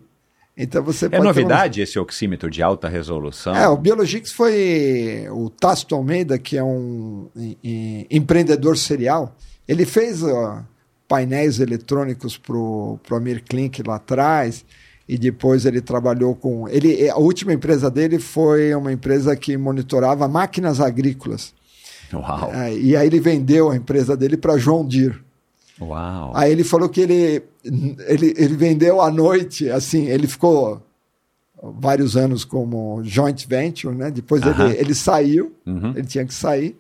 [SPEAKER 1] Então você
[SPEAKER 2] Uhum. É novidade esse oxímetro de alta resolução?
[SPEAKER 1] é, o Biologix foi o Tácito Almeida, que é um em- em- empreendedor serial. Ele fez ó, painéis eletrônicos para o Amir Klink lá atrás, e depois ele trabalhou com. Ele, a última empresa dele foi uma empresa que monitorava máquinas agrícolas.
[SPEAKER 2] Uau,
[SPEAKER 1] É, e aí ele vendeu a empresa dele para João Deere.
[SPEAKER 2] uau.
[SPEAKER 1] Aí ele falou que ele, ele, ele vendeu à noite, assim, ele ficou vários anos como joint venture, né? Depois ele, ele saiu,
[SPEAKER 2] Uhum.
[SPEAKER 1] ele tinha que sair.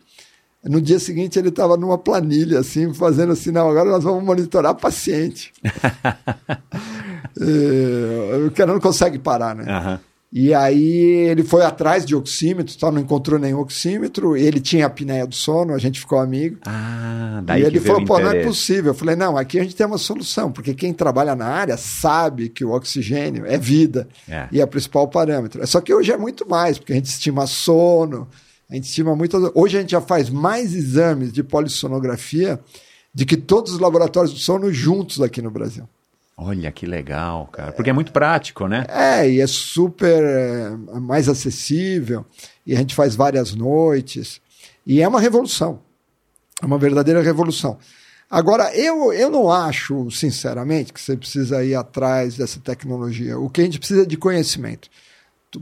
[SPEAKER 1] No dia seguinte ele estava numa planilha, assim, fazendo assim, não, agora nós vamos monitorar paciente. É, o cara não consegue parar, né?
[SPEAKER 2] Aham.
[SPEAKER 1] E aí ele foi atrás de oxímetro, tal, não encontrou nenhum oxímetro, ele tinha a apneia do sono, a gente ficou amigo.
[SPEAKER 2] Ah, daí
[SPEAKER 1] E ele falou, pô, não é possível. Eu falei, não, aqui a gente tem uma solução, porque quem trabalha na área sabe que o oxigênio é vida
[SPEAKER 2] É.
[SPEAKER 1] e é o principal parâmetro. Só que hoje é muito mais, porque a gente estima sono, a gente estima muito. Hoje a gente já faz mais exames de polissonografia de que todos os laboratórios de sono juntos aqui no Brasil.
[SPEAKER 2] Olha que legal, cara. Porque é muito prático, né?
[SPEAKER 1] É, e é super é, mais acessível, e a gente faz várias noites, e é uma revolução. É uma verdadeira revolução. Agora, eu, eu não acho, sinceramente, que você precisa ir atrás dessa tecnologia. O que a gente precisa é de conhecimento.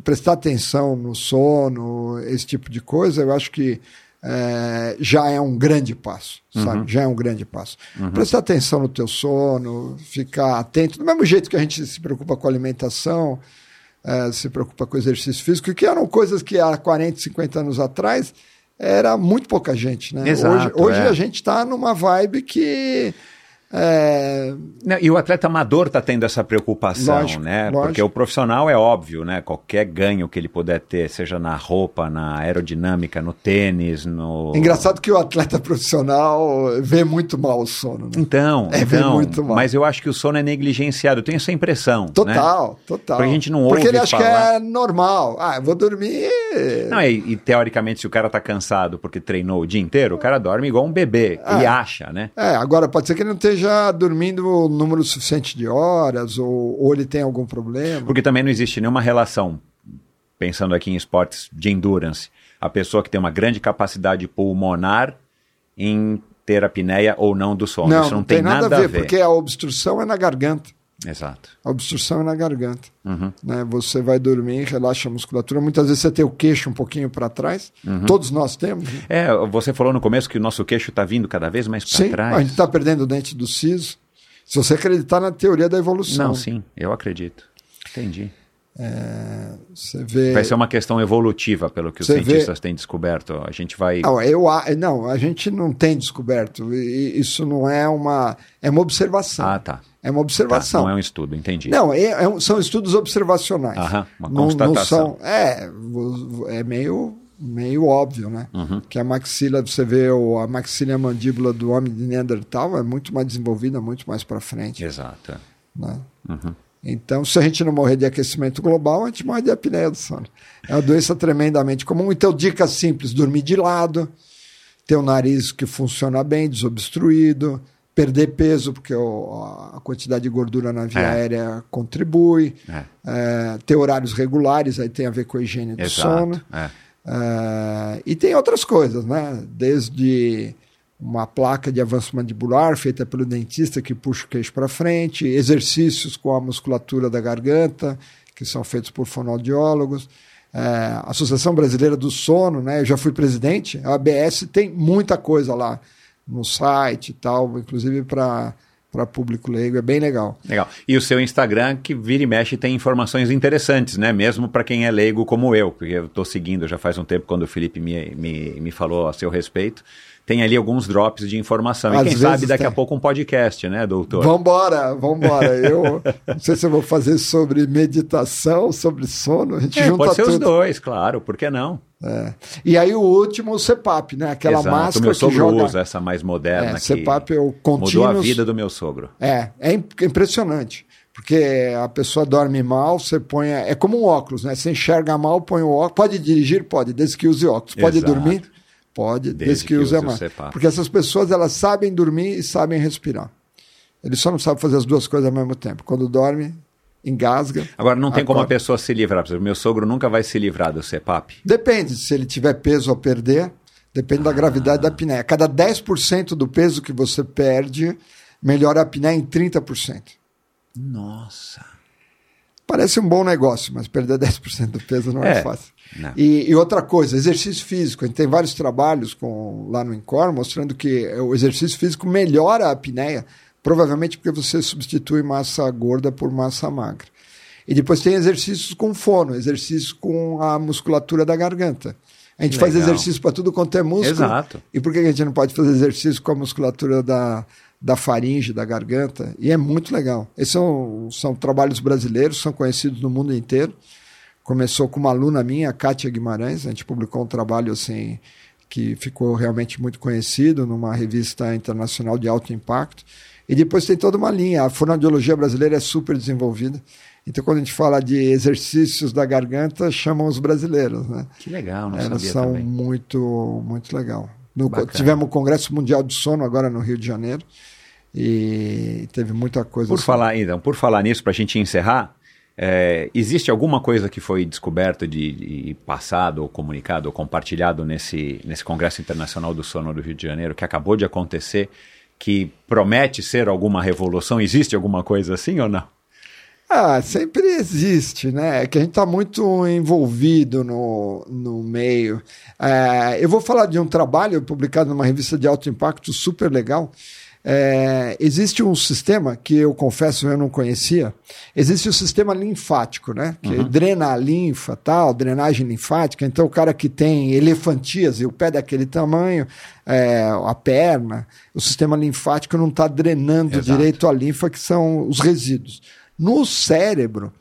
[SPEAKER 1] Prestar atenção no sono, esse tipo de coisa, eu acho que é, já é um grande passo, sabe? Já é um grande passo. Prestar atenção no teu sono, ficar atento, do mesmo jeito que a gente se preocupa com alimentação, é, se preocupa com exercício físico, que eram coisas que há 40, 50 anos atrás era muito pouca gente, né?
[SPEAKER 2] Exato,
[SPEAKER 1] hoje hoje
[SPEAKER 2] é.
[SPEAKER 1] a gente está numa vibe que é,
[SPEAKER 2] Não, E o atleta amador está tendo essa preocupação,
[SPEAKER 1] Lógico,
[SPEAKER 2] né?
[SPEAKER 1] lógico.
[SPEAKER 2] Porque o profissional é óbvio, né? Qualquer ganho que ele puder ter, seja na roupa, na aerodinâmica, no tênis, no.
[SPEAKER 1] engraçado que o atleta profissional vê muito mal o sono. Né?
[SPEAKER 2] Então,
[SPEAKER 1] É,
[SPEAKER 2] então
[SPEAKER 1] muito mal.
[SPEAKER 2] mas eu acho que o sono é negligenciado. Eu tenho essa impressão. né?
[SPEAKER 1] Total, total.
[SPEAKER 2] Porque a gente não
[SPEAKER 1] Porque
[SPEAKER 2] ouve
[SPEAKER 1] ele acha que
[SPEAKER 2] falar.
[SPEAKER 1] é normal. Ah, eu vou dormir.
[SPEAKER 2] Não, e, e, teoricamente, se o cara tá cansado porque treinou o dia inteiro, o cara dorme igual um bebê. Ele
[SPEAKER 1] Ah.
[SPEAKER 2] acha, né?
[SPEAKER 1] É, agora pode ser que ele não esteja dormindo o número suficiente de horas, ou, ou ele tem algum problema.
[SPEAKER 2] Porque também não existe nenhuma relação, pensando aqui em esportes de endurance, a pessoa que tem uma grande capacidade pulmonar em ter apneia ou não do sono.
[SPEAKER 1] não,
[SPEAKER 2] Isso não,
[SPEAKER 1] não tem nada, a ver,
[SPEAKER 2] ver.
[SPEAKER 1] porque a obstrução é na garganta.
[SPEAKER 2] Exato.
[SPEAKER 1] A obstrução é na garganta.
[SPEAKER 2] Uhum.
[SPEAKER 1] Né? Você vai dormir, relaxa a musculatura. Muitas vezes você tem o queixo um pouquinho para trás.
[SPEAKER 2] Uhum.
[SPEAKER 1] Todos nós temos. né?
[SPEAKER 2] É, você falou no começo que o nosso queixo está vindo cada vez mais para trás.
[SPEAKER 1] a gente está perdendo o dente do siso. Se você acreditar na teoria da evolução.
[SPEAKER 2] Não, sim, eu acredito. Entendi.
[SPEAKER 1] Você vê.
[SPEAKER 2] Vai ser uma questão evolutiva, pelo que os
[SPEAKER 1] Você vê-
[SPEAKER 2] cientistas têm descoberto. A gente vai.
[SPEAKER 1] Não, eu, a- não, a gente não tem descoberto. Isso não é uma. É uma observação.
[SPEAKER 2] Ah, tá.
[SPEAKER 1] É uma
[SPEAKER 2] Tá,
[SPEAKER 1] observação.
[SPEAKER 2] não é um estudo, entendi.
[SPEAKER 1] Não, é- é são estudos observacionais.
[SPEAKER 2] Aham, uma
[SPEAKER 1] Não- não
[SPEAKER 2] constatação.
[SPEAKER 1] são- é, é meio, meio óbvio, né?
[SPEAKER 2] Uhum.
[SPEAKER 1] Que a maxila, você vê a maxila e a mandíbula do homem de Neandertal é muito mais desenvolvida, muito mais para frente.
[SPEAKER 2] Exato.
[SPEAKER 1] Né?
[SPEAKER 2] Uhum.
[SPEAKER 1] Então, se a gente não morrer de aquecimento global, a gente morre de apneia do sono. É uma doença tremendamente comum. Então, dica simples: dormir de lado, ter o nariz que funciona bem, desobstruído, perder peso, porque o- a quantidade de gordura na via
[SPEAKER 2] É.
[SPEAKER 1] aérea contribui,
[SPEAKER 2] É.
[SPEAKER 1] é, ter horários regulares, aí tem a ver com a higiene do sono.
[SPEAKER 2] Exato. É.
[SPEAKER 1] É, e tem outras coisas, né? Desde uma placa de avanço mandibular feita pelo dentista que puxa o queixo para frente, exercícios com a musculatura da garganta, que são feitos por fonoaudiólogos. É, Associação Brasileira do Sono, né? Eu já fui presidente, a ABS tem muita coisa lá no site e tal, inclusive para público leigo, é bem legal.
[SPEAKER 2] Legal. E o seu Instagram, que vira e mexe, tem informações interessantes, né? Mesmo para quem é leigo como eu, porque eu estou seguindo já faz um tempo quando o Felipe me, me, me falou a seu respeito. Tem ali alguns drops de informação.
[SPEAKER 1] Às
[SPEAKER 2] e quem sabe daqui
[SPEAKER 1] tem.
[SPEAKER 2] a pouco um podcast, né, doutor?
[SPEAKER 1] Vambora, vambora. Eu não sei se eu vou fazer sobre meditação, sobre sono, a gente
[SPEAKER 2] É,
[SPEAKER 1] junta
[SPEAKER 2] pode ser
[SPEAKER 1] tudo.
[SPEAKER 2] os dois, claro, por que não?
[SPEAKER 1] É. E aí o último, o CEPAP, né? Aquela
[SPEAKER 2] Exato.
[SPEAKER 1] máscara
[SPEAKER 2] meu
[SPEAKER 1] que
[SPEAKER 2] sogro
[SPEAKER 1] joga...
[SPEAKER 2] usa essa mais moderna
[SPEAKER 1] É,
[SPEAKER 2] que
[SPEAKER 1] CEPAP é o
[SPEAKER 2] mudou a vida do meu sogro.
[SPEAKER 1] É, é im- impressionante. Porque a pessoa dorme mal, você põe. É como um óculos, né? Você enxerga mal, põe o óculos. Pode dirigir? Pode, desde que use óculos. Pode
[SPEAKER 2] Exato.
[SPEAKER 1] dormir? Pode, desde,
[SPEAKER 2] Desde
[SPEAKER 1] que,
[SPEAKER 2] que
[SPEAKER 1] use a máscara. Porque essas pessoas, elas sabem dormir e sabem respirar. Eles só não sabem fazer as duas coisas ao mesmo tempo. Quando dorme, engasga.
[SPEAKER 2] Agora, não tem como a
[SPEAKER 1] acorda.
[SPEAKER 2] pessoa se livrar. Por exemplo, meu sogro nunca vai se livrar do CEPAP.
[SPEAKER 1] Depende, se ele tiver peso a perder, depende da gravidade da apneia. Cada 10% do peso que você perde, melhora a apneia em 30%.
[SPEAKER 2] Nossa.
[SPEAKER 1] Parece um bom negócio, mas perder 10% do peso não é,
[SPEAKER 2] É,
[SPEAKER 1] fácil. E, e outra coisa, exercício físico. A gente tem vários trabalhos com, lá no Incor mostrando que o exercício físico melhora a apneia, provavelmente porque você substitui massa gorda por massa magra. E depois tem exercícios com fono, exercícios com a musculatura da garganta. A gente faz
[SPEAKER 2] Legal.
[SPEAKER 1] exercício para tudo quanto é músculo.
[SPEAKER 2] Exato.
[SPEAKER 1] E por que a gente não pode fazer exercício com a musculatura da, da faringe, da garganta? E é muito legal. Esses são, são trabalhos brasileiros, são conhecidos no mundo inteiro. Começou com uma aluna minha, a Kátia Guimarães. A gente publicou um trabalho assim que ficou realmente muito conhecido numa revista internacional de alto impacto. E depois tem toda uma linha. A fonoaudiologia brasileira é super desenvolvida. Então, quando a gente fala de exercícios da garganta, chamam os brasileiros, né?
[SPEAKER 2] Que legal, não
[SPEAKER 1] Elas
[SPEAKER 2] sabia
[SPEAKER 1] são
[SPEAKER 2] também.
[SPEAKER 1] muito, muito legal. No- tivemos o Congresso Mundial do Sono agora no Rio de Janeiro e teve muita coisa.
[SPEAKER 2] Por
[SPEAKER 1] assim.
[SPEAKER 2] falar, então, por falar nisso, para a gente encerrar, é, existe alguma coisa que foi descoberta de, de passado, ou comunicado, ou compartilhado nesse, nesse Congresso Internacional do Sono do Rio de Janeiro, que acabou de acontecer, que promete ser alguma revolução? Existe alguma coisa assim ou não?
[SPEAKER 1] Ah, sempre existe, né? É que a gente está muito envolvido no, no meio. É, eu vou falar de um trabalho publicado numa revista de alto impacto super legal. É, existe um sistema que eu confesso eu não conhecia. Existe o sistema linfático, né? Que drena a linfa, tal, drenagem linfática. Então o cara que tem elefantíase, o pé daquele tamanho, é, a perna, o sistema linfático não está drenando
[SPEAKER 2] Exato.
[SPEAKER 1] direito a linfa, que são os resíduos. No cérebro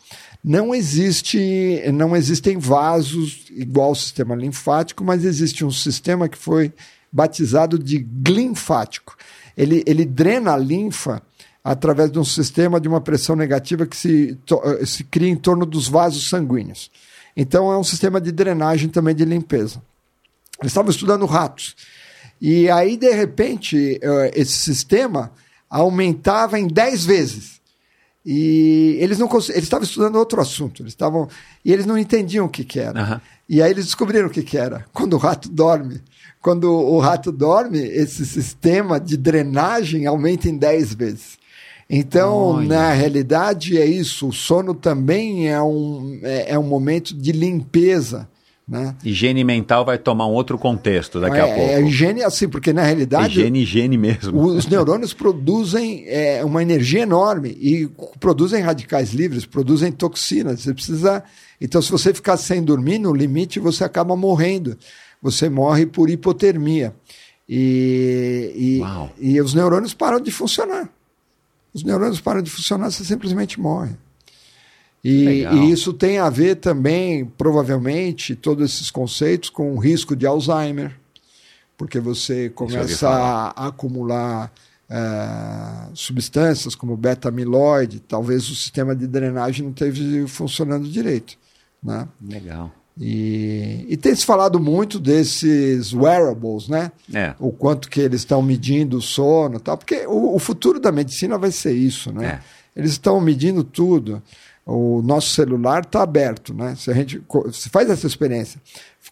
[SPEAKER 1] não existe, não existem vasos igual ao sistema linfático, mas existe um sistema que foi batizado de glinfático. Ele, ele drena a linfa através de um sistema de uma pressão negativa que se, eh, se cria em torno dos vasos sanguíneos. Então é um sistema de drenagem também de limpeza. Eles estavam estudando ratos. E aí, de repente, eh, esse sistema aumentava em 10 vezes. E eles não eles estavam estudando outro assunto, eles estavam e eles não entendiam o que, que era.
[SPEAKER 2] Aham.
[SPEAKER 1] E aí eles descobriram o que, que era. Quando o rato dorme, quando o rato dorme, esse sistema de drenagem aumenta em 10 vezes. Então,
[SPEAKER 2] Olha.
[SPEAKER 1] na realidade, é isso. O sono também é um, é, é um momento de limpeza. Né?
[SPEAKER 2] Higiene mental vai tomar um outro contexto daqui
[SPEAKER 1] é,
[SPEAKER 2] a pouco.
[SPEAKER 1] é higiene assim, porque na realidade
[SPEAKER 2] higiene, higiene mesmo.
[SPEAKER 1] os neurônios produzem é, uma energia enorme e produzem radicais livres, produzem toxinas. Você precisa. Então, se você ficar sem dormir, no limite você acaba morrendo. Você morre por hipotermia. E, e, e os neurônios param de funcionar. Os neurônios param de funcionar, você simplesmente morre. E, e isso tem a ver também, provavelmente, todos esses conceitos com o risco de Alzheimer, porque você começa a acumular eh, substâncias como beta-amiloide, talvez o sistema de drenagem não esteja funcionando direito. Né?
[SPEAKER 2] Legal.
[SPEAKER 1] E, e tem se falado muito desses wearables, né?
[SPEAKER 2] É.
[SPEAKER 1] O quanto que eles estão medindo o sono e tal, porque o, o futuro da medicina vai ser isso, né? Eles estão medindo tudo. O nosso celular está aberto, né? Se a gente se faz essa experiência,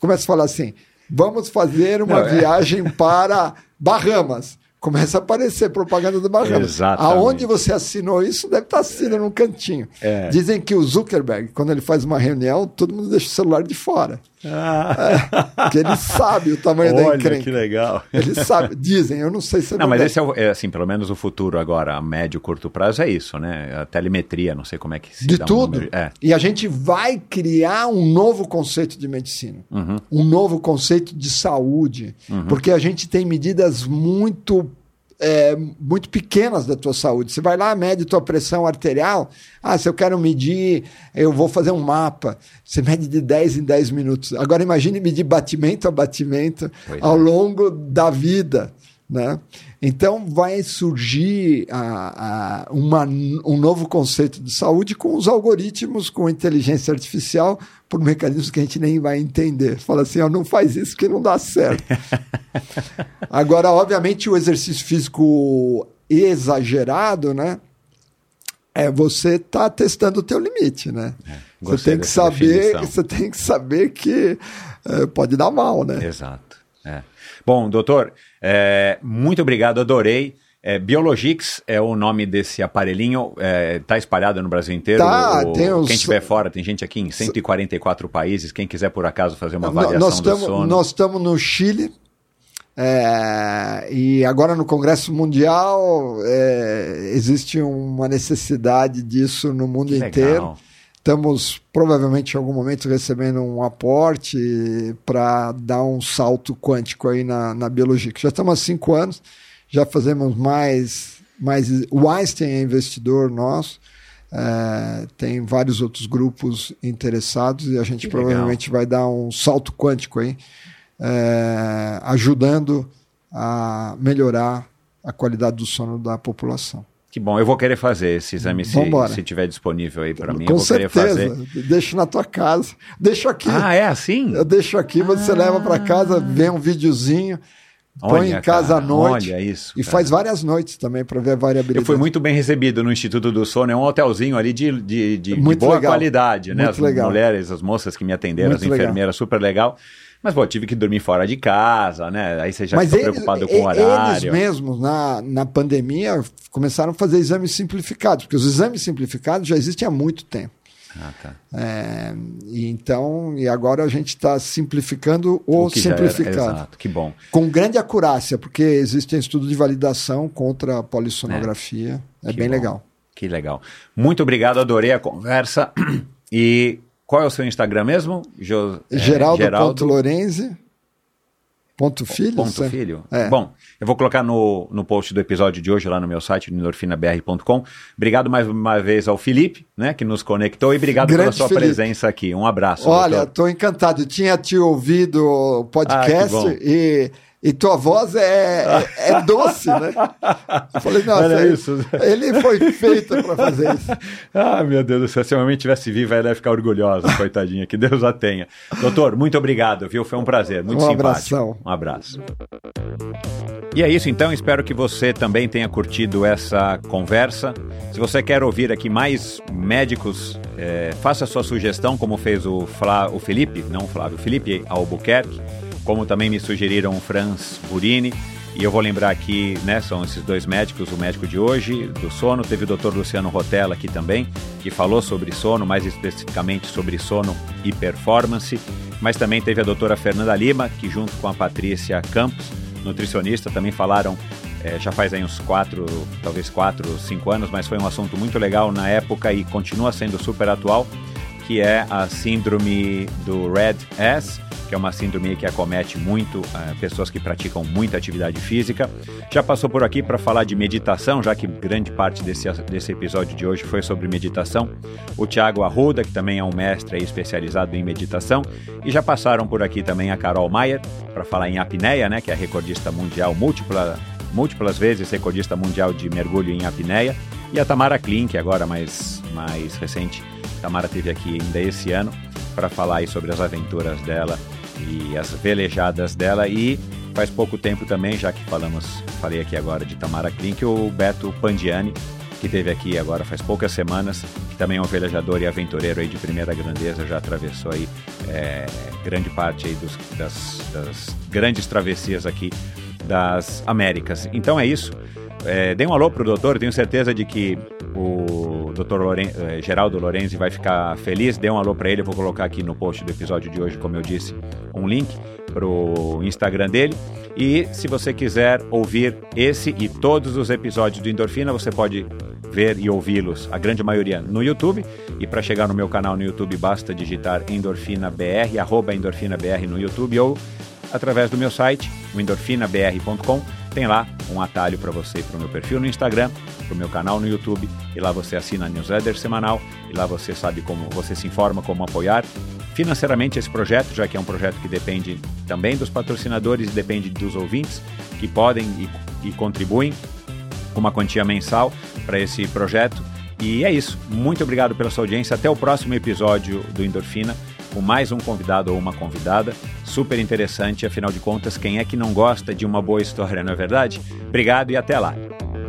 [SPEAKER 1] começa a falar assim: vamos fazer uma
[SPEAKER 2] Não, é.
[SPEAKER 1] viagem para Bahamas. Começa a aparecer propaganda do Bahamas.
[SPEAKER 2] Exatamente.
[SPEAKER 1] Aonde você assinou isso, deve estar assinando num cantinho.
[SPEAKER 2] É.
[SPEAKER 1] Dizem que o Zuckerberg, quando ele faz uma reunião, todo mundo deixa o celular de fora. Porque ele sabe o tamanho da
[SPEAKER 2] Olha
[SPEAKER 1] encrenca.
[SPEAKER 2] que legal.
[SPEAKER 1] Ele sabe. Dizem, eu não sei se é
[SPEAKER 2] Não, mas esse é, o- é, assim, pelo menos o futuro agora, a médio, curto prazo é isso, né? A telemetria, não sei como é que se
[SPEAKER 1] de
[SPEAKER 2] um
[SPEAKER 1] tudo.
[SPEAKER 2] número. É.
[SPEAKER 1] E a gente vai criar um novo conceito de medicina,
[SPEAKER 2] Uhum.
[SPEAKER 1] um novo conceito de saúde, porque a gente tem medidas muito é, muito pequenas da tua saúde. Você vai lá, mede tua pressão arterial. Ah, se eu quero medir, eu vou fazer um mapa. Você mede de 10 em 10 minutos. Agora imagine medir batimento a batimento
[SPEAKER 2] Pois
[SPEAKER 1] ao
[SPEAKER 2] é.
[SPEAKER 1] longo da vida. Né? Então vai surgir a- a- uma- um novo conceito de saúde com os algoritmos, com inteligência artificial, por mecanismos que a gente nem vai entender. Fala assim, ó, não faz isso que não dá certo. Agora, obviamente, o exercício físico exagerado, né? É você tá testando o teu limite, né? você
[SPEAKER 2] É, gostei
[SPEAKER 1] tem que saber,
[SPEAKER 2] definição.
[SPEAKER 1] você tem que saber que eh, pode dar mal, né?
[SPEAKER 2] Exato. é. Bom, doutor, é, muito obrigado, adorei. É, Biologix é o nome desse aparelhinho, está espalhado no Brasil inteiro.
[SPEAKER 1] Tá,
[SPEAKER 2] O-
[SPEAKER 1] tem
[SPEAKER 2] Quem estiver fora, tem gente aqui em 144 países. Quem quiser, por acaso, fazer uma avaliação
[SPEAKER 1] nós
[SPEAKER 2] do
[SPEAKER 1] estamos
[SPEAKER 2] sono.
[SPEAKER 1] nós estamos no Chile é, e agora no Congresso Mundial é, existe uma necessidade disso no mundo
[SPEAKER 2] Que
[SPEAKER 1] inteiro.
[SPEAKER 2] legal.
[SPEAKER 1] Estamos provavelmente em algum momento recebendo um aporte para dar um salto quântico aí na, na biologia. que Já estamos há cinco anos, já fazemos mais. mais o Einstein é investidor nosso, é, tem vários outros grupos interessados e a gente
[SPEAKER 2] Que
[SPEAKER 1] provavelmente vai dar um salto quântico aí, é, ajudando a melhorar a qualidade do sono da população.
[SPEAKER 2] Que bom, eu vou querer fazer esse exame se, se tiver disponível aí para mim.
[SPEAKER 1] Com
[SPEAKER 2] eu vou querer
[SPEAKER 1] certeza,
[SPEAKER 2] fazer.
[SPEAKER 1] deixo na tua casa, deixo aqui.
[SPEAKER 2] Ah, é assim?
[SPEAKER 1] Eu deixo aqui, você leva para casa, vê um videozinho, põe
[SPEAKER 2] Olha,
[SPEAKER 1] em casa
[SPEAKER 2] cara,
[SPEAKER 1] à noite.
[SPEAKER 2] olha isso,
[SPEAKER 1] E
[SPEAKER 2] cara.
[SPEAKER 1] faz várias noites também para ver a variabilidade.
[SPEAKER 2] Eu fui muito bem recebido no Instituto do Sono, é um hotelzinho ali de, de, de- de boa
[SPEAKER 1] legal.
[SPEAKER 2] qualidade, né?
[SPEAKER 1] Muito
[SPEAKER 2] as
[SPEAKER 1] legal.
[SPEAKER 2] mulheres, as moças que me atenderam,
[SPEAKER 1] Muito
[SPEAKER 2] as enfermeiras, super legal. Mas, pô, tive que dormir fora de casa, né? Aí você já
[SPEAKER 1] Mas
[SPEAKER 2] fica
[SPEAKER 1] eles,
[SPEAKER 2] preocupado com o horário.
[SPEAKER 1] eles mesmos, na, na pandemia, começaram a fazer exames simplificados, porque os exames simplificados já existem há muito tempo.
[SPEAKER 2] Ah, tá.
[SPEAKER 1] É, e então, e agora a gente está simplificando o,
[SPEAKER 2] que já era-
[SPEAKER 1] simplificado.
[SPEAKER 2] exato, que bom.
[SPEAKER 1] Com grande acurácia, porque existem estudos de validação contra a polissonografia. É,
[SPEAKER 2] Que
[SPEAKER 1] bem
[SPEAKER 2] bom.
[SPEAKER 1] legal.
[SPEAKER 2] Que legal. Muito obrigado, adorei a conversa. E qual é o seu Instagram mesmo? Jo, é,
[SPEAKER 1] Geraldo.lorenzi. Ponto filho?
[SPEAKER 2] Ponto
[SPEAKER 1] sabe?
[SPEAKER 2] filho?
[SPEAKER 1] É.
[SPEAKER 2] Bom, eu vou colocar no, no post do episódio de hoje lá no meu site, endorfinabr.com. Obrigado mais uma vez ao Felipe, né, que nos conectou, e obrigado pela
[SPEAKER 1] Grande
[SPEAKER 2] sua
[SPEAKER 1] Felipe.
[SPEAKER 2] presença aqui. Um abraço.
[SPEAKER 1] Olha, estou encantado. Eu tinha te ouvido o
[SPEAKER 2] Ah,
[SPEAKER 1] podcast
[SPEAKER 2] bom.
[SPEAKER 1] e, e tua voz é, é, é doce, né? Eu falei, nossa, ele,
[SPEAKER 2] isso.
[SPEAKER 1] ele foi feito para fazer isso.
[SPEAKER 2] Ah, meu Deus do céu, se a mamãe tivesse viva, ela ia ficar orgulhosa, coitadinha, que Deus a tenha. Doutor, muito obrigado, viu? Foi um prazer, muito
[SPEAKER 1] Um
[SPEAKER 2] simpático.
[SPEAKER 1] abração.
[SPEAKER 2] Um abraço. E é isso então, espero que você também tenha curtido essa conversa. Se você quer ouvir aqui mais médicos, eh, faça sua sugestão, como fez o, Flá, o Felipe, não o Flávio, o Felipe Albuquerque, como também me sugeriram o Franz Burini. E eu vou lembrar aqui, né, são esses dois médicos, o médico de hoje, do sono, teve o Dr. Luciano Rotella aqui também, que falou sobre sono, mais especificamente sobre sono e performance, mas também teve a doutora Fernanda Lima, que junto com a Patrícia Campos, nutricionista, também falaram, eh, já faz aí uns quatro, talvez quatro, cinco anos, mas foi um assunto muito legal na época e continua sendo super atual, que é a síndrome do Red S, que é uma síndrome que acomete muito eh, pessoas que praticam muita atividade física. Já passou por aqui para falar de meditação, já que grande parte desse, desse episódio de hoje foi sobre meditação. O Tiago Arruda, que também é um mestre especializado em meditação. E já passaram por aqui também a Carol Maier, para falar em apneia, né, que é recordista mundial múltipla, múltiplas vezes recordista mundial de mergulho em apneia. E a Tamara Klein, que agora mais, mais recente Tamara teve aqui ainda esse ano para falar sobre as aventuras dela e as velejadas dela e faz pouco tempo também, já que falamos, falei aqui agora de Tamara Klink, o Beto Pandiani, que teve aqui agora faz poucas semanas, que também é um velejador e aventureiro aí de primeira grandeza, já atravessou aí é, grande parte aí dos, das, das grandes travessias aqui das Américas. Então é isso. É, dê um alô pro doutor, tenho certeza de que o doutor Loren, é, Geraldo Lorenzi vai ficar feliz. Dê um alô para ele, eu vou colocar aqui no post do episódio de hoje, como eu disse, um link pro Instagram dele. E se você quiser ouvir esse e todos os episódios do Endorfina, você pode ver e ouvi-los, a grande maioria, no YouTube. E para chegar no meu canal no YouTube, basta digitar Endorfina BR, arroba Endorfina BR no YouTube ou através do meu site, endorfinabr.com. Tem lá um atalho para você para o meu perfil no Instagram, para o meu canal no YouTube. E lá você assina a newsletter semanal. E lá você sabe como você se informa como apoiar financeiramente esse projeto, já que é um projeto que depende também dos patrocinadores depende dos ouvintes que podem e, e contribuem com uma quantia mensal para esse projeto. E é isso. Muito obrigado pela sua audiência. Até o próximo episódio do Endorfina, com mais um convidado ou uma convidada. Super interessante, afinal de contas, quem é que não gosta de uma boa história, não é verdade? Obrigado e até lá.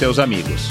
[SPEAKER 2] seus amigos.